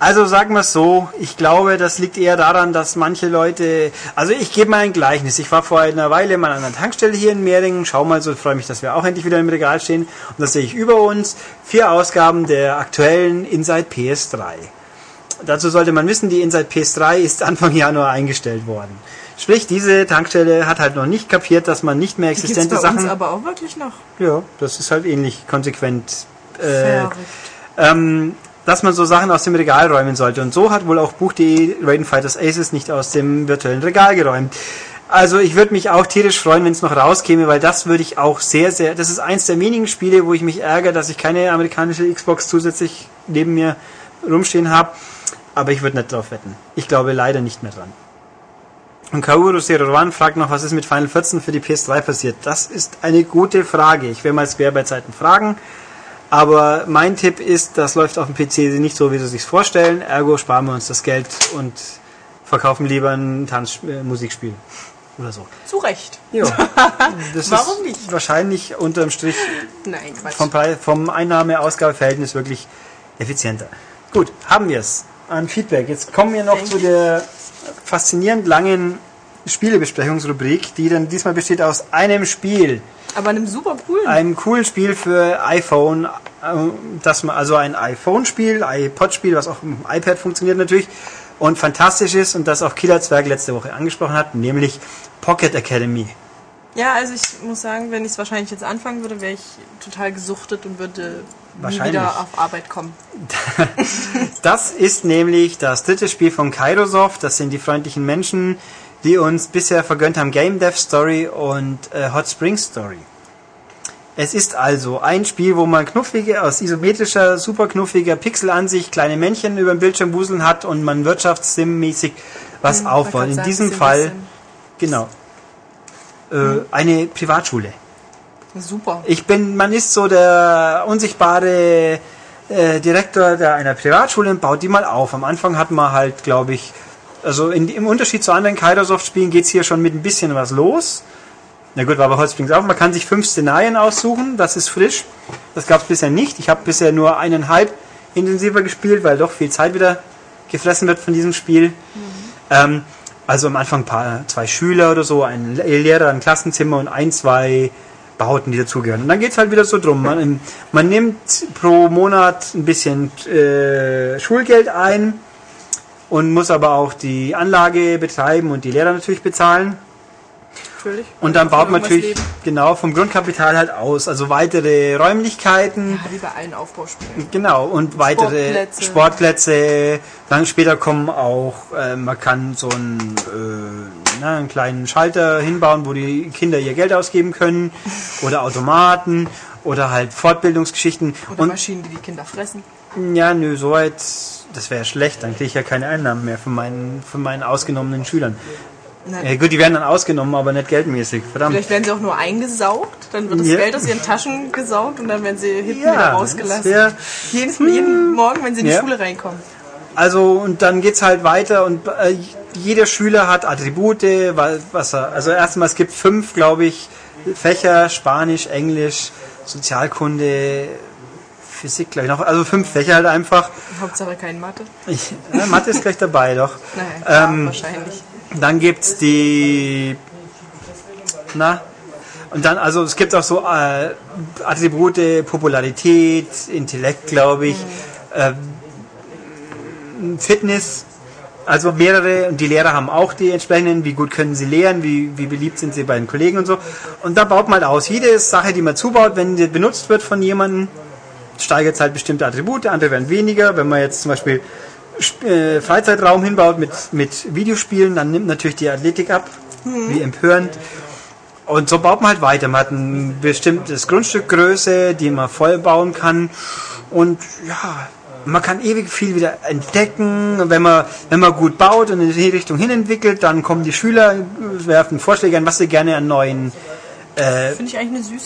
also sagen wir es so, ich glaube, das liegt eher daran, dass manche Leute, also ich gebe mal ein Gleichnis. Ich war vor einer Weile mal an einer Tankstelle hier in Mehringen, schau mal so, freue mich, dass wir auch endlich wieder im Regal stehen. Und da sehe ich über uns vier Ausgaben der aktuellen Inside PS3. dazu sollte man wissen, die Inside PS3 ist Anfang Januar eingestellt worden. Sprich, diese Tankstelle hat halt noch nicht kapiert, dass man nicht mehr Die existente bei Sachen. uns aber auch wirklich noch. Ja, das ist halt ähnlich konsequent. Äh, ähm, dass man so Sachen aus dem Regal räumen sollte. Und so hat wohl auch Buch.de Raiden Fighters Aces nicht aus dem virtuellen Regal geräumt. Also ich würde mich auch tierisch freuen, wenn es noch rauskäme, weil das würde ich auch sehr, sehr. Das ist eins der wenigen Spiele, wo ich mich ärgere, dass ich keine amerikanische Xbox zusätzlich neben mir rumstehen habe. Aber ich würde nicht drauf wetten. Ich glaube leider nicht mehr dran. Und Kaoru One fragt noch, was ist mit Final 14 für die PS3 passiert? Das ist eine gute Frage. Ich werde mal quer bei Zeiten fragen. Aber mein Tipp ist, das läuft auf dem PC nicht so, wie sie sich vorstellen. Ergo sparen wir uns das Geld und verkaufen lieber ein Tanzmusikspiel. Oder so. Zu Recht. Ja. Das Warum nicht? wahrscheinlich unterm Strich Nein, Quatsch. vom, Preis, vom Einnahme-Ausgabe-Verhältnis wirklich effizienter. Gut, haben wir es an Feedback. Jetzt kommen wir noch Thank zu der faszinierend langen Spielebesprechungsrubrik, die dann diesmal besteht aus einem Spiel, Aber einem super coolen. einem coolen Spiel für iPhone, äh, dass man also ein iPhone-Spiel, iPod-Spiel, was auch im iPad funktioniert natürlich und fantastisch ist und das auch Killer Zwerg letzte Woche angesprochen hat, nämlich Pocket Academy. Ja, also ich muss sagen, wenn ich es wahrscheinlich jetzt anfangen würde, wäre ich total gesuchtet und würde nie wieder auf Arbeit kommen. Das ist nämlich das dritte Spiel von Kairosoft. Das sind die freundlichen Menschen, die uns bisher vergönnt haben Game Dev Story und äh, Hot Spring Story. Es ist also ein Spiel, wo man knuffige, aus isometrischer, super knuffiger Pixelansicht kleine Männchen über dem Bildschirm wuseln hat und man wirtschaftssim-mäßig was Hm, aufbaut. In diesem Fall, genau, äh, eine Privatschule. Super. Ich bin, man ist so der unsichtbare äh, Direktor der einer Privatschule und baut die mal auf. Am Anfang hat man halt, glaube ich, also in, im Unterschied zu anderen Kairosoft-Spielen geht's hier schon mit ein bisschen was los. Na gut, war bei Holzbrings auch. Man kann sich fünf Szenarien aussuchen, das ist frisch. Das gab's bisher nicht. Ich habe bisher nur eineinhalb intensiver gespielt, weil doch viel Zeit wieder gefressen wird von diesem Spiel. Ähm, also am Anfang paar, zwei Schüler oder so, ein Lehrer, ein Klassenzimmer und ein, zwei Bauten, die dazugehören. Und dann geht's halt wieder so drum. Man, man nimmt pro Monat ein bisschen äh, Schulgeld ein und muss aber auch die Anlage betreiben und die Lehrer natürlich bezahlen. Natürlich. Und dann baut man natürlich leben. genau vom Grundkapital halt aus. Also weitere Räumlichkeiten. Ja, wie bei allen Aufbauspielen. Genau, und weitere Sportplätze. Sportplätze. Dann später kommen auch, äh, man kann so einen, äh, na, einen kleinen Schalter hinbauen, wo die Kinder ihr Geld ausgeben können. Oder Automaten. Oder halt Fortbildungsgeschichten. Oder Und Maschinen, die die Kinder fressen. ja, nö, soweit, das wäre schlecht. Dann kriege ich ja keine Einnahmen mehr von meinen, von meinen ausgenommenen Schülern. Ja, gut, die werden dann ausgenommen, aber nicht geldmäßig. Verdammt. Vielleicht werden sie auch nur eingesaugt, dann wird das Ja. Geld aus ihren Taschen gesaugt und dann werden sie hinten Ja, wieder rausgelassen. wär- Jedes, jeden Morgen, wenn sie in die. Schule reinkommen. Also und dann geht's halt weiter und äh, jeder Schüler hat Attribute, wa- was er, also erstmal es gibt fünf, glaube ich, Fächer, Spanisch, Englisch, Sozialkunde, Physik, glaube ich noch, also fünf Fächer halt einfach. Hauptsache kein Mathe. Ich, äh, Mathe ist gleich dabei, doch. Naja, klar, Ähm, wahrscheinlich. Dann gibt's die, na, und dann, also es gibt auch so äh, Attribute, Popularität, Intellekt, glaube ich, ähm, Fitness, also mehrere, und die Lehrer haben auch die entsprechenden, wie gut können sie lehren, wie, wie beliebt sind sie bei den Kollegen und so. Und da baut man aus. Jede Sache, die man zubaut, wenn die benutzt wird von jemandem, steigert es halt bestimmte Attribute, andere werden weniger. Wenn man jetzt zum Beispiel Sp- äh, Freizeitraum hinbaut mit, mit Videospielen, dann nimmt natürlich die Athletik ab, wie empörend. Und so baut man halt weiter. Man hat ein bestimmtes Grundstückgröße, die man voll bauen kann. Und ja, man kann ewig viel wieder entdecken. Wenn man, wenn man gut baut und in die Richtung hin entwickelt, dann kommen die Schüler, werfen Vorschläge an, was sie gerne an neuen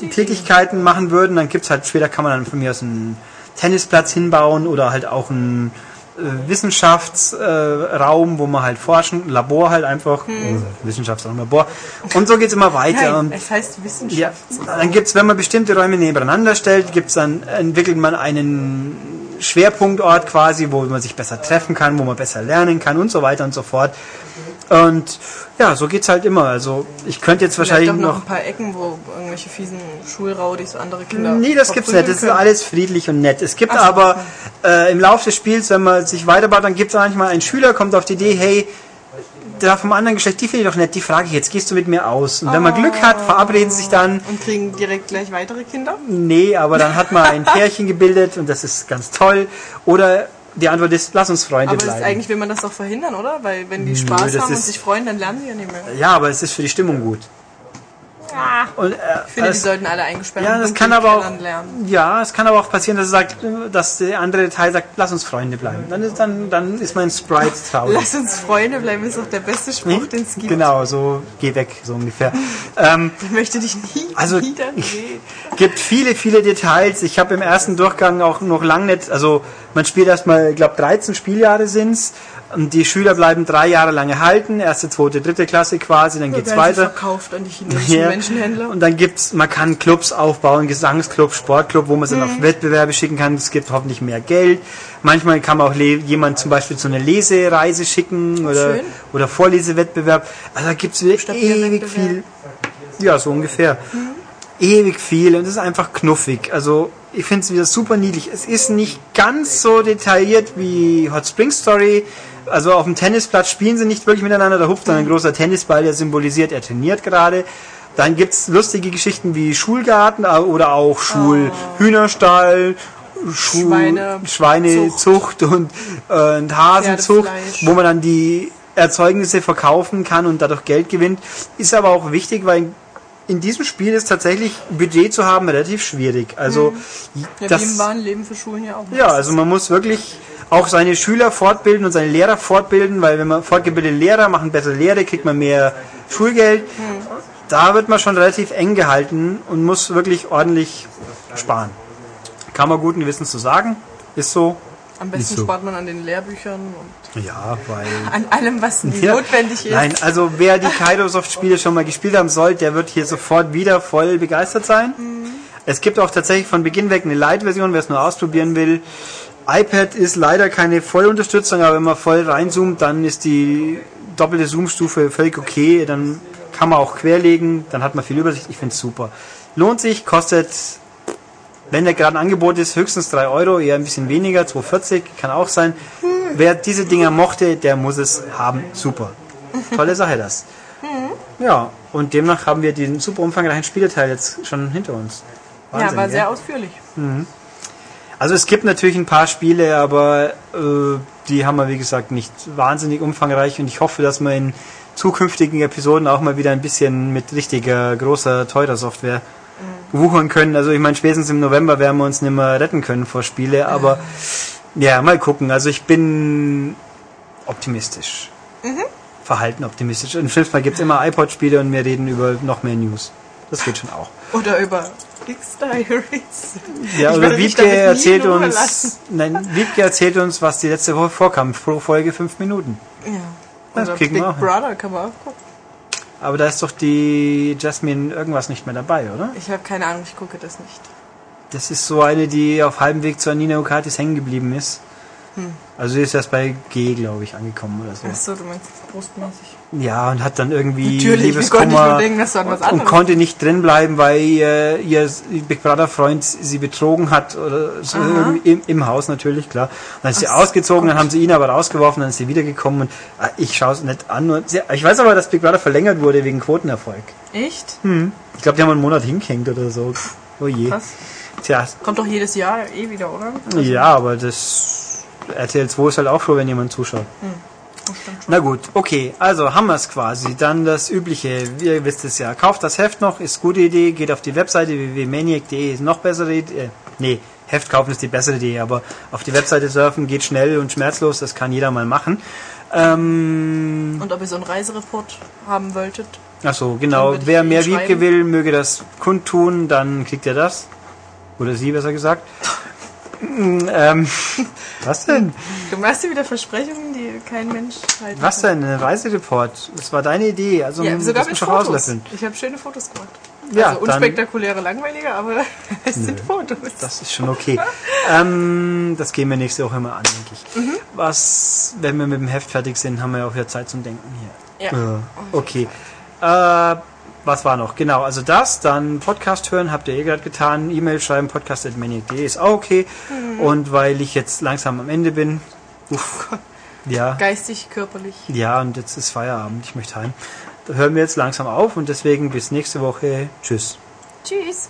Idee. Tätigkeiten machen würden, dann gibt's halt, später kann man dann von mir aus einen Tennisplatz hinbauen oder halt auch einen äh, Wissenschaftsraum, Raum, wo man halt forschen, Labor halt einfach, Hm. Wissenschaftsraum, Labor. Und so geht's immer weiter. Nein, Und es heißt Wissenschaft. ja, dann gibt's, wenn man bestimmte Räume nebeneinander stellt, gibt's dann, entwickelt man einen Schwerpunktort quasi, wo man sich besser treffen kann, wo man besser lernen kann und so weiter und so fort. Und ja, so geht's halt immer. Also ich könnte jetzt Vielleicht wahrscheinlich noch noch. ein paar Ecken, wo irgendwelche fiesen Schulraudis andere Kinder. Nee, das gibt's nicht. Das ist alles friedlich und nett. Es gibt Ach aber äh, im Laufe des Spiels, wenn man sich weiterbaut, dann gibt es manchmal einen Schüler, kommt auf die Idee, hey, der vom anderen Geschlecht, die finde ich doch nett, die frage ich jetzt, gehst du mit mir aus? Und wenn man Glück hat, verabreden sie sich dann, Und kriegen direkt gleich weitere Kinder? nee, aber dann hat man ein Pärchen gebildet und das ist ganz toll. Oder die Antwort ist, lass uns Freunde Aber bleiben. eigentlich will man das doch verhindern, oder? Weil wenn die Spaß das haben und sich freuen, dann lernen sie ja nicht mehr. Ja, aber es ist für die Stimmung gut. Und, äh, Ich finde, die es- sollten alle eingesperrt ja, das kann aber auch, ja, es kann aber auch passieren, dass er sagt, dass der andere Teil sagt, lass uns Freunde bleiben. Dann ist, dann, dann ist mein Sprite traurig. Lass uns Freunde bleiben, ist doch der beste Spruch, den es gibt. Genau, so geh weg, so ungefähr. ähm, Ich möchte dich nie Also- wieder sehen. gibt viele, viele Details. Ich habe im ersten Durchgang auch noch lang nicht, also man spielt erstmal, ich glaube 13 Spieljahre sind's. Und die Schüler bleiben drei Jahre lang erhalten, erste, zweite, dritte Klasse quasi, dann geht's Werden sie weiter. verkauft an die chinesischen Ja. Menschenhändler. Und dann gibt's, man kann Clubs aufbauen, Gesangsclub, Sportclub, wo man sie Mhm. dann auf Wettbewerbe schicken kann. Es gibt hoffentlich mehr Geld. Manchmal kann man auch jemand zum Beispiel zu einer Lesereise schicken oder, schön. oder Vorlesewettbewerb. Also da gibt's ewig Stapelwettbewerb. viel. Ja, so ungefähr. Mhm. Ewig viel und es ist einfach knuffig. Also ich finde es wieder super niedlich. Es ist nicht ganz so detailliert wie Hot Spring Story. Also auf dem Tennisplatz spielen sie nicht wirklich miteinander. Da hupft dann ein großer Tennisball, der symbolisiert, er trainiert gerade. Dann gibt's lustige Geschichten wie Schulgarten äh, oder auch Schulhühnerstall, Schul Schweine- Schweinezucht und, äh, und Hasenzucht, wo man dann die Erzeugnisse verkaufen kann und dadurch Geld gewinnt. Ist aber auch wichtig, weil in diesem Spiel ist tatsächlich Budget zu haben relativ schwierig. Also Ja, das, wie im wahren Leben für Schulen ja auch. ja, also man muss wirklich auch seine Schüler fortbilden und seine Lehrer fortbilden, weil wenn man fortgebildete Lehrer machen bessere Lehre, kriegt man mehr Schulgeld. Da wird man schon relativ eng gehalten und muss wirklich ordentlich sparen. Kann man guten Gewissens so sagen. Ist so. Am besten so. spart man an den Lehrbüchern und Ja, weil. an allem, was Ja. notwendig ist. Nein, also wer die Kairosoft-Spiele schon mal gespielt haben soll, der wird hier sofort wieder voll begeistert sein. Es gibt auch tatsächlich von Beginn weg eine Light-Version, wer es nur ausprobieren will. iPad ist leider keine Vollunterstützung, aber wenn man voll reinzoomt, dann ist die doppelte Zoom-Stufe völlig okay. Dann kann man auch querlegen, dann hat man viel Übersicht. Ich finde es super. Lohnt sich, kostet, wenn der gerade ein Angebot ist, höchstens 3 Euro, eher ein bisschen weniger, 2,40 kann auch sein. Wer diese Dinger mochte, der muss es haben. Super. Tolle Sache das. Ja, und demnach haben wir diesen super umfangreichen Spieleteil jetzt schon hinter uns. ja, Wahnsinn, war gell? sehr ausführlich. Also es gibt natürlich ein paar Spiele, aber äh, die haben wir wie gesagt nicht wahnsinnig umfangreich und ich hoffe, dass wir in zukünftigen Episoden auch mal wieder ein bisschen mit richtiger, großer, teurer Software wuchern können. Also ich meine, spätestens im November werden wir uns nicht mehr retten können vor Spiele, aber ja, mal gucken. Also ich bin optimistisch. Verhalten optimistisch. Im schlimmsten Fall gibt es immer iPod-Spiele und wir reden über noch mehr News. Das geht schon auch. Oder über Ja, Ich oder würde mich Wiebke erzählt uns, lassen. nein, Wiebke erzählt uns, was die letzte Woche vorkam, pro Folge fünf Minuten. Ja. Das Oder kriegen Big wir auch hin. Brother kann man auch gucken. Aber da ist doch die Jasmine irgendwas nicht mehr dabei, oder? Ich habe keine Ahnung, ich gucke das nicht. Das ist so eine, die auf halbem Weg zu Anina Okatis hängen geblieben ist. Hm. Also sie ist erst bei G, glaube ich, angekommen oder so. Achso, du meinst brustmäßig. Ja, und hat dann irgendwie Natürlich, Liebeskummer denken, und konnte nicht drin bleiben, weil ihr, ihr Big Brother Freund sie betrogen hat oder so im, im Haus natürlich, klar. Und dann ist sie ausgezogen, dann haben sie ihn aber rausgeworfen, dann ist sie wiedergekommen und äh, ich schaue es nicht an. Und sie, ich weiß aber, dass Big Brother verlängert wurde wegen Quotenerfolg. Echt? Ich glaube, die haben einen Monat hingehängt oder so. Oh je. Krass. Tja, Kommt doch jedes Jahr eh wieder, oder? ja, aber das RTL 2 ist halt auch froh, wenn jemand zuschaut. Schon. Na gut, okay, also haben wir es quasi. Dann das Übliche, ihr wisst es ja. Kauft das Heft noch, ist gute Idee. Geht auf die Webseite www.maniac.de, ist noch bessere Idee. Äh, nee, Heft kaufen ist die bessere Idee, aber auf die Webseite surfen geht schnell und schmerzlos, das kann jeder mal machen. Ähm, Und ob ihr so einen Reisereport haben wolltet? Achso, Dann genau. Wer mehr. Wiebke will, möge das kundtun, dann kriegt er das. Oder sie, besser gesagt. ähm, was denn? Du machst dir wieder Versprechungen, kein Mensch halten Was kann. denn? Ein Reisereport. Das war deine Idee. Also Ja, sogar das mit Fotos. auslöffeln. Ich habe schöne Fotos gemacht. Ja, also unspektakuläre, langweilige, aber es sind Fotos. Das ist schon okay. ähm, das gehen wir nächste Woche mal an, denke ich. Mhm. Was, wenn wir mit dem Heft fertig sind, haben wir ja auch wieder Zeit zum Denken hier. Ja. Ja, okay. Äh, was war noch? Genau, also das, dann Podcast hören, habt ihr eh gerade getan, E-Mail schreiben, podcast.maniac.de ist auch okay. Mhm. Und weil ich jetzt langsam am Ende bin, uff, ja. Geistig, körperlich. Ja, und jetzt ist Feierabend. Ich möchte heim. Da hören wir jetzt langsam auf und deswegen bis nächste Woche. Tschüss. Tschüss.